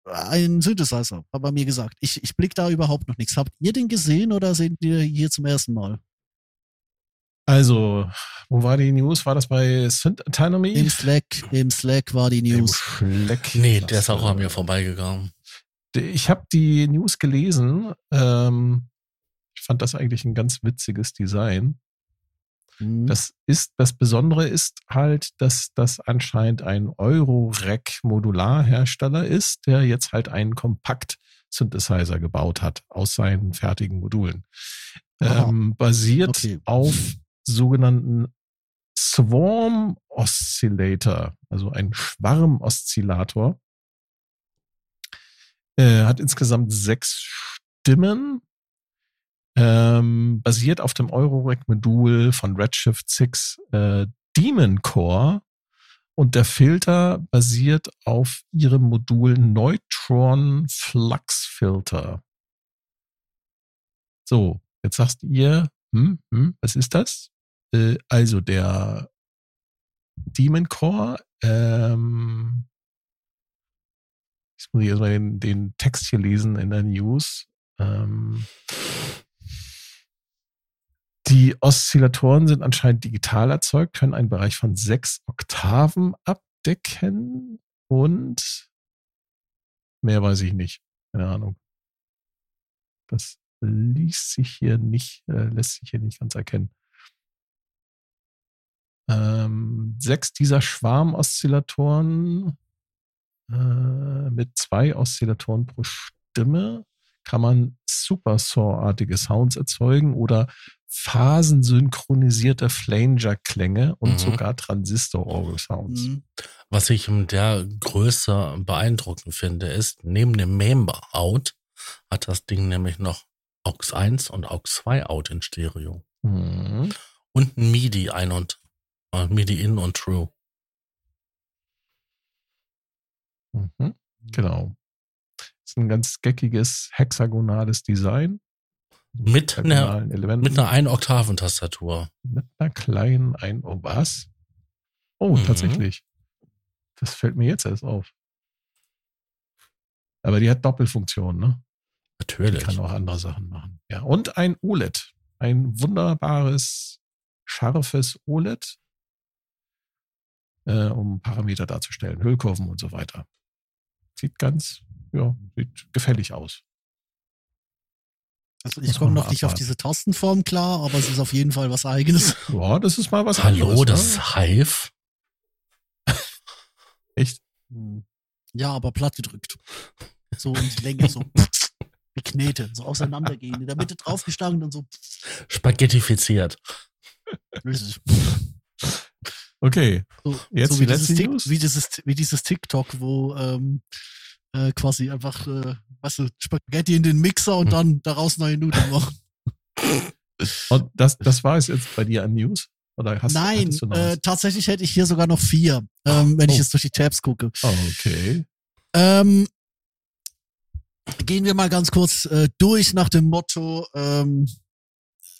S3: ein Synthesizer, hat er mir gesagt. Ich, ich blick da überhaupt noch nichts. Habt ihr den gesehen oder sehen wir hier zum ersten Mal?
S1: Also, wo war die News? War das bei Synth Autonomy?
S3: Im Slack, im Slack war die
S1: Im
S3: News.
S1: Schleck.
S2: Nee, der ist auch an
S1: äh,
S2: mir vorbeigegangen.
S1: Ich habe die News gelesen. Ähm, ich fand das eigentlich ein ganz witziges Design.
S3: Mhm.
S1: Das ist, das Besondere ist halt, dass das anscheinend ein Euro-Rack-Modularhersteller ist, der jetzt halt einen Kompakt-Synthesizer gebaut hat aus seinen fertigen Modulen. Ähm, basiert
S3: Okay.
S1: auf sogenannten Swarm Oscillator, also ein Schwarmoszillator. Äh, hat insgesamt sechs Stimmen. Ähm, basiert auf dem Eurorack-Modul von Redshift 6 äh, Demon Core und der Filter basiert auf ihrem Modul Neutron Flux Filter. So, jetzt sagst ihr, hm, hm, was ist das? Äh, also der Demon Core, ähm, jetzt muss ich erstmal den, den Text hier lesen in der News. Ähm, die Oszillatoren sind anscheinend digital erzeugt, können einen Bereich von sechs Oktaven abdecken und mehr weiß ich nicht. Keine Ahnung. Das liest sich hier nicht, äh, lässt sich hier nicht ganz erkennen. Ähm, sechs dieser Schwarmoszillatoren äh, mit zwei Oszillatoren pro Stimme kann man Supersaw-artige Sounds erzeugen oder phasensynchronisierte Flanger-Klänge und
S2: Mhm.
S1: sogar Transistor-Orgel-Sounds.
S3: Mhm.
S2: Was ich in der Größe beeindruckend finde, ist, neben dem Member-Out hat das Ding nämlich noch AUX 1 und AUX 2 Out in Stereo.
S1: Mhm.
S2: Und ein MIDI ein und äh, MIDI in und True.
S1: Mhm. Genau. Ist ein ganz geckiges hexagonales Design.
S2: Mit einer,
S1: Elementen.
S2: mit einer Ein-Oktaven-Tastatur.
S1: mit einer kleinen ein oh was? Oh,
S2: Mhm.
S1: tatsächlich. Das fällt mir jetzt erst auf. Aber die hat Doppelfunktion, ne? Die
S2: Natürlich.
S1: kann auch andere Sachen machen. Ja, und ein OLED. Ein wunderbares, scharfes OLED, äh, um Parameter darzustellen, Hüllkurven und so weiter. Sieht ganz, ja, sieht gefällig aus.
S3: Also ich komme noch nicht auf diese Tastenform klar, aber es ist auf jeden Fall was eigenes.
S1: Ja, das ist mal was
S2: Hallo,
S1: anderes.
S2: das
S1: ne?
S2: ist Hive.
S1: Echt?
S3: Hm. Ja, aber platt gedrückt. So in die Länge, so wie Knete, so auseinandergehen, in der Mitte draufgeschlagen und so.
S2: Spaghettifiziert.
S1: Okay.
S3: So,
S1: Jetzt
S3: so wie, dieses
S1: News?
S3: wie, dieses, wie dieses TikTok, wo ähm, äh, quasi einfach, äh, weißt du, Spaghetti in den Mixer und
S2: Hm.
S3: dann daraus neue Nudeln machen.
S1: Und das, das war es jetzt bei dir an News? Oder hast,
S3: Nein,
S1: du
S3: äh, tatsächlich hätte ich hier sogar noch vier, ähm, wenn ich
S1: Oh.
S3: jetzt durch die Tabs gucke.
S1: Okay.
S3: Ähm, gehen wir mal ganz kurz äh, durch nach dem Motto ähm,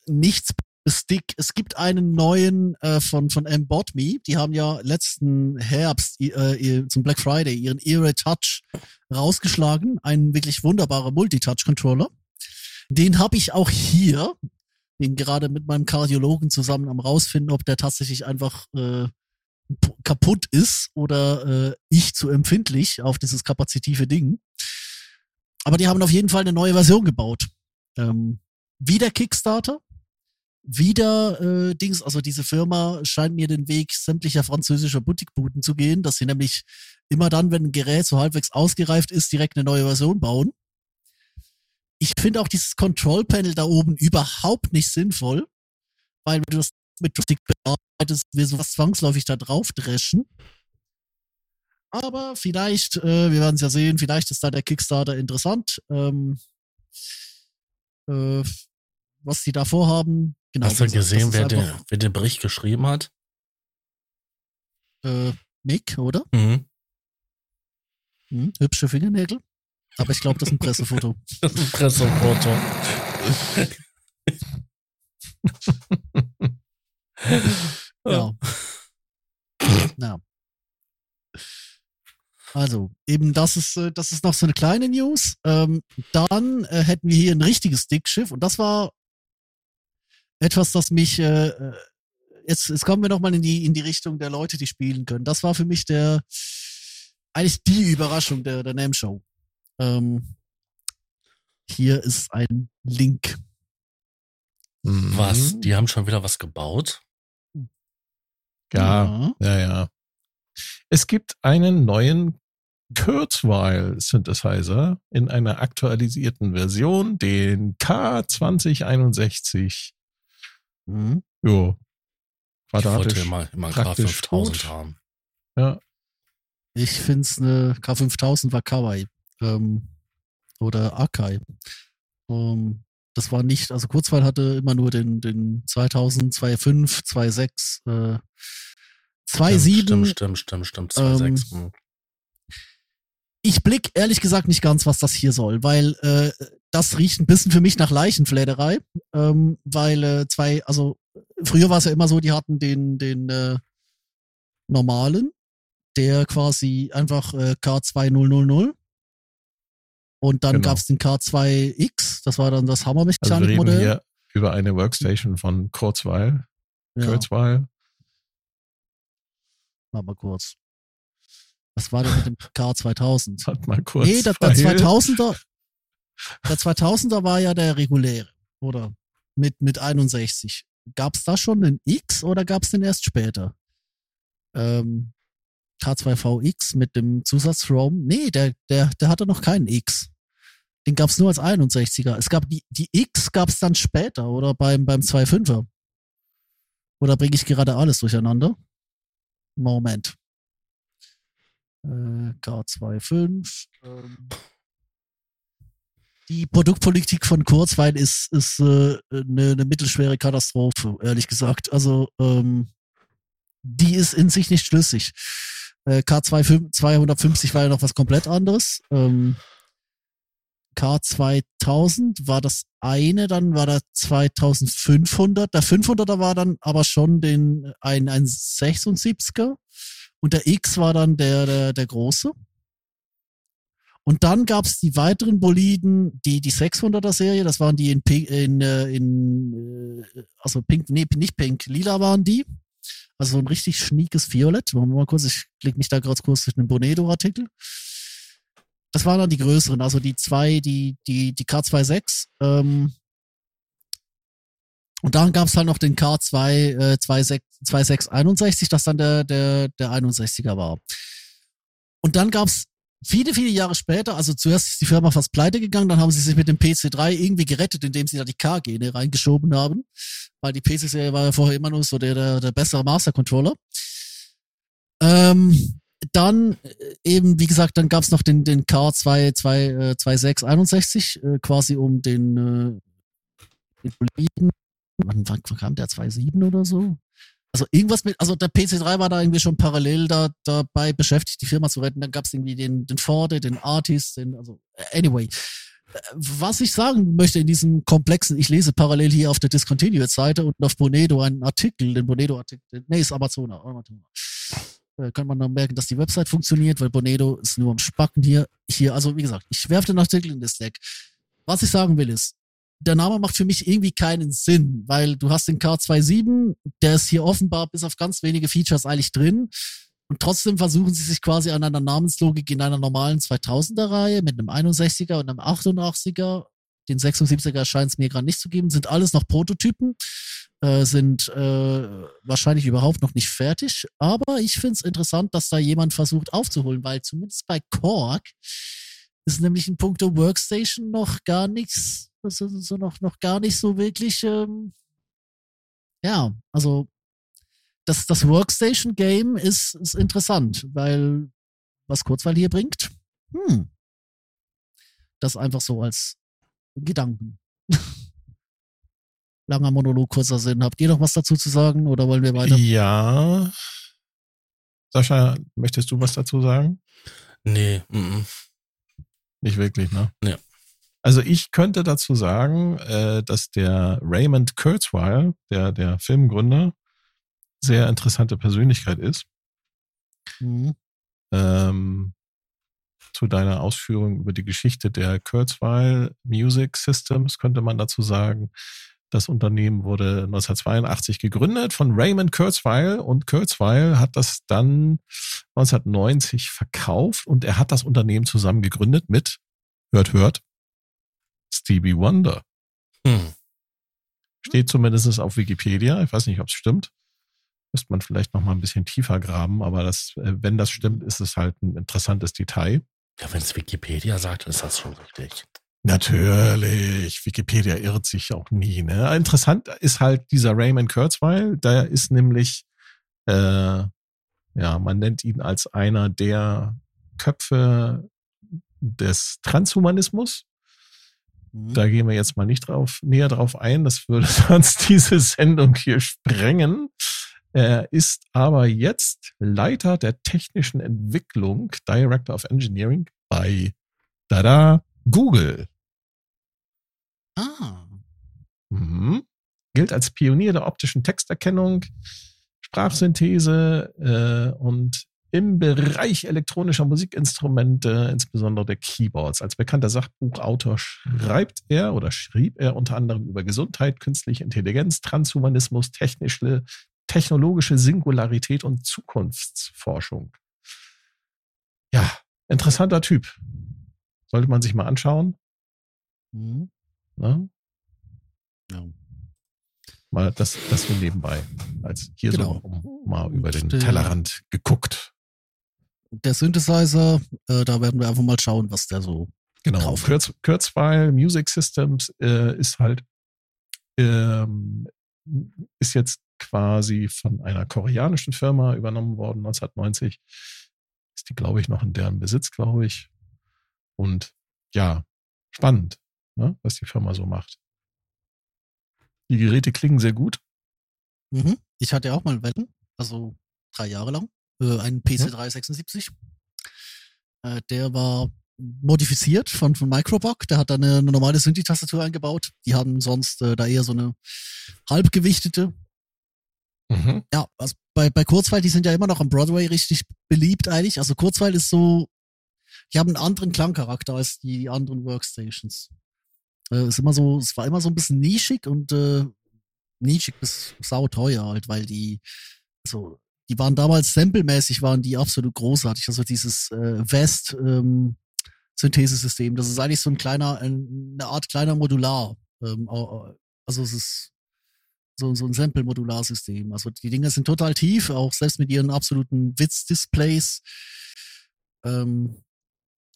S3: nichts Stick. Es gibt einen neuen äh, von von Embot Me. Die haben ja letzten Herbst äh, zum Black Friday ihren Era Touch rausgeschlagen. Ein wirklich wunderbarer Multitouch-Controller. Den habe ich auch hier. Bin gerade mit meinem Kardiologen zusammen am rausfinden, ob der tatsächlich einfach äh, kaputt ist oder äh, ich zu empfindlich auf dieses kapazitive Ding. Aber die haben auf jeden Fall eine neue Version gebaut. Ähm, wieder Kickstarter, wieder äh, Dings, also diese Firma scheint mir den Weg sämtlicher französischer Boutiquebuden zu gehen, dass sie nämlich immer dann, wenn ein Gerät so halbwegs ausgereift ist, direkt eine neue Version bauen. Ich finde auch dieses Control Panel da oben überhaupt nicht sinnvoll, weil wenn du das mit Joystick bearbeitest, wir sowas zwangsläufig da drauf dreschen. Aber vielleicht, äh, wir werden es ja sehen, vielleicht ist da der Kickstarter interessant. Ähm, äh, was die da vorhaben. Genau,
S2: Hast du
S3: gesagt,
S2: gesehen, wer den, wer den Bericht geschrieben hat?
S3: äh, Mick, oder?
S2: Mhm.
S3: Hm, hübsche Fingernägel. Aber ich glaube, das ist ein Pressefoto.
S2: Das ist ein Pressefoto.
S3: Ja. ja. Also, eben das ist, äh, das ist noch so eine kleine News. Ähm, dann äh, hätten wir hier ein richtiges Dickschiff und das war etwas, das mich, äh, äh jetzt, jetzt kommen wir nochmal in die, in die Richtung der Leute, die spielen können. Das war für mich der, eigentlich die Überraschung der, der Name-Show. Ähm, hier ist ein Link.
S2: Was?
S1: Mhm.
S2: Die haben schon wieder was gebaut?
S1: Ja, ja, ja. Es gibt einen neuen Kurzweil Synthesizer in einer aktualisierten Version, den K2061.
S3: Mhm.
S1: Jo.
S2: Ich wollte
S1: Quadratisch.
S2: immer, immer
S1: praktisch
S2: K5000
S1: tot.
S2: haben.
S1: Ja.
S3: Ich finde es eine K5000 war Kawaii. Ähm, oder Akai. Ähm, das war nicht, also Kurzweil hatte immer nur den, den 2000, 2.5, 2.6, äh, 2.7.
S2: Stimmt, stimmt, stimmt, stimmt.
S3: Ähm,
S2: 2,6. Mhm.
S3: Ich blick ehrlich gesagt nicht ganz, was das hier soll, weil äh, das riecht ein bisschen für mich nach Leichenfledderei. Ähm, weil äh, zwei, also früher war es ja immer so, die hatten den, den äh, normalen, der quasi einfach äh, K2000 und dann
S1: Genau.
S3: gab's den K2X, das war dann das
S1: Also wir reden
S3: Hammermechanik-Modell.
S1: hier über eine Workstation von Kurzweil.
S3: ja,
S1: Kurzweil.
S3: warte mal kurz. Was war denn mit dem K2000?
S1: Hat mal kurz.
S3: Nee, der, der
S1: weil-
S3: 2000er, der 2000er war ja der reguläre, oder? Mit, mit 61. Gab's da schon den X oder gab's den erst später? Ähm, K2VX mit dem Zusatz-ROM? Nee, der, der, der hatte noch keinen X. Den gab's nur als 61er. Es gab die, die X gab's dann später, oder beim, beim 2.5er. Oder bringe ich gerade alles durcheinander? Moment. Äh, K25. Ähm, die Produktpolitik von Kurzweil ist, ist äh, eine, eine mittelschwere Katastrophe, ehrlich gesagt. Also ähm, die ist in sich nicht schlüssig. Äh, K250 war ja noch was komplett anderes. Ähm, K2000 war das eine, dann war der 2500. Der 500er war dann aber schon den ein, ein 76er und der X war dann der, der, der große. Und dann gab's die weiteren Boliden, die, die 600er Serie, das waren die in, Pink, in, äh, in äh, also pink, nee, nicht pink, lila waren die. Also so ein richtig schniekes Violett. Machen wir mal kurz, ich klicke mich da gerade kurz durch den Bonedo-Artikel. Das waren dann die größeren, also die zwei, die, die, die K26, ähm, und dann gab's halt noch den K2 äh, 26, 2661, das dann der, der, der 61er war. Und dann gab's viele, viele Jahre später, also zuerst ist die Firma fast pleite gegangen, dann haben sie sich mit dem PC3 irgendwie gerettet, indem sie da die K-Gene reingeschoben haben. Weil die PC-Serie war ja vorher immer nur so der, der, der bessere Master-Controller. Ähm, dann äh, eben, wie gesagt, dann gab's noch den, den K2 2, äh, 2661, äh, quasi um den, äh, den. Wann, wann kam der 2.7 oder so? Also irgendwas mit, also der PC3 war da irgendwie schon parallel da, dabei beschäftigt, die Firma zu retten. Dann gab's irgendwie den, den Forde, den Artist, den, also anyway. Was ich sagen möchte in diesem komplexen, ich lese parallel hier auf der Discontinued-Seite und auf Bonedo einen Artikel, den Bonedo-Artikel, nee, ist Amazona, Amazona. Äh, kann man dann merken, dass die Website funktioniert, weil Bonedo ist nur am Spacken hier. Hier, also wie gesagt, ich werfe den Artikel in das Slack. Was ich sagen will ist, der Name macht für mich irgendwie keinen Sinn, weil du hast den K27, der ist hier offenbar bis auf ganz wenige Features eigentlich drin. Und trotzdem versuchen sie sich quasi an einer Namenslogik in einer normalen 2000er-Reihe mit einem 61er und einem 88er. Den 76er scheint es mir gerade nicht zu geben. Sind alles noch Prototypen, äh, sind äh, wahrscheinlich überhaupt noch nicht fertig. Aber ich finde es interessant, dass da jemand versucht aufzuholen, weil zumindest bei Korg ist nämlich in puncto Workstation noch gar nichts, das ist so noch, noch gar nicht so wirklich, ähm, ja, also das, das Workstation-Game ist, ist interessant, weil was Kurzweil hier bringt, hm, das einfach so als Gedanken. Langer Monolog, kurzer Sinn. Habt ihr noch was dazu zu sagen oder wollen wir weiter?
S1: Ja. Sascha, möchtest du was dazu sagen?
S2: Nee, mm,
S1: Nicht wirklich, ne?
S2: Ja.
S1: Also ich könnte dazu sagen, äh, dass der Raymond Kurzweil, der, der Filmgründer, sehr interessante Persönlichkeit ist.
S3: Mhm.
S1: Ähm, zu deiner Ausführung über die Geschichte der Kurzweil Music Systems könnte man dazu sagen, das Unternehmen wurde 1982 gegründet von Raymond Kurzweil und Kurzweil hat das dann 1990 verkauft und er hat das Unternehmen zusammen gegründet mit, hört, hört, Stevie Wonder.
S2: hm.
S1: Steht zumindest auf Wikipedia. Ich weiß nicht, ob es stimmt. Müsste man vielleicht noch mal ein bisschen tiefer graben, aber das, äh, wenn das stimmt, ist es halt ein interessantes Detail.
S2: Ja, wenn es Wikipedia sagt, ist das schon richtig.
S1: Natürlich, Wikipedia irrt sich auch nie. Ne? Interessant ist halt dieser Raymond Kurzweil, der ist nämlich, äh, ja, man nennt ihn als einer der Köpfe des Transhumanismus.
S3: Mhm.
S1: Da gehen wir jetzt mal nicht drauf, näher drauf ein. Das würde sonst diese Sendung hier sprengen. Er ist aber jetzt Leiter der technischen Entwicklung, Director of Engineering bei Dada Google.
S3: Ah.
S1: Mhm. Gilt als Pionier der optischen Texterkennung, Sprachsynthese äh, und im Bereich elektronischer Musikinstrumente, insbesondere der Keyboards. Als bekannter Sachbuchautor schreibt er oder schrieb er unter anderem über Gesundheit, künstliche Intelligenz, Transhumanismus, technische, technologische Singularität und Zukunftsforschung. Ja, interessanter Typ. Sollte man sich mal anschauen.
S3: Mhm.
S1: Ne?
S3: Ja.
S1: Mal das, das so nebenbei. Als hier
S3: Genau.
S1: so mal über den Tellerrand geguckt.
S3: Der Synthesizer, äh, da werden wir einfach mal schauen, was der so.
S1: Genau.
S3: Drauf.
S1: Kurz, Kurzweil Music Systems äh, ist halt, ähm, ist jetzt quasi von einer koreanischen Firma übernommen worden, 1990. Ist die, glaube ich, noch in deren Besitz, glaube ich. Und ja, spannend, ne, was die Firma so macht. Die Geräte klingen sehr gut.
S3: Mhm. Ich hatte auch mal Wetten, also drei Jahre lang, äh, einen PC376. Äh, der war modifiziert von, von Microbock. Der hat da eine, eine normale Synthi-Tastatur eingebaut. Die haben sonst äh, da eher so eine halbgewichtete.
S1: Mhm.
S3: Ja, also bei, bei Kurzweil, die sind ja immer noch am Broadway richtig beliebt eigentlich. Also Kurzweil ist so, die haben einen anderen Klangcharakter als die anderen Workstations. Äh, ist immer so, es war immer so ein bisschen nischig und äh, nischig bis sauteuer halt, weil die so, die waren damals samplemäßig waren die absolut großartig. Also dieses äh, West ähm, Synthesesystem, das ist eigentlich so ein kleiner, ein, eine Art kleiner Modular. Ähm, also es ist so, so ein Sample-Modularsystem. Also die Dinger sind total tief, auch selbst mit ihren absoluten Witz-Displays. Ähm,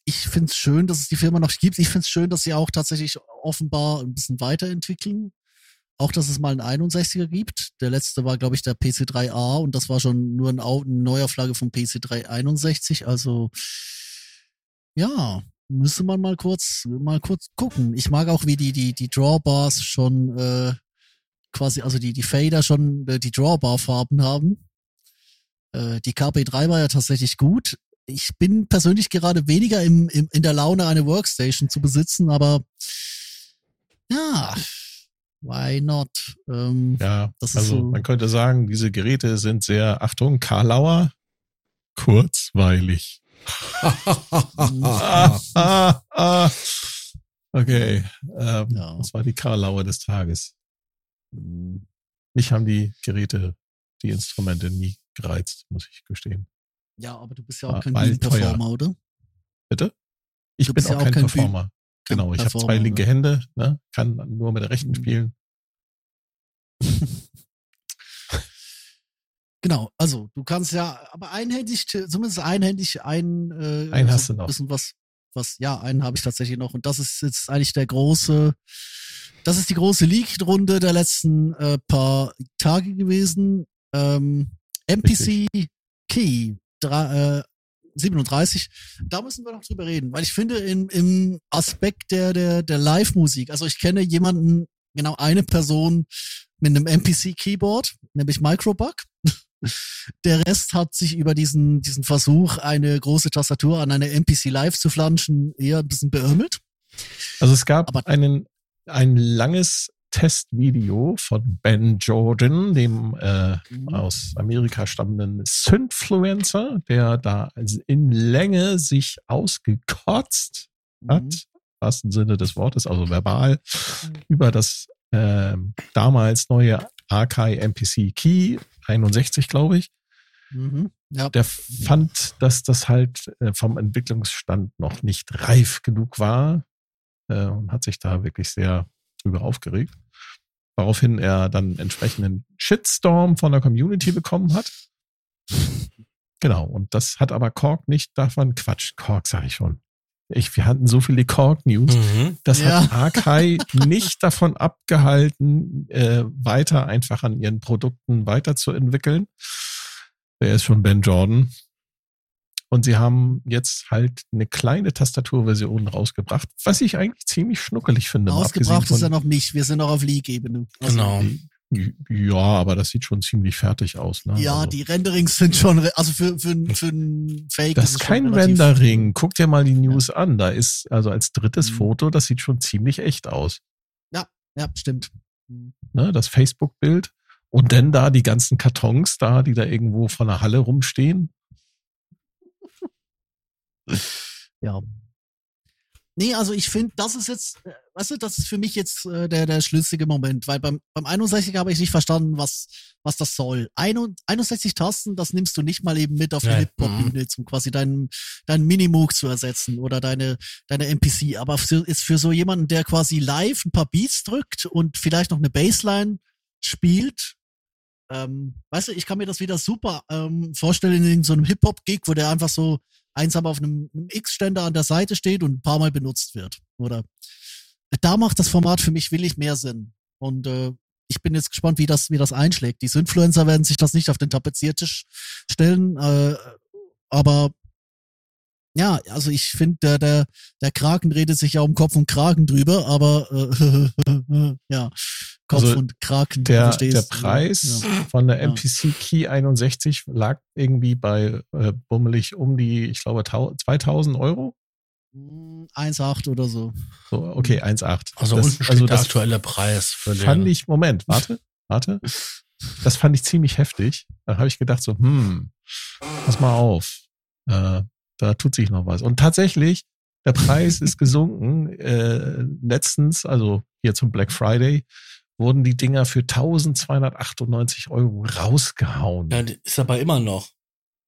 S3: ich finde es schön, dass es die Firma noch gibt. Ich finde es schön, dass sie auch tatsächlich offenbar ein bisschen weiterentwickeln. Auch, dass es mal einen 61er gibt. Der letzte war, glaube ich, der PC3A und das war schon nur ein, eine Neuauflage vom PC361. Also, ja, müsste man mal kurz, mal kurz gucken. Ich mag auch, wie die, die, die Drawbars schon, äh, quasi, also die, die Fader schon äh, die Drawbar-Farben haben. Äh, die KP3 war ja tatsächlich gut. Ich bin persönlich gerade weniger im, im, in der Laune, eine Workstation zu besitzen, aber ja, why not? Ähm,
S1: Ja, also
S3: so-
S1: man könnte sagen, diese Geräte sind sehr, Achtung, Karlauer, kurzweilig. ah, ah, ah. Okay, ähm,
S3: Ja.
S1: das war die Karlauer des Tages.
S3: mm,
S1: Mich haben die Geräte, die Instrumente nie gereizt, muss ich gestehen.
S3: Ja, aber du bist ja auch kein
S1: weil teuer.
S3: Performer, oder?
S1: Bitte? Ich
S3: Du
S1: bin
S3: bist ja
S1: auch
S3: auch
S1: kein,
S3: kein Bühnen-
S1: Performer.
S3: kein
S1: Genau, ich habe zwei linke
S3: ne?
S1: Hände, ne? kann nur mit der rechten
S3: Mhm.
S1: spielen.
S3: Genau, also du kannst ja, aber einhändig, zumindest einhändig ein, äh,
S1: Einen hast
S3: so
S1: du noch.
S3: bisschen was, was, ja, einen habe ich tatsächlich noch und das ist jetzt eigentlich der große, das ist die große Leak-Runde der letzten äh, paar Tage gewesen. Ähm, MPC Key drei, äh, 37, da müssen wir noch drüber reden, weil ich finde in, im Aspekt der, der, der Live-Musik, also ich kenne jemanden, genau eine Person mit einem MPC-Keyboard, nämlich Microbug Der Rest hat sich über diesen, diesen Versuch, eine große Tastatur an eine MPC Live zu flanschen, eher ein bisschen beömmelt.
S1: Also es gab
S3: Aber-
S1: einen, ein langes Testvideo von Ben Jordan, dem äh, aus Amerika stammenden Synfluencer, der da in Länge sich ausgekotzt hat,
S3: Mhm.
S1: im wahrsten Sinne des Wortes, also verbal, über das ähm, damals neue Arkai MPC Key 61, glaube ich.
S3: Mhm. Ja.
S1: Der fand, dass das halt äh, vom Entwicklungsstand noch nicht reif genug war äh, und hat sich da wirklich sehr drüber aufgeregt. Woraufhin er dann entsprechenden Shitstorm von der Community bekommen hat. Genau, und das hat aber Korg nicht davon, Quatsch, Korg sage ich schon. Ich, wir hatten so viele Korg-News.
S2: Mhm.
S1: Das
S3: Ja.
S1: hat Arkai nicht davon abgehalten, äh, weiter einfach an ihren Produkten weiterzuentwickeln. Wer ist schon Ben Jordan? Und sie haben jetzt halt eine kleine Tastaturversion rausgebracht, was ich eigentlich ziemlich schnuckelig finde.
S3: Ausgebracht ist er
S1: von-
S3: noch nicht. Wir sind noch auf League-Ebene. Also,
S2: Genau.
S1: Ja, aber das sieht schon ziemlich fertig aus. Ne?
S3: Ja,
S1: Also,
S3: die Renderings sind schon, also für, für, ein- für ein Fake
S1: das ist kein Rendering. Guck dir mal die News an. Da ist also als drittes
S3: Mhm.
S1: Foto, das sieht schon ziemlich echt aus.
S3: Ja, stimmt. Mhm.
S1: ne, das Facebook-Bild. Und dann da die ganzen Kartons da, die da irgendwo von der Halle rumstehen.
S3: Ja. Nee, also ich finde, das ist jetzt, äh, weißt du, das ist für mich jetzt äh, der, der schlüssige Moment, weil beim, beim 61 habe ich nicht verstanden, was, was das soll. Ein, 61 Tasten, das nimmst du nicht mal eben mit auf die. Hip-Hop-Bühne, um quasi deinen, deinen Minimoog zu ersetzen oder deine, deine NPC. Aber für, ist für so jemanden, der quasi live ein paar Beats drückt und vielleicht noch eine Bassline spielt, ähm, weißt du, ich kann mir das wieder super ähm, vorstellen in so einem Hip-Hop-Gig, wo der einfach so einsam auf einem, einem X-Ständer an der Seite steht und ein paar Mal benutzt wird. Oder da macht das Format für mich willig mehr Sinn. Und äh, ich bin jetzt gespannt, wie das, wie das einschlägt. Die Influencer werden sich das nicht auf den Tapeziertisch stellen, äh, aber ja, also ich finde, der, der, der Kraken redet sich ja um Kopf und Kragen drüber, aber äh, ja, Kopf
S1: Also
S3: und Kraken. du
S1: Der,
S3: verstehst,
S1: der? Preis
S3: Ja.
S1: von der
S3: Ja.
S1: MPC Key 61 lag irgendwie bei äh, bummelig um die, ich glaube, tau- 2000 Euro.
S3: Mm, 1,8 oder so.
S1: So, okay, 1,8.
S2: Also
S1: das,
S2: unten steht
S1: also
S2: der aktuelle Preis für den.
S1: fand ich, Moment, warte, warte. Das fand ich ziemlich heftig. Da habe ich gedacht so, hm, pass mal auf. Äh, da tut sich noch was. Und tatsächlich, der Preis ist gesunken. Äh, letztens, also hier zum Black Friday, wurden die Dinger für 1298 Euro rausgehauen.
S2: ja, ist aber immer noch.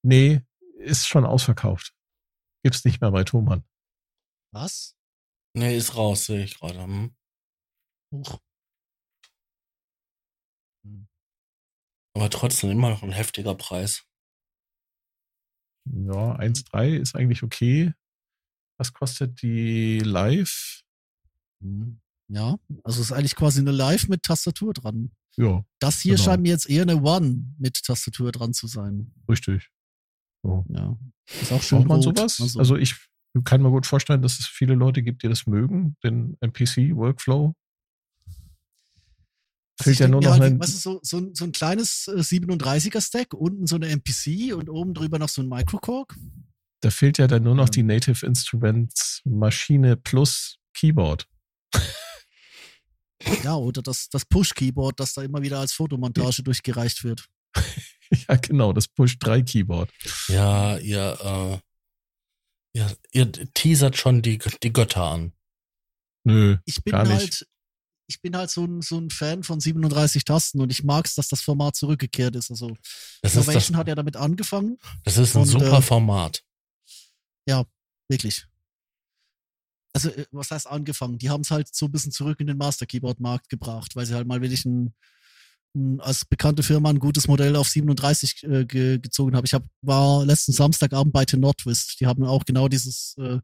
S1: Nee, ist schon ausverkauft. Gibt's nicht mehr bei Thomann.
S3: Was?
S2: Nee, ist raus, sehe ich gerade. Hm.
S3: Huch.
S2: Aber trotzdem immer noch ein heftiger Preis.
S1: Ja, 1,3 ist eigentlich okay. Was kostet die Live?
S3: Hm. Ja, also es ist eigentlich quasi eine Live mit Tastatur dran.
S1: Ja,
S3: Das hier
S1: Genau.
S3: scheint mir jetzt eher eine One mit Tastatur dran zu sein.
S1: richtig. So.
S3: Ja. Ist auch schön
S1: Braucht man
S3: rot.
S1: sowas?
S3: Also,
S1: Also, ich kann mir gut vorstellen, dass es viele Leute gibt, die das mögen, den MPC-Workflow.
S3: Also
S1: Fehlt
S3: ich
S1: ja nur noch
S3: halt,
S1: ein,
S3: weißt du, so, so, ein- so ein kleines äh, 37er-Stack, unten so eine MPC und oben drüber noch so ein Microcork.
S1: da fehlt ja dann nur noch
S3: Ja.
S1: die Native Instruments Maschine plus Keyboard.
S3: Ja, oder das, das Push-Keyboard, das da immer wieder als Fotomontage durchgereicht wird.
S1: ja, genau, das Push 3 Keyboard.
S2: Ja, ihr, äh, ihr, ihr teasert schon die, die Götter an.
S1: Nö,
S3: Ich bin
S1: Gar nicht.
S3: halt, ich bin halt so ein, so ein Fan von 37 Tasten und ich mag's, dass das Format zurückgekehrt ist. Also
S2: Das ist, das,
S3: Innovation hat ja damit angefangen.
S2: das ist ein
S3: und,
S2: super
S3: äh,
S2: Format.
S3: Wirklich. Also, äh, was heißt angefangen? Die haben es halt so ein bisschen zurück in den Master Keyboard Markt gebracht, weil sie halt mal wirklich ein, ein als bekannte Firma ein gutes Modell auf 37 äh, ge, gezogen haben. Ich hab, war letzten Samstagabend bei Tenotwist. Die haben auch genau dieses, äh,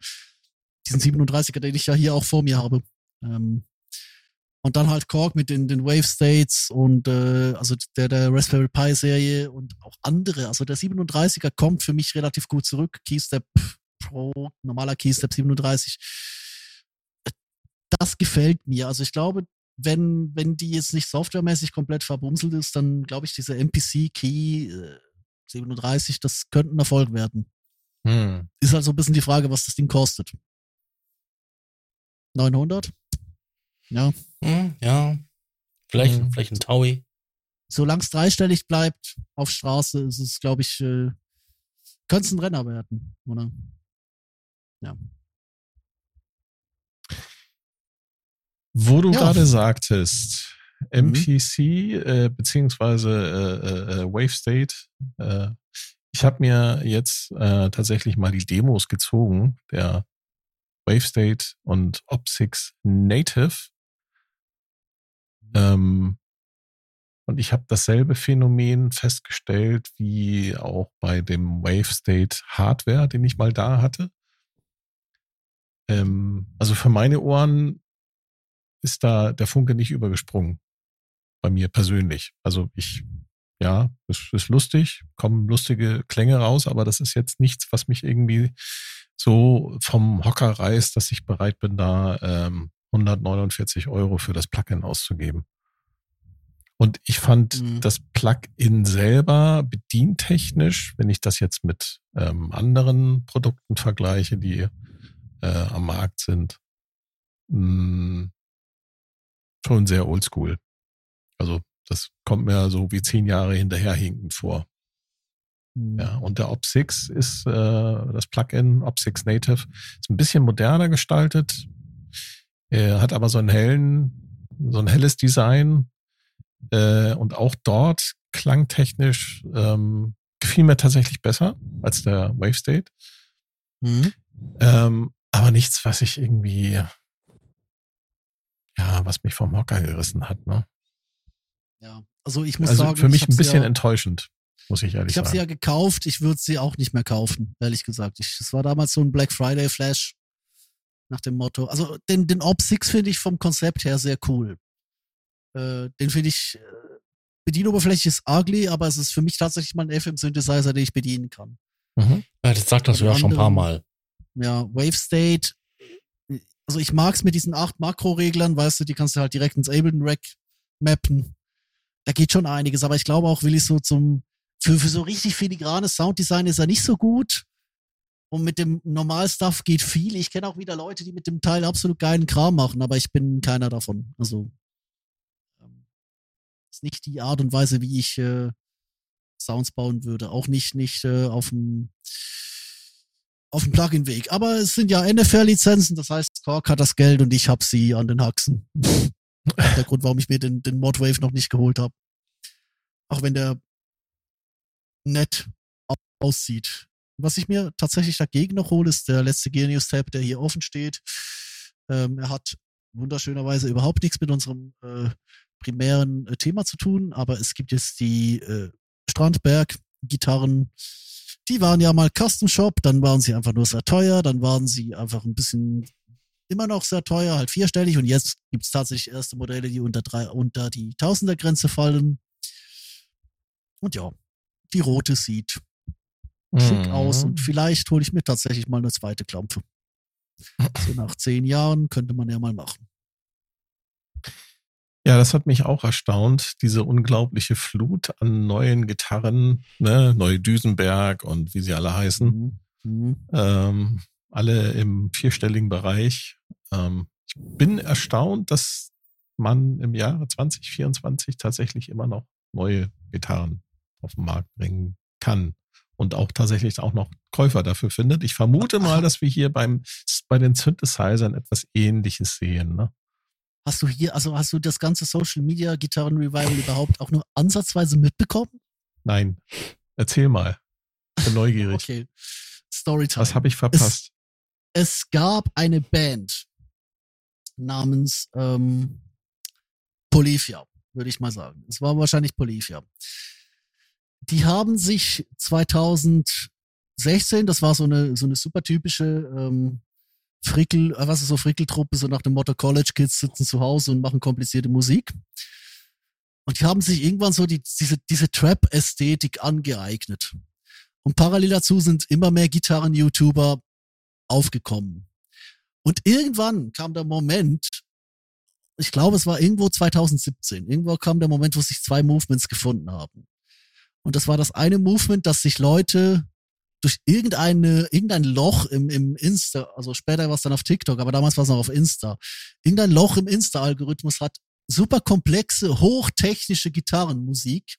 S3: diesen 37er, den ich ja hier auch vor mir habe. Ähm, und dann halt Korg mit den, den Wave States und äh, also der, der Raspberry Pi Serie und auch andere. Also der 37er kommt für mich relativ gut zurück. Keystep Pro, normaler Keystep 37. Das gefällt mir. Also ich glaube, wenn, wenn die jetzt nicht softwaremäßig komplett verbumselt ist, dann glaube ich, diese MPC Key, äh, 37, das könnte ein Erfolg werden.
S1: Hm.
S3: Ist halt so ein bisschen die Frage, was das Ding kostet. 900? Ja.
S2: Hm, ja. Vielleicht,
S1: Mhm.
S2: vielleicht ein Taui.
S3: Solange es dreistellig bleibt auf Straße, ist es, glaube ich, äh, könnte es ein Renner werden, oder? Ja.
S1: Wo du
S3: Ja.
S1: gerade sagtest,
S3: Mhm.
S1: MPC äh, beziehungsweise äh, äh, Wave State, äh, ich habe mir jetzt äh, tatsächlich mal die Demos gezogen, der Wave State und OP6 Native. Ähm, und ich habe dasselbe Phänomen festgestellt wie auch bei dem Wave State Hardware, den ich mal da hatte. Ähm, also für meine Ohren ist da der Funke nicht übergesprungen. Bei mir persönlich. Also ich, ja, es ist lustig, kommen lustige Klänge raus, aber das ist jetzt nichts, was mich irgendwie so vom Hocker reißt, dass ich bereit bin, da ähm, 149 Euro für das Plugin auszugeben. Und ich fand
S3: Mhm.
S1: das Plugin selber bedientechnisch, wenn ich das jetzt mit ähm, anderen Produkten vergleiche, die äh, am Markt sind, mh, schon sehr oldschool. Also das kommt mir so wie zehn Jahre hinterherhinkend vor.
S3: Hm.
S1: Ja, und der OP6 ist äh, das Plugin OP6 Native ist ein bisschen moderner gestaltet. Er hat aber so einen hellen, so ein helles Design äh, und auch dort klangtechnisch ähm, gefiel mir tatsächlich besser als der Wave State.
S3: Mhm.
S1: Ähm, aber nichts, was ich irgendwie, ja, was mich vom Hocker gerissen hat. Ne?
S3: Ja. Also ich muss
S1: Also
S3: sagen,
S1: für mich
S3: ich
S1: ein bisschen
S3: ja,
S1: enttäuschend, muss ich ehrlich
S3: Ich habe sie
S1: sagen.
S3: ja gekauft, ich würde sie auch nicht mehr kaufen, ehrlich gesagt. Ich, das war damals so ein Black Friday Flash nach dem Motto. Also den, den Op 6 finde ich vom Konzept her sehr cool. Äh, den finde ich, äh, Bedienoberfläche ist ugly, aber es ist für mich tatsächlich mal ein FM-Synthesizer, den ich bedienen kann.
S1: Mhm.
S2: Ja, das sagt das ja schon ein paar Mal.
S3: Ja, Wave State, also ich mag's mit diesen acht Makro-Reglern, weißt du, die kannst du halt direkt ins Ableton Rack mappen. Da geht schon einiges, aber ich glaube auch, will ich so zum, für, für so richtig filigranes Sounddesign ist er nicht so gut. Und mit dem Normalstuff geht viel. Ich kenne auch wieder Leute, die mit dem Teil absolut geilen Kram machen, aber ich bin keiner davon. Also, ähm, ist nicht die Art und Weise, wie ich äh, Sounds bauen würde. Auch nicht, nicht äh, auf dem auf dem Plugin-Weg. Aber es sind ja NFL-Lizenzen, das heißt, Kork hat das Geld und ich habe sie an den Haxen. der Grund, warum ich mir den, den Modwave noch nicht geholt habe. Auch wenn der nett au- aussieht. Was ich mir tatsächlich dagegen noch hole, ist der letzte Genius-Tab, der hier offen steht. Ähm, er hat wunderschönerweise überhaupt nichts mit unserem äh, primären äh, Thema zu tun, aber es gibt jetzt die äh, Strandberg-Gitarren. Die waren ja mal Custom Shop, dann waren sie einfach nur sehr teuer, dann waren sie einfach ein bisschen immer noch sehr teuer, halt vierstellig und jetzt gibt's tatsächlich erste Modelle, die unter drei, unter die Tausender-Grenze fallen. Und ja, die rote sieht schick
S1: Mhm.
S3: aus und vielleicht hole ich mir tatsächlich mal eine zweite Klampfe. So nach zehn Jahren könnte man ja mal machen.
S1: Ja, das hat mich auch erstaunt, diese unglaubliche Flut an neuen Gitarren, ne, neue Düsenberg und wie sie alle heißen,
S3: Mhm. Mhm.
S1: ähm, alle im vierstelligen Bereich. Ähm, ich bin erstaunt, dass man im Jahre 2024 tatsächlich immer noch neue Gitarren auf den Markt bringen kann und auch tatsächlich auch noch Käufer dafür findet. Ich vermute mal, dass wir hier beim, bei den Synthesizern etwas ähnliches sehen. Ne?
S3: Hast du hier, also hast du das ganze Social Media Gitarren Revival überhaupt auch nur ansatzweise mitbekommen?
S1: Nein, erzähl mal. Ich bin neugierig.
S3: Okay. Storytime.
S1: Was habe ich verpasst?
S3: es gab eine Band namens ähm, Polyphia, würde ich mal sagen. Es war wahrscheinlich Polyphia. Die haben sich 2016, das war so eine so eine super typische ähm, Frickel, äh, was ist so Frickeltruppe, so nach dem Motto College Kids sitzen zu Hause und machen komplizierte Musik. Und die haben sich irgendwann so die, diese, diese Trap-Ästhetik angeeignet. Und parallel dazu sind immer mehr Gitarren-YouTuber aufgekommen. Und irgendwann kam der Moment, ich glaube, es war irgendwo 2017, irgendwo kam der Moment, wo sich zwei Movements gefunden haben. Und das war das eine Movement, dass sich Leute durch irgendeine, irgendein Loch im, im Insta, also später war es dann auf TikTok, aber damals war es noch auf Insta, irgendein Loch im Insta-Algorithmus hat super komplexe, hochtechnische Gitarrenmusik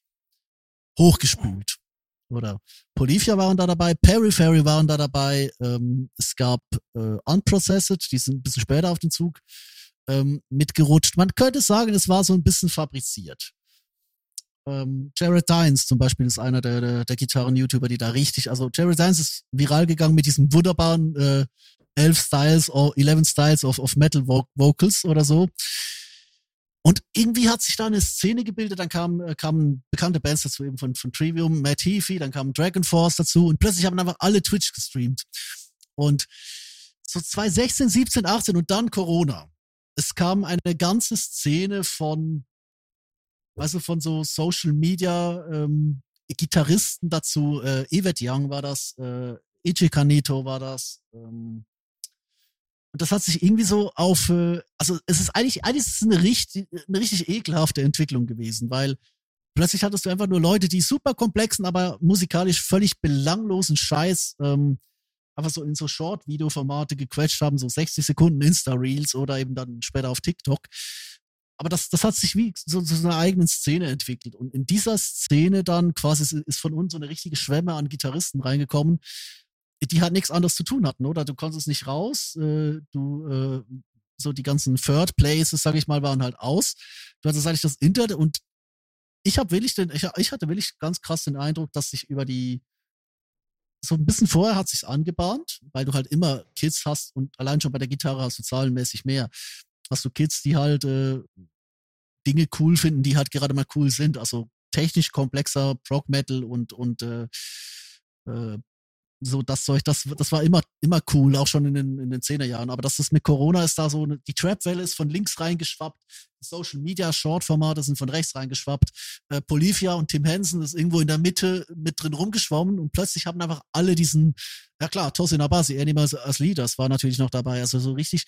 S3: hochgespült. Oder Polifia waren da dabei, Periphery waren da dabei, ähm, es gab äh, Unprocessed, die sind ein bisschen später auf den Zug ähm, mitgerutscht. Man könnte sagen, es war so ein bisschen fabriziert. Ähm, Jared Dines zum Beispiel ist einer der, der, der Gitarren-YouTuber, die da richtig, also Jared Dines ist viral gegangen mit diesem wunderbaren äh, 11 Styles or 11 Styles of, of Metal Vocals oder so. Und irgendwie hat sich da eine Szene gebildet, dann kamen, äh, kamen bekannte Bands dazu, eben von, von Trivium, Matt Heafy, dann kam Dragon Force dazu und plötzlich haben einfach alle Twitch gestreamt. Und so 2016, 17, 18 und dann Corona. Es kam eine ganze Szene von also von so Social Media ähm, Gitarristen dazu, äh, Evet Young war das, äh, Ichi Kanito war das. Ähm, und das hat sich irgendwie so auf, äh, also es ist eigentlich, eigentlich ist es eine richtig, eine richtig ekelhafte Entwicklung gewesen, weil plötzlich hattest du einfach nur Leute, die super komplexen, aber musikalisch völlig belanglosen Scheiß ähm, einfach so in so Short-Video-Formate gequetscht haben, so 60 Sekunden Insta-Reels oder eben dann später auf TikTok aber das, das hat sich wie so, so eine eigene Szene entwickelt. Und in dieser Szene dann quasi ist von uns so eine richtige Schwemme an Gitarristen reingekommen, die halt nichts anderes zu tun hatten, oder? Du konntest nicht raus, äh, du, äh, so die ganzen Third Places, sag ich mal, waren halt aus. Du hattest eigentlich das Internet und ich habe wirklich den, ich, ich hatte wirklich ganz krass den Eindruck, dass sich über die, so ein bisschen vorher hat sich's angebahnt, weil du halt immer Kids hast und allein schon bei der Gitarre hast du zahlenmäßig mehr hast du Kids, die halt äh, Dinge cool finden, die halt gerade mal cool sind. Also technisch komplexer Prog Metal und und äh, äh, so das Zeug, das, das war immer, immer cool, auch schon in den, in den 10er Jahren. Aber das ist mit Corona ist da so, die Trap-Welle ist von links reingeschwappt, Social Media Short-Formate sind von rechts reingeschwappt. Äh, Polifia und Tim Henson ist irgendwo in der Mitte mit drin rumgeschwommen und plötzlich haben einfach alle diesen, ja klar, Tosin Abasi, Animals as Leaders war natürlich noch dabei. Also so richtig,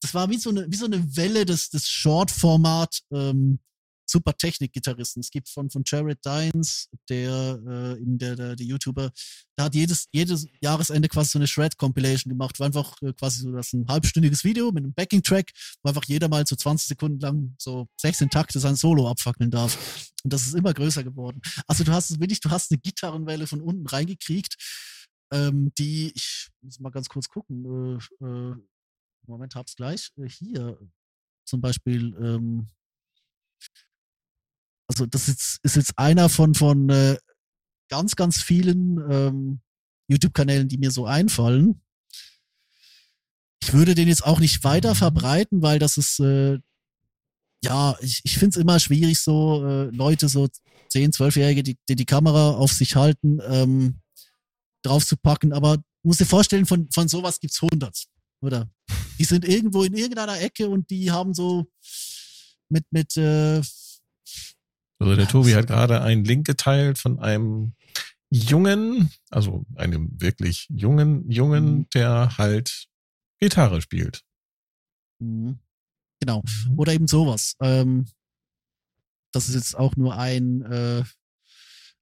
S3: das war wie so eine, wie so eine Welle des, des Short-Format ähm, super Technik-Gitarristen. Es gibt von, von Jared Dines, der, äh, eben der, der, der YouTuber, der hat jedes, jedes Jahresende quasi so eine Shred-Compilation gemacht, war einfach äh, quasi so das ein halbstündiges Video mit einem Backing-Track, wo einfach jeder mal so 20 Sekunden lang so 16 Takte sein Solo abfackeln darf. Und das ist immer größer geworden. Also du hast es wirklich, du hast eine Gitarrenwelle von unten reingekriegt, ähm, die, ich muss mal ganz kurz gucken, äh, äh, Moment, hab's gleich. Äh, hier zum Beispiel, ähm, also das ist, ist jetzt einer von, von äh, ganz, ganz vielen ähm, YouTube-Kanälen, die mir so einfallen. Ich würde den jetzt auch nicht weiter mhm. verbreiten, weil das ist, äh, ja, ich, ich finde es immer schwierig, so äh, Leute, so 10, 12-Jährige, die, die die Kamera auf sich halten, ähm, drauf zu packen. Aber muss dir vorstellen, von, von sowas gibt's 100. Oder? Die sind irgendwo in irgendeiner Ecke und die haben so mit, mit, äh,
S1: also der Tobi hat gerade einen Link geteilt von einem Jungen, also einem wirklich jungen Jungen, mhm. der halt Gitarre spielt.
S3: Mhm. Genau. Mhm. Oder eben sowas. Ähm, das ist jetzt auch nur ein, äh,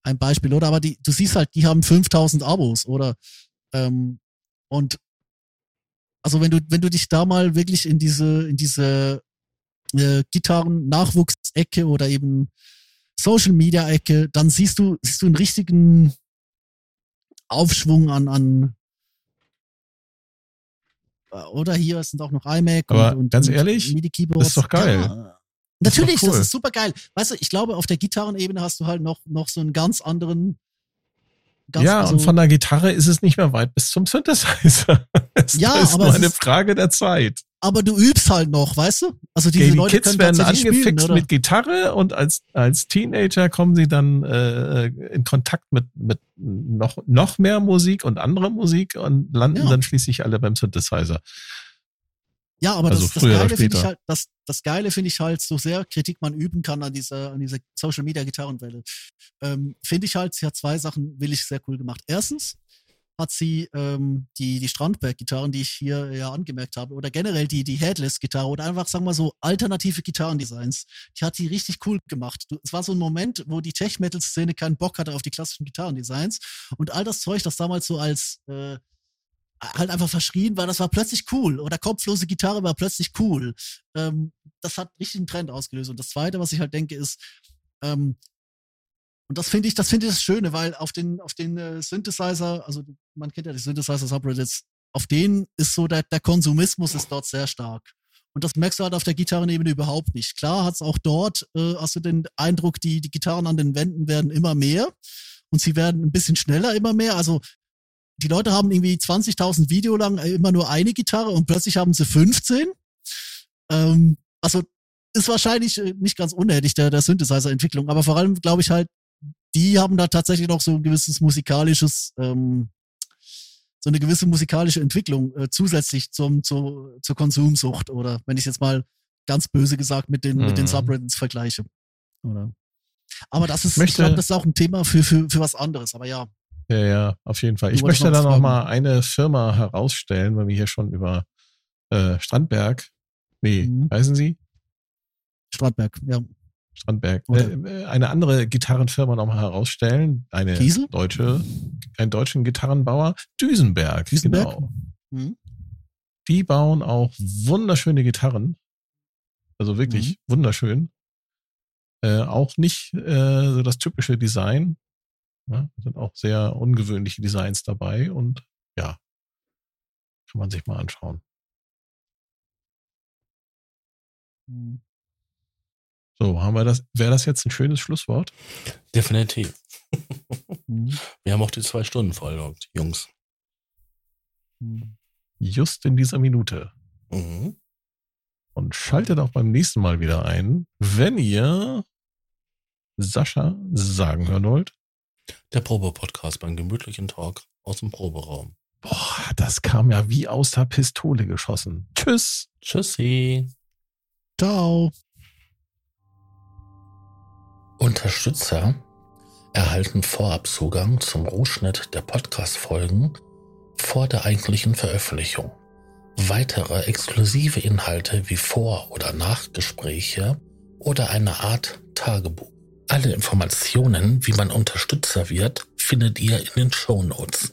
S3: ein Beispiel, oder? Aber die, du siehst halt, die haben 5000 Abos, oder? Ähm, und also wenn du, wenn du dich da mal wirklich in diese, in diese äh, Gitarren-Nachwuchsecke oder eben Social Media Ecke, dann siehst du, siehst du einen richtigen Aufschwung an, an oder hier sind auch noch iMac
S1: Aber und, und, ganz ehrlich, MIDI-Keyboards. Ist doch geil. Ja,
S3: natürlich, cool. das ist super geil. Weißt du, ich glaube, auf der Gitarrenebene hast du halt noch, noch so einen ganz anderen
S1: Ganz ja, so und von der Gitarre ist es nicht mehr weit bis zum Synthesizer. Es
S3: ja,
S1: ist
S3: aber
S1: nur eine ist, Frage der Zeit.
S3: Aber du übst halt noch, weißt du? Also diese
S1: okay, die
S3: Leute
S1: Kids werden angefixt spielen, mit Gitarre und als als Teenager kommen sie dann äh, in Kontakt mit mit noch noch mehr Musik und andere Musik und landen ja. dann schließlich alle beim Synthesizer.
S3: Ja, aber also das, das Geile finde ich halt, das, das Geile finde ich halt, so sehr Kritik man üben kann an dieser, an dieser Social Media Gitarrenwelle, ähm, finde ich halt, sie hat zwei Sachen, will ich sehr cool gemacht. Erstens, hat sie ähm, die, die Strandberg-Gitarren, die ich hier ja angemerkt habe, oder generell die, die Headless-Gitarre oder einfach, sagen wir mal so, alternative Gitarrendesigns, die hat sie richtig cool gemacht. Du, es war so ein Moment, wo die Tech-Metal-Szene keinen Bock hatte auf die klassischen Gitarrendesigns und all das Zeug, das damals so als äh, halt einfach verschrien war, das war plötzlich cool. Oder kopflose Gitarre war plötzlich cool. Ähm, das hat richtig einen Trend ausgelöst. Und das Zweite, was ich halt denke, ist, ähm, und das finde ich, das finde ich das Schöne, weil auf den, auf den äh, Synthesizer, also man kennt ja die Synthesizer-Subreddits, auf denen ist so der, der Konsumismus ist dort sehr stark. Und das merkst du halt auf der Gitarrenebene überhaupt nicht. Klar hat's auch dort, äh, hast du den Eindruck, die, die Gitarren an den Wänden werden immer mehr und sie werden ein bisschen schneller immer mehr. Also die Leute haben irgendwie 20.000 Video lang äh, immer nur eine Gitarre und plötzlich haben sie 15. Ähm, also ist wahrscheinlich äh, nicht ganz unnötig der, der Synthesizer-Entwicklung, aber vor allem glaube ich halt, die haben da tatsächlich noch so ein gewisses musikalisches, ähm, so eine gewisse musikalische Entwicklung äh, zusätzlich zum, zu, zur Konsumsucht oder wenn ich jetzt mal ganz böse gesagt mit den, mhm. mit den mhm. Subreddits vergleiche. Oder? Aber das ist, möchte, ich glaube, das ist auch ein Thema für, für, für was anderes, aber ja.
S1: Ja, ja, auf jeden Fall. Ich möchte da noch mal eine Firma herausstellen, weil wir hier schon über äh, Strandberg, nee, mhm. heißen Sie?
S3: Strandberg, ja.
S1: Strandberg. Äh, äh, eine andere Gitarrenfirma nochmal herausstellen. Eine Kiesel? deutsche, einen deutschen Gitarrenbauer. Düsenberg, Düsenberg? genau. Mhm. Die bauen auch wunderschöne Gitarren. Also wirklich mhm. wunderschön. Äh, auch nicht äh, so das typische Design. Ja, sind auch sehr ungewöhnliche Designs dabei und ja, kann man sich mal anschauen. Mhm. So, haben wir das, wäre das jetzt ein schönes Schlusswort?
S2: Definitiv. Mhm. wir haben auch die zwei Stunden voll, Jungs.
S1: Just in dieser Minute. Mhm. Und schaltet auch beim nächsten Mal wieder ein, wenn ihr Sascha sagen hören wollt.
S2: Der Probe-Podcast beim gemütlichen Talk aus dem Proberaum.
S1: Boah, das kam ja wie aus der Pistole geschossen. Tschüss.
S2: Tschüssi.
S3: Ciao.
S2: Unterstützer erhalten Vorabzugang zum Rohschnitt der Podcast-Folgen vor der eigentlichen Veröffentlichung. Weitere exklusive Inhalte wie Vor- oder Nachgespräche oder eine Art Tagebuch. Alle Informationen, wie man Unterstützer wird, findet ihr in den Show Notes.